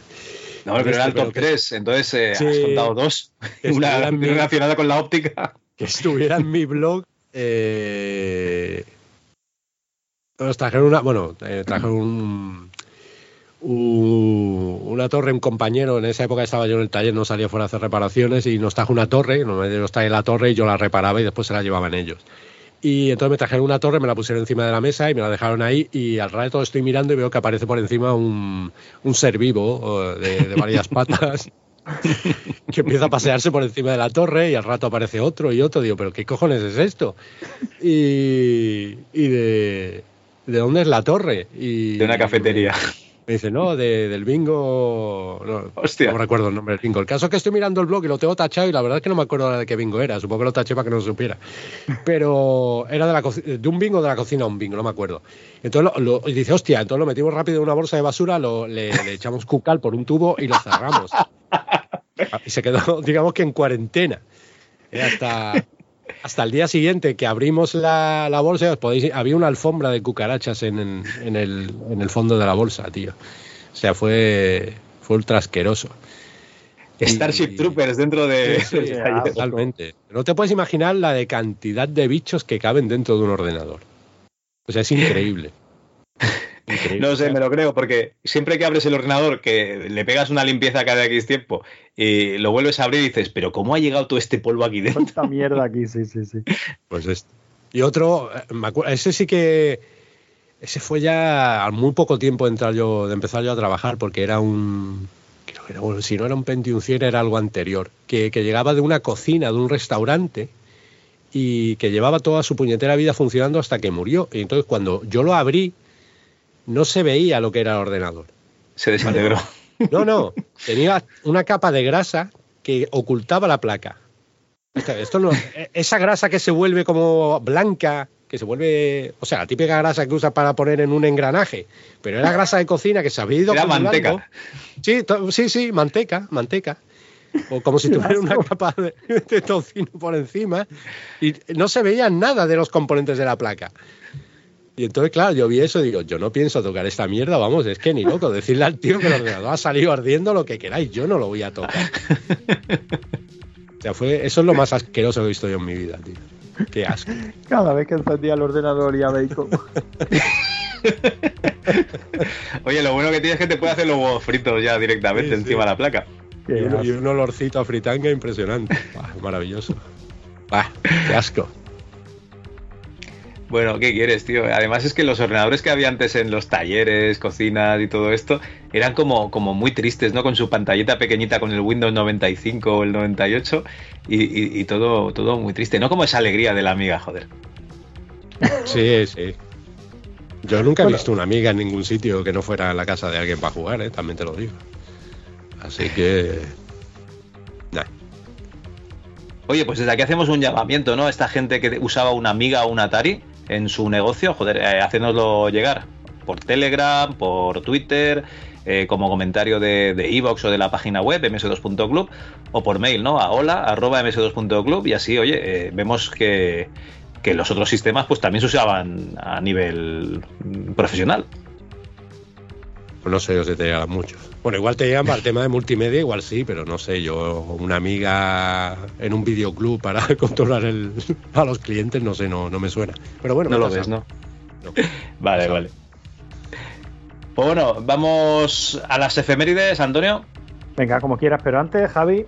S4: No, pero era el top
S6: que-
S4: 3, entonces eh,
S6: Sí.
S4: has contado dos. Una
S6: mi-
S4: relacionada con la óptica.
S6: que estuviera en mi blog. Eh, nos trajeron una. Bueno, eh, trajeron un, un- una torre, un compañero. En esa época estaba yo en el taller, no salía fuera a hacer reparaciones y nos trajo una torre. Nos trae la torre y yo la reparaba y después se la llevaban ellos. Y entonces me trajeron una torre, me la pusieron encima de la mesa y me la dejaron ahí. Y al rato estoy mirando y veo que aparece por encima un, un ser vivo de, de varias patas que empieza a pasearse por encima de la torre y al rato aparece otro y otro. Digo, ¿pero qué cojones es esto? Y, y de, ¿de dónde es la torre? Y,
S4: De una cafetería.
S6: Me dice, no, de- del bingo. No,
S4: Hostia.
S6: no recuerdo el nombre del bingo. El caso es que estoy mirando el blog y lo tengo tachado y la verdad es que no me acuerdo ahora de qué bingo era. Supongo que lo taché para que no lo supiera. Pero era de, la de un bingo de la cocina a un bingo, no me acuerdo. Entonces lo, lo- y dice, hostia, entonces lo metimos rápido en una bolsa de basura, lo, le, le echamos cucal por un tubo y lo cerramos. Y se quedó, digamos que en cuarentena. Hasta, hasta el día siguiente que abrimos la, la bolsa, os podéis, había una alfombra de cucarachas en, el- en el, en el fondo de la bolsa, tío. O sea, fue, fue ultra asqueroso.
S4: Starship Troopers dentro de.
S6: Sí, sí, totalmente. No te puedes imaginar la de cantidad de bichos que caben dentro de un ordenador. O sea, es increíble. Increíble.
S4: No sé, me lo creo, porque siempre que abres el ordenador, que le pegas una limpieza cada X tiempo y lo vuelves a abrir y dices, pero ¿cómo ha llegado todo este polvo aquí dentro?
S5: Esta mierda aquí, sí, sí, sí.
S6: Pues es- Y otro, eh, me ese sí que. Ese fue ya al muy poco tiempo de, entrar yo, de empezar yo a trabajar, porque era un. Creo que era, bueno, si no era un Pentium 100, era algo anterior. Que, que llegaba de una cocina, de un restaurante, y que llevaba toda su puñetera vida funcionando hasta que murió. Y entonces cuando yo lo abrí, no se veía lo que era el ordenador.
S4: Se desintegró.
S6: No, no. Tenía una capa de grasa que ocultaba la placa. Esto- no- e- esa grasa que se vuelve como blanca, que se vuelve, o sea, la típica grasa que usas para poner en un engranaje, pero era grasa de cocina que se había ido
S4: Era manteca.
S6: Sí, to- sí, sí, manteca, manteca. O como si tuviera una capa de, de tocino por encima y no se veía nada de los componentes de la placa. Y entonces, claro, yo vi eso y digo, yo no pienso tocar esta mierda, vamos, es que ni loco, decirle al tío que el ordenador ha salido ardiendo lo que queráis, yo no lo voy a tocar. O sea, fue, eso es lo más asqueroso que he visto yo en mi vida, tío. Qué asco.
S5: Cada vez que encendía el ordenador y a bacon.
S4: Oye, lo bueno que tienes es que te puede hacer los huevos fritos ya directamente
S6: Sí, sí.
S4: encima de la placa.
S6: Y un, y un olorcito a fritanga impresionante. Buah, maravilloso. Buah, qué asco.
S4: Bueno, ¿qué quieres, tío? Además es que los ordenadores que había antes en los talleres, cocinas y todo esto, eran como, como muy tristes, ¿no? Con su pantallita pequeñita con el Windows 95 o el 98 y, y- y todo, todo muy triste. No como esa alegría de la amiga, joder.
S6: Sí, sí. Yo nunca he
S4: Bueno.
S6: visto una amiga en ningún sitio que no fuera a la casa de alguien para jugar, ¿eh? también te lo digo. Así que. Nah.
S4: Oye, pues desde aquí hacemos un llamamiento, ¿no? A esta gente que usaba una amiga o un Atari en su negocio, joder, eh, hacénoslo llegar por Telegram, por Twitter, eh, como comentario de iVoox o de la página web ms2.club o por mail, ¿no? A hola arroba ms2.club y así, oye, eh, vemos que, que los otros sistemas pues también se usaban a nivel mm, profesional.
S6: Pues no sé yo si te muchos. Bueno, igual te llegan para el tema de multimedia, igual sí, pero no sé, yo una amiga en un videoclub para controlar el, a los clientes, no sé, no, no me suena. Pero bueno,
S4: No
S6: me
S4: lo ves, ¿no? Vale, vale. Pues bueno, vamos a las efemérides, Antonio.
S5: Venga, como quieras, pero antes, Javi,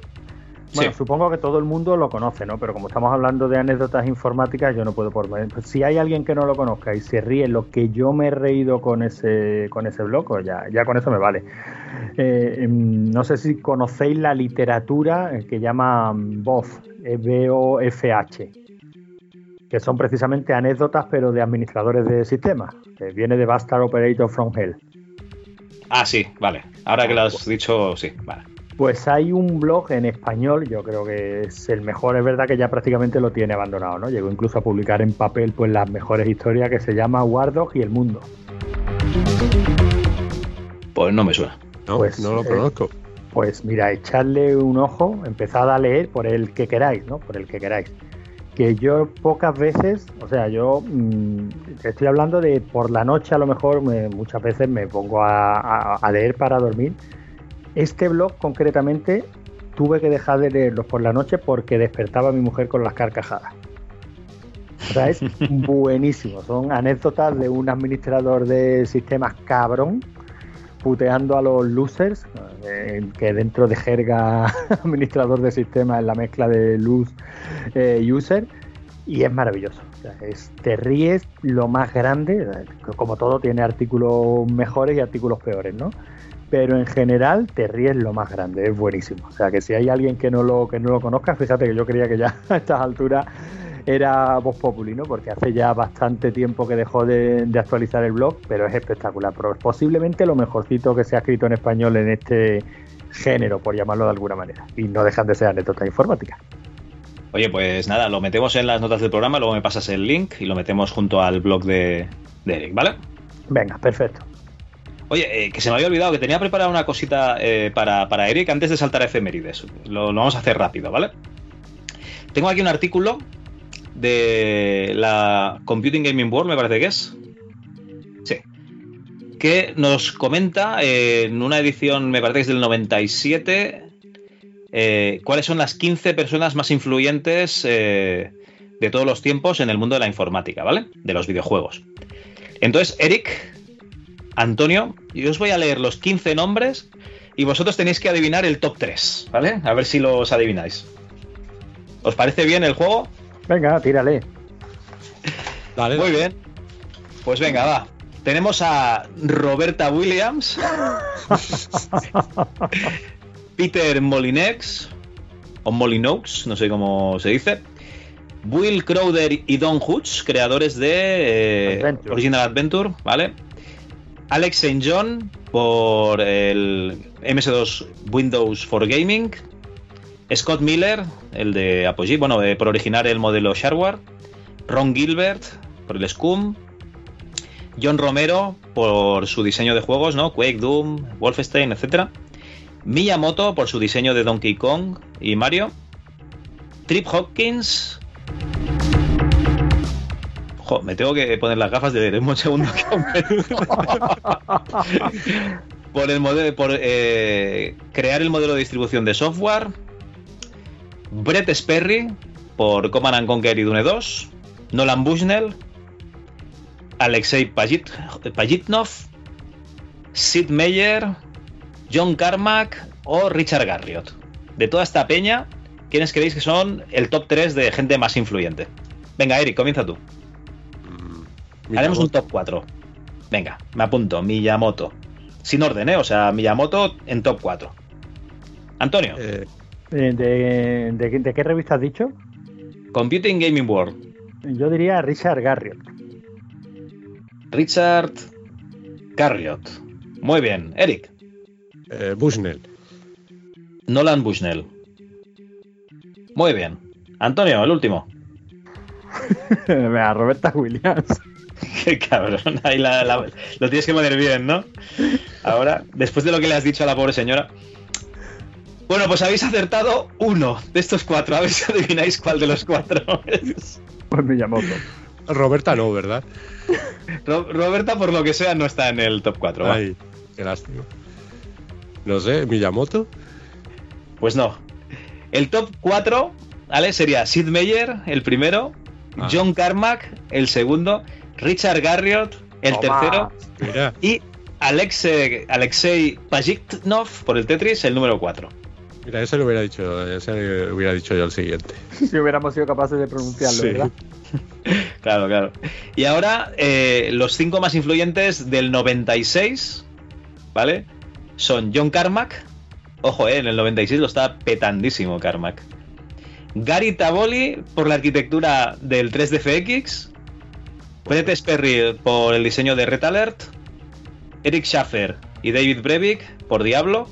S5: bueno,
S4: Sí.
S5: supongo que todo el mundo lo conoce, ¿no? Pero como estamos hablando de anécdotas informáticas, yo no puedo por pues, si hay alguien que no lo conozca y se ríe lo que yo me he reído con ese con ese blog, pues ya, ya con eso me vale. Eh, em, no sé si conocéis la literatura eh, que llama BOF, eh, B-O-F-H, que son precisamente anécdotas, pero de administradores de sistemas, que viene de Bastard Operator from Hell.
S4: Ah, sí, vale. Ahora que lo has dicho, sí, vale.
S5: Pues hay un blog en español, yo creo que es el mejor, es verdad que ya prácticamente lo tiene abandonado, ¿no? Llegó incluso a publicar en papel pues las mejores historias que se llama Wardog y el mundo.
S4: Pues no me suena.
S6: No,
S5: Pues,
S6: no lo
S5: eh,
S6: conozco.
S5: Pues mira, echarle un ojo, empezad a leer por el que queráis, ¿no? Por el que queráis. Que yo pocas veces, o sea, yo mm, estoy hablando de por la noche a lo mejor me- muchas veces me pongo a, a- a leer para dormir. Este blog concretamente tuve que dejar de leerlo por la noche porque despertaba a mi mujer con las carcajadas. O sea, es buenísimo. Son anécdotas de un administrador de sistemas cabrón puteando a los losers, eh, que dentro de jerga administrador de sistemas es la mezcla de luz eh, user, y es maravilloso. O sea, es, te ríes lo más grande, como todo tiene artículos mejores y artículos peores, ¿no? Pero en general te ríes lo más grande, es buenísimo. O sea que si hay alguien que no lo, que no lo conozca, fíjate que yo creía que ya a estas alturas era Voz Populi, ¿no? Porque hace ya bastante tiempo que dejó de, de actualizar el blog, pero es espectacular. Pero es posiblemente lo mejorcito que se ha escrito en español en este género, por llamarlo de alguna manera. Y no dejan de ser anécdotas informáticas.
S4: Oye, pues nada, lo metemos en las notas del programa, luego me pasas el link y lo metemos junto al blog de, de Eric, ¿vale?
S5: Venga, perfecto.
S4: Oye, eh, que se me había olvidado que tenía preparada una cosita eh, para, para Eric antes de saltar a efemérides. Lo, lo vamos a hacer rápido, ¿vale? Tengo aquí un artículo de la Computing Gaming World, me parece que es. Sí. Que nos comenta eh, en una edición, me parece que es del 97, eh, cuáles son las 15 personas más influyentes de todos los tiempos en el mundo de la informática, ¿vale? De los videojuegos. Entonces, Eric, Antonio, yo os voy a leer los 15 nombres y vosotros tenéis que adivinar el top 3, ¿vale? A ver si los adivináis. ¿Os parece bien el juego?
S5: Venga, tírale.
S4: Muy bien. Pues venga, va. Tenemos a Roberta Williams, Peter Molinex, o Molinox, no sé cómo se dice, Will Crowder y Don Hutch, creadores de eh, Original Adventure, ¿vale? Alex St. John por el MS2 Windows for Gaming, Scott Miller, el de Apogee, bueno, eh, por originar el modelo Shareware, Ron Gilbert por el Scum. John Romero por su diseño de juegos, ¿no? Quake, Doom, Wolfenstein, etc. Miyamoto por su diseño de Donkey Kong y Mario. Trip Hopkins. Me tengo que poner las gafas de leer un segundo. por el modelo, por eh, crear el modelo de distribución de software. Brett Sperry por Command and Conquer y Dune 2. Nolan Bushnell. Alexei Pajit, Pajitnov. Sid Meier. John Carmack o Richard Garriott. De toda esta peña, ¿quiénes creéis que son el top 3 de gente más influyente? Venga, Eric, comienza tú. Haremos un top 4. Venga, me apunto. Miyamoto. Sin orden, ¿eh? O sea, Miyamoto en top 4. Antonio.
S5: Eh, ¿De, de- de qué revista has dicho?
S4: Computing Gaming World.
S5: Yo diría Richard Garriott.
S4: Richard Garriott. Muy bien. Eric.
S6: Eh, Bushnell.
S4: Nolan Bushnell. Muy bien. Antonio, el último.
S5: Venga, Roberta Williams.
S4: Qué cabrón. Ahí la- la- lo tienes que poner bien, ¿no? Ahora, después de lo que le has dicho a la pobre señora. Bueno, pues habéis acertado uno de estos cuatro. A ver si adivináis cuál de los cuatro es.
S5: Pues Miyamoto.
S6: Roberta no, ¿verdad?
S4: Ro- Roberta, por lo que sea, no está en el top 4. va.
S6: Ay, qué lástima. No sé, Miyamoto.
S4: Pues no. El top 4, ¿vale? Sería Sid Meier, el primero,
S6: Ah.
S4: John Carmack, el segundo, Richard Garriott, el
S6: Toma.
S4: tercero,
S6: Mira.
S4: y Alexei, Alexei Pajitnov por el Tetris, el número 4.
S6: Mira, ese lo hubiera dicho, ese lo hubiera dicho yo el siguiente.
S5: Si hubiéramos sido capaces de pronunciarlo,
S6: Sí.
S5: ¿verdad?
S4: Claro, claro. Y ahora, eh, los cinco más influyentes del 96, ¿vale? Son John Carmack. Ojo, eh, en el 96 lo está petandísimo Carmack. Gary Taboli por la arquitectura del 3DFX. Brett Sperry por el diseño de Red Alert. Eric Schaffer y David Brevik por Diablo.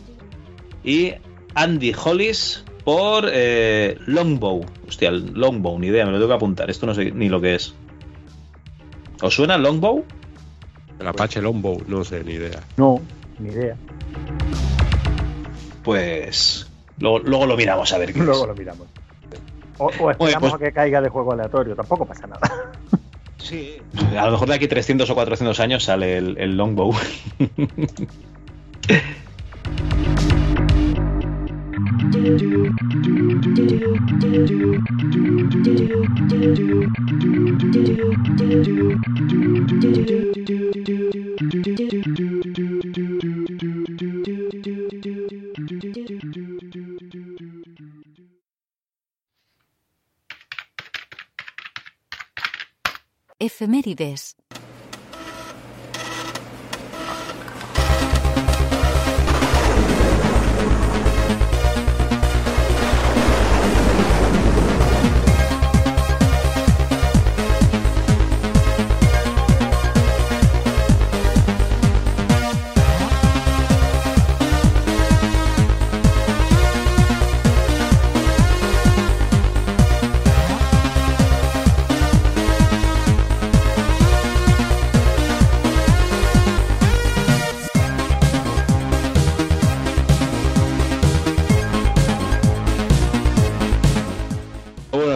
S4: Y Andy Hollis por eh, Longbow. Hostia, Longbow, ni idea, me lo tengo que apuntar. Esto no sé ni lo que es. ¿Os suena Longbow?
S6: El Apache Longbow, no sé, ni idea.
S5: No, ni idea.
S4: Pues luego, luego lo miramos a ver qué es.
S5: Luego lo miramos. O, o esperamos
S4: pues-
S5: a que caiga de juego aleatorio, tampoco pasa nada.
S4: Sí. A lo mejor de aquí 300 o 400 años sale el, el Longbow.
S1: Efemérides.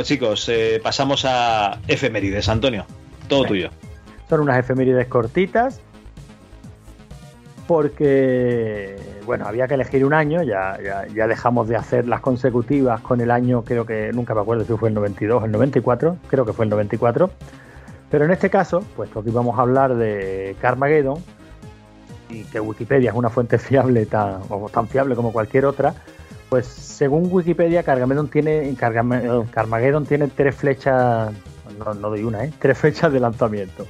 S4: Chicos, eh, pasamos a efemérides. Antonio, todo tuyo.
S5: Son unas efemérides cortitas. Porque, bueno, había que elegir un año, ya, ya, ya dejamos de hacer las consecutivas con el año, creo que nunca me acuerdo si fue el 92 o el 94, creo que fue el 94. Pero en este caso, puesto que íbamos a hablar de Carmageddon, y que Wikipedia es una fuente fiable tan, o tan fiable como cualquier otra, pues según Wikipedia, Carmageddon tiene, Cargame- Carmageddon tiene tres flechas, no, no doy una, ¿eh? tres fechas de lanzamiento.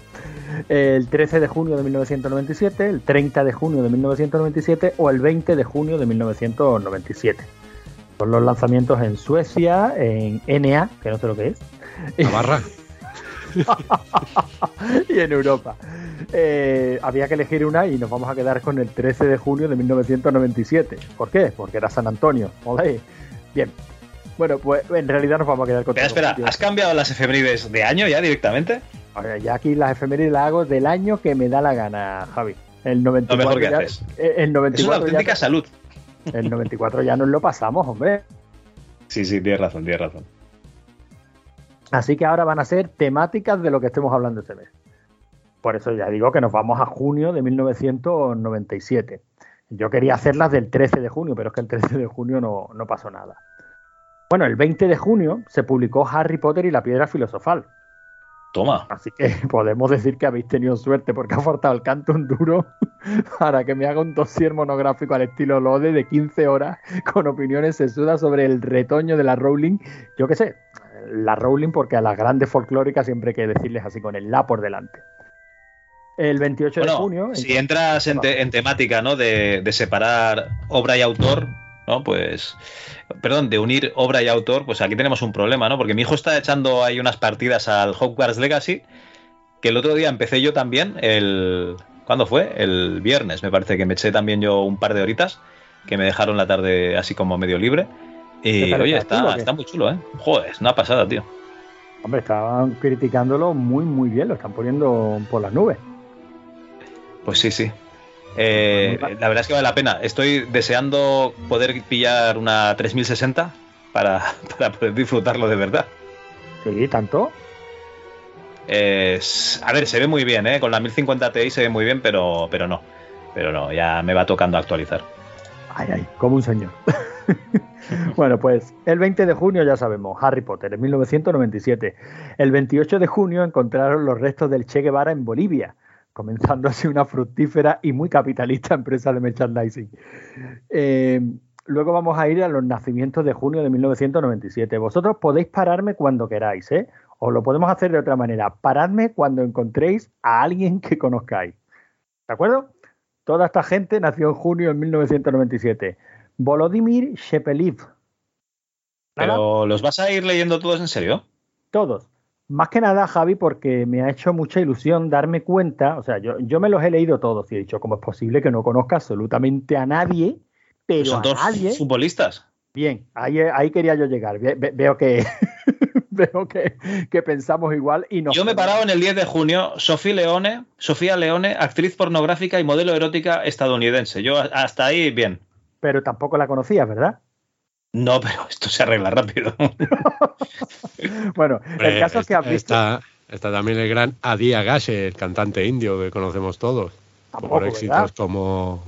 S5: El 13 de junio de 1997, el 30 de junio de 1997 o el 20 de junio de 1997. Son los lanzamientos en Suecia, en NA, que no sé lo que es.
S6: Navarra.
S5: y en Europa. Eh, había que elegir una y nos vamos a quedar con el 13 de junio de 1997. ¿Por qué? Porque era San Antonio. Olé. Bien. Bueno, pues en realidad nos vamos a quedar con
S4: Espera, espera, ¿has cambiado las efemérides de año ya directamente?
S5: Ahora, ya aquí las efemérides las hago del año que me da la gana, Javi. El 94
S4: Lo mejor que
S5: ya,
S4: haces.
S5: eh, El
S4: Es una
S5: 94
S4: auténtica
S5: ya,
S4: salud.
S5: el 94 ya nos lo pasamos, hombre.
S4: Sí, sí, tienes razón, tienes razón.
S5: Así que ahora van a ser temáticas de lo que estemos hablando este mes. Por eso ya digo que nos vamos a junio de 1997. Yo quería hacerlas del 13 de junio, pero es que el 13 de junio no, no pasó nada. Bueno, el 20 de junio se publicó Harry Potter y la piedra filosofal.
S4: Toma.
S5: Así que podemos decir que habéis tenido suerte porque ha faltado el canto un duro para que me haga un dossier monográfico al estilo Lode de 15 horas con opiniones sesudas sobre el retoño de la Rowling. Yo qué sé, la Rowling porque a las grandes folclóricas siempre hay que decirles así con el la por delante. El 28 de junio...
S4: si entras en, te- en temática, ¿no? De, de separar obra y autor, ¿no? Pues, perdón, de unir obra y autor, pues aquí tenemos un problema, ¿no? Porque mi hijo está echando ahí unas partidas al Hogwarts Legacy, que el otro día empecé yo también, el... ¿Cuándo fue? El viernes, me parece que me eché también yo un par de horitas, que me dejaron la tarde así como medio libre.
S5: ¿Qué
S4: Y
S5: tal
S4: oye,
S5: está,
S4: está, muy chulo, ¿eh? Joder, es una pasada, tío.
S5: Hombre, estaban criticándolo muy, muy bien, lo están poniendo por las nubes.
S4: Pues sí, sí. Eh, la verdad es que vale la pena. Estoy deseando poder pillar una 3060 para, para poder disfrutarlo de verdad.
S5: Sí, tanto.
S4: A ver, se ve muy bien, ¿eh? Con la 1050 Ti se ve muy bien, pero, pero no. Pero no, ya me va tocando actualizar.
S5: Ay, ay, como un señor. bueno, pues el 20 de junio ya sabemos, Harry Potter, en 1997. El 28 de junio encontraron los restos del Che Guevara en Bolivia, comenzando así una fructífera y muy capitalista empresa de merchandising. Eh, luego vamos a ir a los nacimientos de junio de 1997. Vosotros podéis pararme cuando queráis, ¿eh? O lo podemos hacer de otra manera. Paradme cuando encontréis a alguien que conozcáis. ¿De acuerdo? Toda esta gente nació en junio de 1997. Volodymyr Shepeliv.
S4: Pero ¿los vas a ir leyendo todos en serio?
S5: Todos. Más que nada, Javi, porque me ha hecho mucha ilusión darme cuenta, o sea, yo, yo me los he leído todos y he dicho, ¿cómo es posible que no conozca absolutamente a nadie? Pero
S4: Son
S5: a
S4: todos
S5: nadie.
S4: futbolistas.
S5: Bien, ahí, ahí quería yo llegar. Ve- ve- veo que veo que, que pensamos igual y nos
S4: Yo me he parado en el 10 de junio, Sofía Leone, Sofía Leone, actriz pornográfica y modelo erótica estadounidense. Yo hasta ahí bien.
S5: Pero tampoco la conocías, ¿verdad?
S4: No, pero esto se arregla rápido.
S5: Bueno, el caso es que has visto.
S6: está, está también el gran Adi Agassi, el cantante indio que conocemos todos.
S5: Tampoco,
S6: por
S5: ¿verdad?
S6: éxitos como.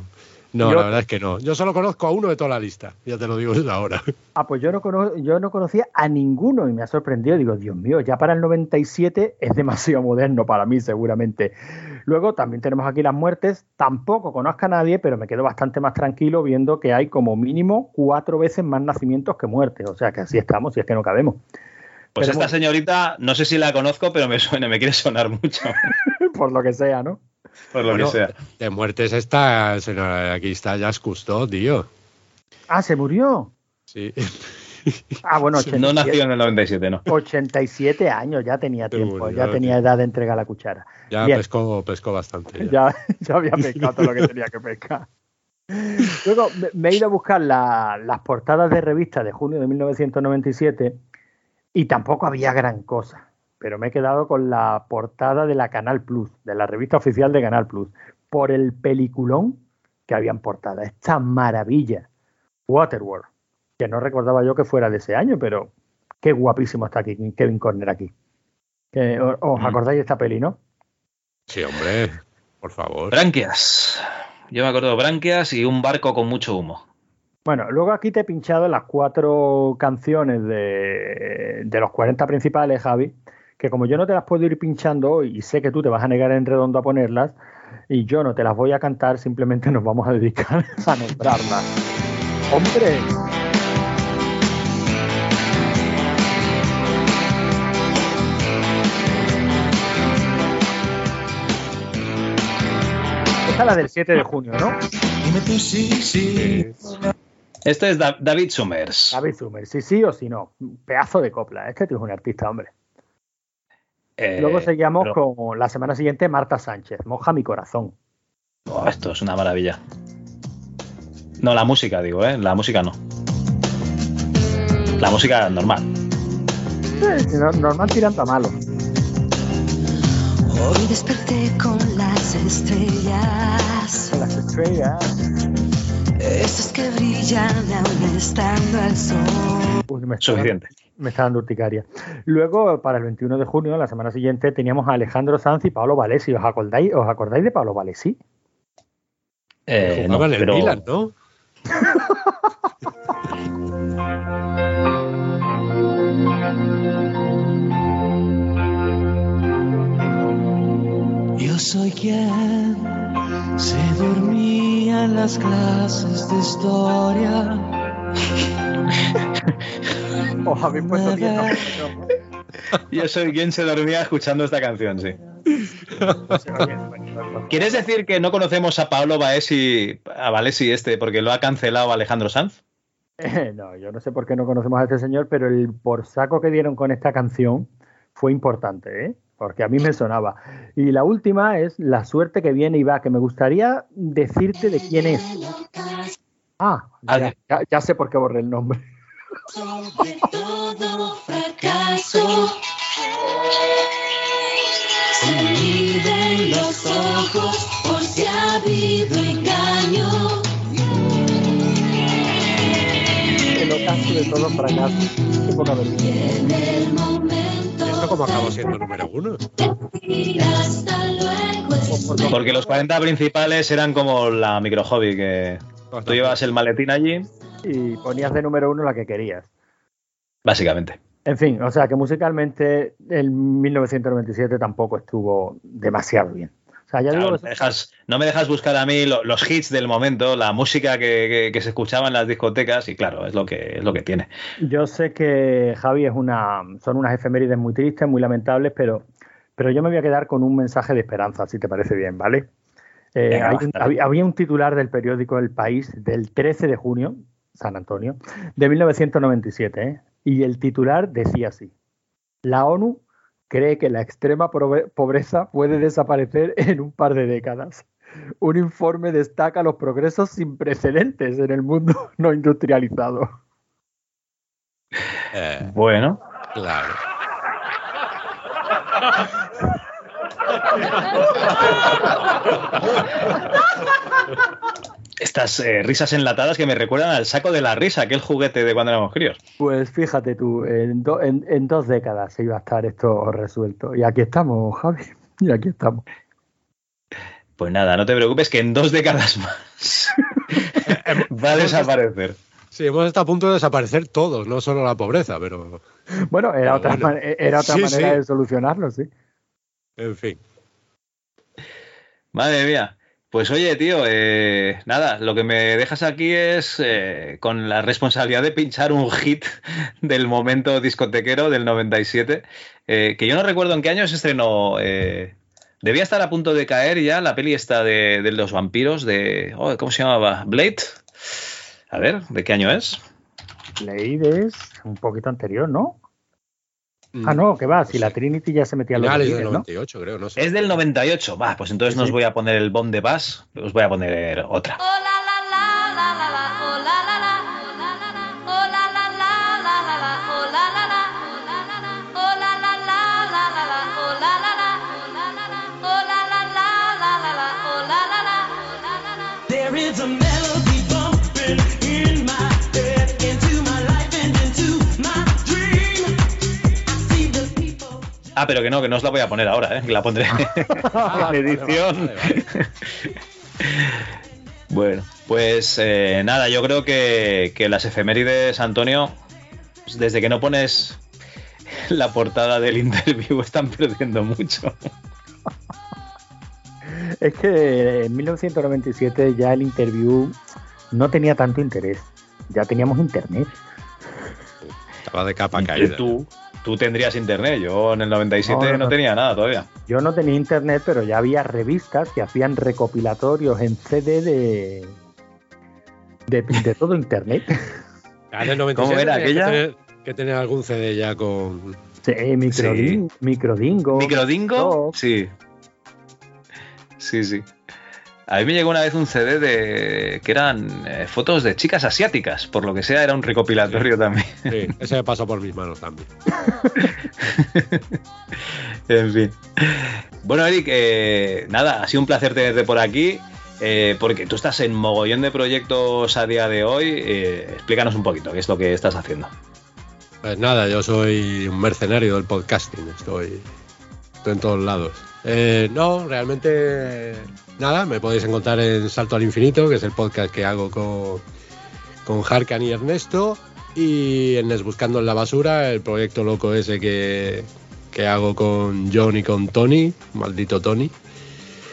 S6: No,
S5: Yo-
S6: la verdad es que no. Yo solo conozco a uno de toda la lista. Ya te lo digo desde ahora.
S5: Ah, pues yo no, cono- yo no conocía a ninguno y me ha sorprendido. Digo, Dios mío, ya para el 97 es demasiado moderno para mí, seguramente. Luego también tenemos aquí las muertes. Tampoco conozco a nadie, pero me quedo bastante más tranquilo viendo que hay como mínimo cuatro veces más nacimientos que muertes. O sea que así estamos, si es que no cabemos.
S4: Pues
S5: Pero
S4: esta
S5: bueno.
S4: señorita, no sé si la conozco, pero me suena, me quiere sonar mucho.
S5: Por lo que sea, ¿no?
S4: Por lo
S6: Bueno,
S4: que sea.
S6: De muertes está. señora, Aquí está Jazz Cousteau, tío.
S5: Ah, se murió.
S6: Sí.
S5: Ah, bueno,
S4: No
S5: 87,
S4: nació en el 97, no.
S5: 87 años, ya tenía tiempo,
S6: murió,
S5: ya tenía
S6: tío.
S5: edad de entregar la cuchara.
S6: Ya
S5: Bien.
S6: pescó, pescó bastante. ya.
S5: ya, ya había pescado todo lo que tenía que pescar. Luego me, me he ido a buscar la- las portadas de revistas de junio de 1997 y tampoco había gran cosa. Pero me he quedado con la portada de la Canal Plus, de la revista oficial de Canal Plus, por el peliculón que habían portada. Esta maravilla, Waterworld, que no recordaba yo que fuera de ese año, pero qué guapísimo está aquí Kevin Corner aquí. ¿Os os acordáis de esta peli, no?
S6: Sí, hombre. Por favor.
S4: Branquias. Yo me acuerdo de Branquias y un barco con mucho humo.
S5: Bueno, luego aquí te he pinchado las cuatro canciones de, de los 40 principales, Javi, que como yo no te las puedo ir pinchando hoy y sé que tú te vas a negar en redondo a ponerlas, y yo no te las voy a cantar, simplemente nos vamos a dedicar a nombrarlas. ¡Hombre! Esta es la del 7 de junio, ¿no?
S4: Este es Da- David Summers.
S5: David Zumer, sí, sí o sí no. Pedazo de copla, es que tú eres un artista, hombre.
S4: Eh,
S5: Luego seguíamos
S4: pero-
S5: con la semana siguiente Marta Sánchez, Moja mi corazón.
S4: Oh, esto es una maravilla. No, la música, digo, ¿eh? La música no. La música normal.
S5: No- normal tirando a malo.
S15: Hoy desperté con las estrellas.
S5: Con las estrellas.
S15: Esos que brillan aún estando al sol.
S5: Uy, me
S4: Suficiente.
S5: Me está dando urticaria. Luego, para el 21 de junio, la semana siguiente, teníamos a Alejandro Sanz y Pablo Valesi. ¿Os acordáis, ¿os acordáis de Pablo Valesi?
S4: Eh, no,
S6: Jugaba en el
S4: pero-
S6: Milan, ¿no?
S22: Yo soy quien se dormía en las clases de historia.
S5: Os habéis puesto bien. ¿no?
S4: Yo soy quien se dormía escuchando esta canción, sí. ¿Quieres decir que no conocemos a Pablo Baesi, a Valesi este, porque lo ha cancelado Alejandro Sanz?
S5: Eh, No, yo no sé por qué no conocemos a este señor, pero el por saco que dieron con esta canción fue importante, ¿eh? porque a mí me sonaba. Y la última es La suerte que viene y va, que me gustaría decirte de quién es. Ah, ya, ya- ya sé por qué borré el nombre.
S15: Todo fracaso. Se en los ojos por si ha habido engaño.
S5: El ocaso de todo fracaso. Qué poca vergüenza.
S15: En el momento
S6: ¿Esto cómo acabó siendo número uno?
S15: y hasta luego.
S4: Porque los 40 principales eran como la micro hobby, que tú llevas el maletín allí,
S5: Y ponías de número uno la que querías.
S4: básicamente.
S5: En fin, o sea que musicalmente el 1997 tampoco estuvo demasiado bien. O sea, ya
S4: Claro,
S5: digo,
S4: no, me dejas, no me dejas buscar a mí lo- los hits del momento, la música que, que- que se escuchaba en las discotecas, y claro, es lo que, es lo que tiene.
S5: Yo sé que Javi es una, son unas efemérides muy tristes, muy lamentables, pero, pero yo me voy a quedar con un mensaje de esperanza, si te parece bien, ¿vale? Eh,
S4: Venga,
S5: hay había, había un titular del periódico El País del 13 de junio, San Antonio, de 1997, ¿eh? y el titular decía así: La ONU cree que la extrema pobreza puede desaparecer en un par de décadas. Un informe destaca los progresos sin precedentes en el mundo no industrializado.
S4: Bueno.
S6: Claro.
S4: Estas eh, risas enlatadas que me recuerdan al saco de la risa, aquel juguete de cuando éramos críos.
S5: Pues fíjate tú, en, do- en- en dos décadas se iba a estar esto resuelto. Y aquí estamos, Javi. Y aquí estamos.
S4: Pues nada, no te preocupes que en dos décadas más va a desaparecer.
S6: Sí, hemos estado a punto de desaparecer todos, no solo la pobreza, pero.
S5: Bueno, era
S6: Pero
S5: otra,
S6: bueno.
S5: man- era otra
S6: Sí,
S5: manera
S6: sí.
S5: de solucionarlo, sí.
S6: En fin.
S4: Madre mía. Pues oye, tío, eh, nada, lo que me dejas aquí es eh, con la responsabilidad de pinchar un hit del momento discotequero del 97, eh, que yo no recuerdo en qué año se estrenó. eh, debía estar a punto de caer ya la peli esta de, de los vampiros de... oh, ¿Cómo se llamaba? ¿Blade? A ver, ¿de qué año es?
S5: Blade es un poquito anterior, ¿no? Ah, no, que va, si la Trinity ya se metía en los
S6: Finales del
S5: Beatles, ¿no?
S6: 98, creo, no sé.
S4: Es del 98. Va, pues entonces no os voy a poner el Bond de Bass, os voy a poner otra.
S22: There
S4: Ah, pero que no, que no os la voy a poner ahora, ¿eh? que la pondré en edición. Bueno, pues eh, nada, yo creo que, que las efemérides, Antonio, pues desde que no pones la portada del interview están perdiendo mucho.
S5: Es que en 1997 ya el interview no tenía tanto interés. Ya teníamos internet.
S6: Estaba de capa
S4: Y
S6: caída.
S4: Tú, tú tendrías internet, yo en el 97
S5: No,
S4: no,
S5: no, no.
S4: tenía nada todavía.
S5: Yo no tenía internet, pero ya había revistas que hacían recopilatorios en CD de, de, de todo internet.
S6: Ya en el 97
S4: ¿Cómo era aquella?
S6: Que tener, que tener algún CD ya con.
S5: Sí, microdin, microdingo.
S4: ¿Microdingo? Sí. Sí, sí. A mí me llegó una vez un CD de que eran eh, fotos de chicas asiáticas, por lo que sea, era un recopilatorio también.
S6: Sí, ese me pasó por mis manos también.
S4: en fin. Bueno, Eric, eh, nada, ha sido un placer tenerte por aquí. eh, porque tú estás en mogollón de proyectos a día de hoy. explícanos un poquito qué es lo que estás haciendo.
S6: Pues nada, yo soy un mercenario del podcasting, estoy, estoy en todos lados. Eh, no, realmente nada, me podéis encontrar en Salto al Infinito, que es el podcast que hago con, con Harkan y Ernesto, y en Es Buscando en la Basura, el proyecto loco ese que, que hago con John y con Tony, maldito Tony.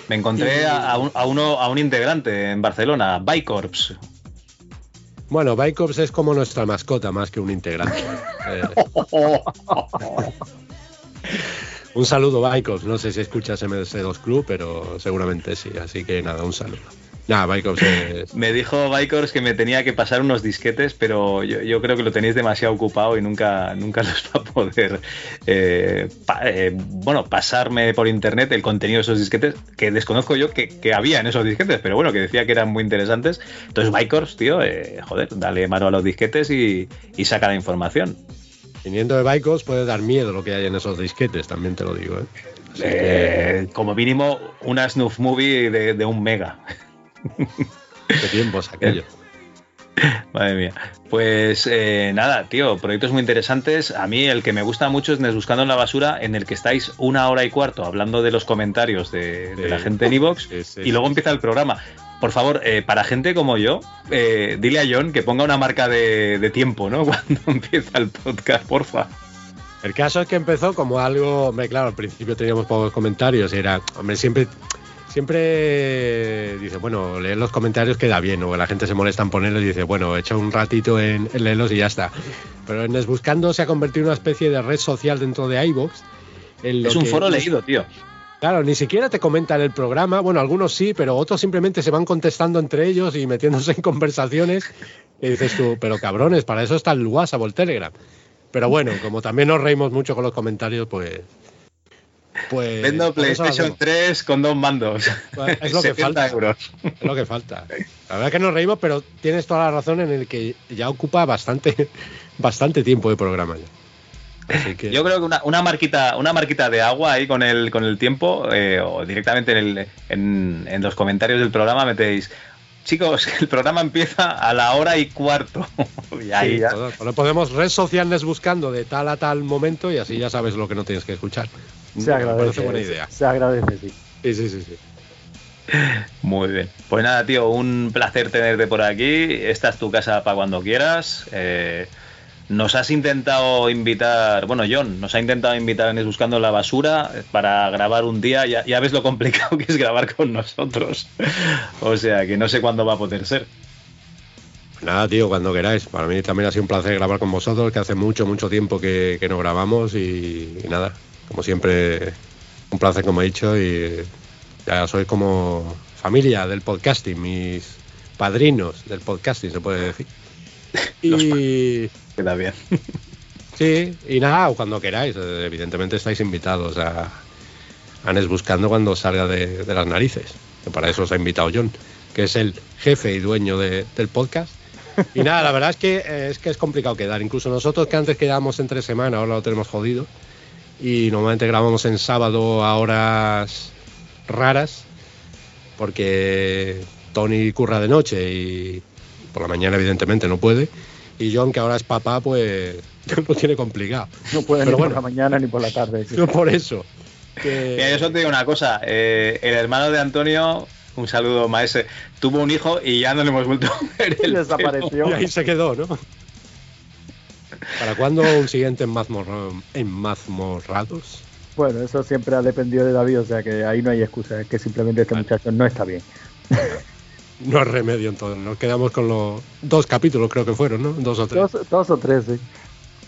S4: Me encontré
S6: Y-
S4: a, un, a uno, a un integrante en Barcelona, Bicorps.
S6: Bueno, Bicops es como nuestra mascota más que un integrante. Eh, un saludo, Bicops. No sé si escuchas MS2 Club, pero seguramente sí. Así que nada, un saludo. Es.
S4: Me dijo Bicorps que me tenía que pasar unos disquetes, pero yo, creo que lo tenéis demasiado ocupado y nunca, nunca los va a poder eh, eh, bueno, pasarme por internet el contenido de esos disquetes, que desconozco yo que, había en esos disquetes, pero bueno, que decía que eran muy interesantes. Entonces, Bicorps, tío, eh, joder, dale mano a los disquetes y saca la información.
S6: Viniendo de Bicops puede dar miedo lo que hay en esos disquetes, también te lo digo. ¿eh?
S4: Eh, como mínimo, una snuff movie de, de un mega.
S6: Qué tiempos aquellos.
S4: Madre mía. Pues eh, nada, tío, proyectos muy interesantes. A mí el que me gusta mucho es Buscando en la Basura, en el que estáis una hora y cuarto hablando de los comentarios de, de la gente en Evox y luego empieza el programa. Por favor, eh, para gente como yo, eh, dile a John que ponga una marca de, de tiempo, ¿no? Cuando empieza el podcast, porfa.
S6: El caso es que empezó como algo, hombre, claro, al principio teníamos pocos comentarios era, hombre, siempre, siempre dice, bueno, leer los comentarios queda bien, o la gente se molesta en ponerlos y dice, bueno, echa un ratito en, en leerlos y ya está. Pero en Buscando se ha convertido en una especie de red social dentro de iVoox.
S4: Es un
S6: que-
S4: foro leído, tío.
S6: Claro, ni siquiera te comentan el programa. Bueno, algunos sí, pero otros simplemente se van contestando entre ellos y metiéndose en conversaciones. Y dices tú, pero cabrones, para eso está el WhatsApp o el Telegram. Pero bueno, como también nos reímos mucho con los comentarios, pues. Pues.
S4: Vendo PlayStation
S6: hacemos.
S4: 3 con dos mandos.
S6: Pues es lo que
S4: 70
S6: falta.
S4: euros.
S6: Es lo que falta. La verdad que nos reímos, pero tienes toda la razón en el que ya ocupa bastante, bastante tiempo de programa ya. Así que.
S4: Yo creo que una, una marquita, una marquita de agua ahí con el, con el tiempo, eh, o directamente en, el, en, en los comentarios del programa metéis. Chicos, el programa empieza a la hora y cuarto. y ahí
S6: Sí, todo- todo- podemos red sociales buscando de tal a tal momento y así ya sabes lo que no tienes que escuchar.
S5: Se
S6: Me
S5: agradece.
S6: parece buena idea.
S5: Se agradece, sí.
S6: Sí, sí, sí, sí.
S4: Muy bien. Pues nada, tío, un placer tenerte por aquí. Esta es tu casa para cuando quieras. Eh, nos has intentado invitar, bueno, John, nos ha intentado invitar en Buscando la Basura para grabar un día. Ya, ya ves lo complicado que es grabar con nosotros. o sea, que no sé cuándo va a poder ser.
S6: Nada, tío, cuando queráis. Para mí también ha sido un placer grabar con vosotros, que hace mucho, mucho tiempo que, que no grabamos y, y nada, como siempre, un placer como he dicho y ya sois como familia del podcasting, mis padrinos del podcasting, se puede decir. Y...
S4: Queda bien.
S6: Sí, y nada, cuando queráis, evidentemente estáis invitados a, a Nes Buscando cuando salga de, las narices, que para eso os ha invitado John, que es el jefe y dueño de- del podcast. Y nada, la verdad es que, eh, es que es complicado quedar. Incluso nosotros que antes quedábamos entre semana, ahora lo tenemos jodido. Y normalmente grabamos en sábado a horas raras, porque Tony curra de noche y por la mañana evidentemente no puede. Y John, que ahora es papá, pues lo tiene complicado.
S5: No puede
S6: Pero
S5: ni
S6: bueno.
S5: por la mañana ni por la tarde. sí.
S6: No por eso.
S4: Mira, yo solo te digo una cosa. eh, el hermano de Antonio, un saludo, maese, tuvo un hijo y ya no le hemos vuelto a ver el
S5: Desapareció.
S6: Y ahí se quedó, ¿no? ¿Para cuándo un siguiente en, Mazmor- en Mazmorrados?
S5: Bueno, eso siempre ha dependido de David, o sea que ahí no hay excusa, es que simplemente este muchacho no está bien.
S6: No hay remedio entonces. Nos quedamos con los dos capítulos, creo que fueron, ¿no? Dos o tres.
S5: Dos, dos o tres, sí.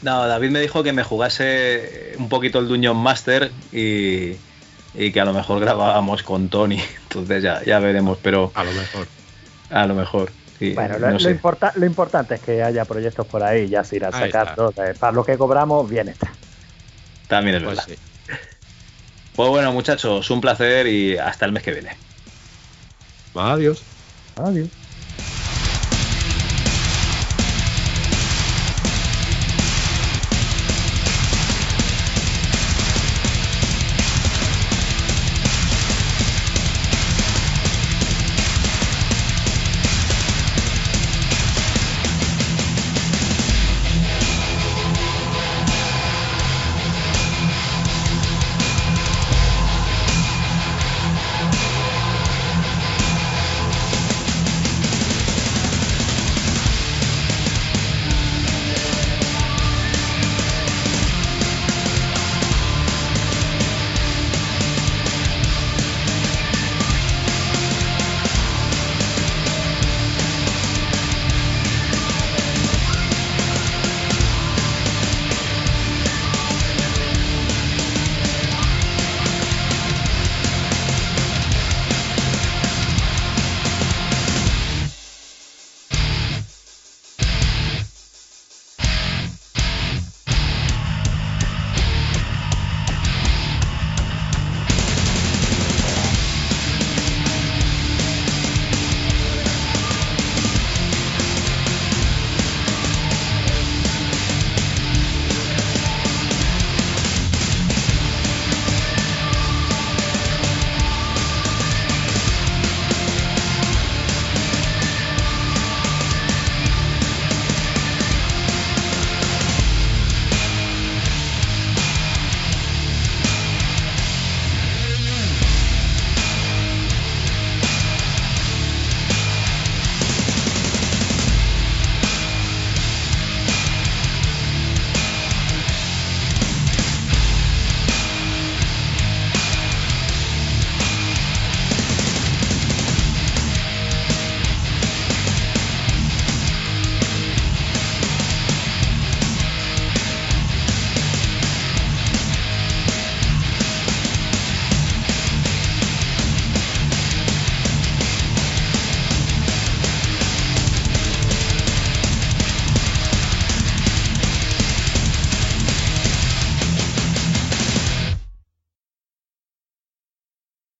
S4: No, David me dijo que me jugase un poquito el Dungeon Master y, y que a lo mejor grabábamos con Tony. Entonces ya, ya veremos, pero.
S6: A lo mejor.
S4: A lo mejor. sí,
S5: Bueno, lo,
S4: no
S5: lo
S4: sé.
S5: importa- lo importante es que haya proyectos por ahí, ya se irán sacando. Para lo que cobramos, bien está.
S4: También es
S6: Pues
S4: verdad. Pues bueno, muchachos, un placer y hasta el mes que viene.
S6: Adiós.
S5: Adiós.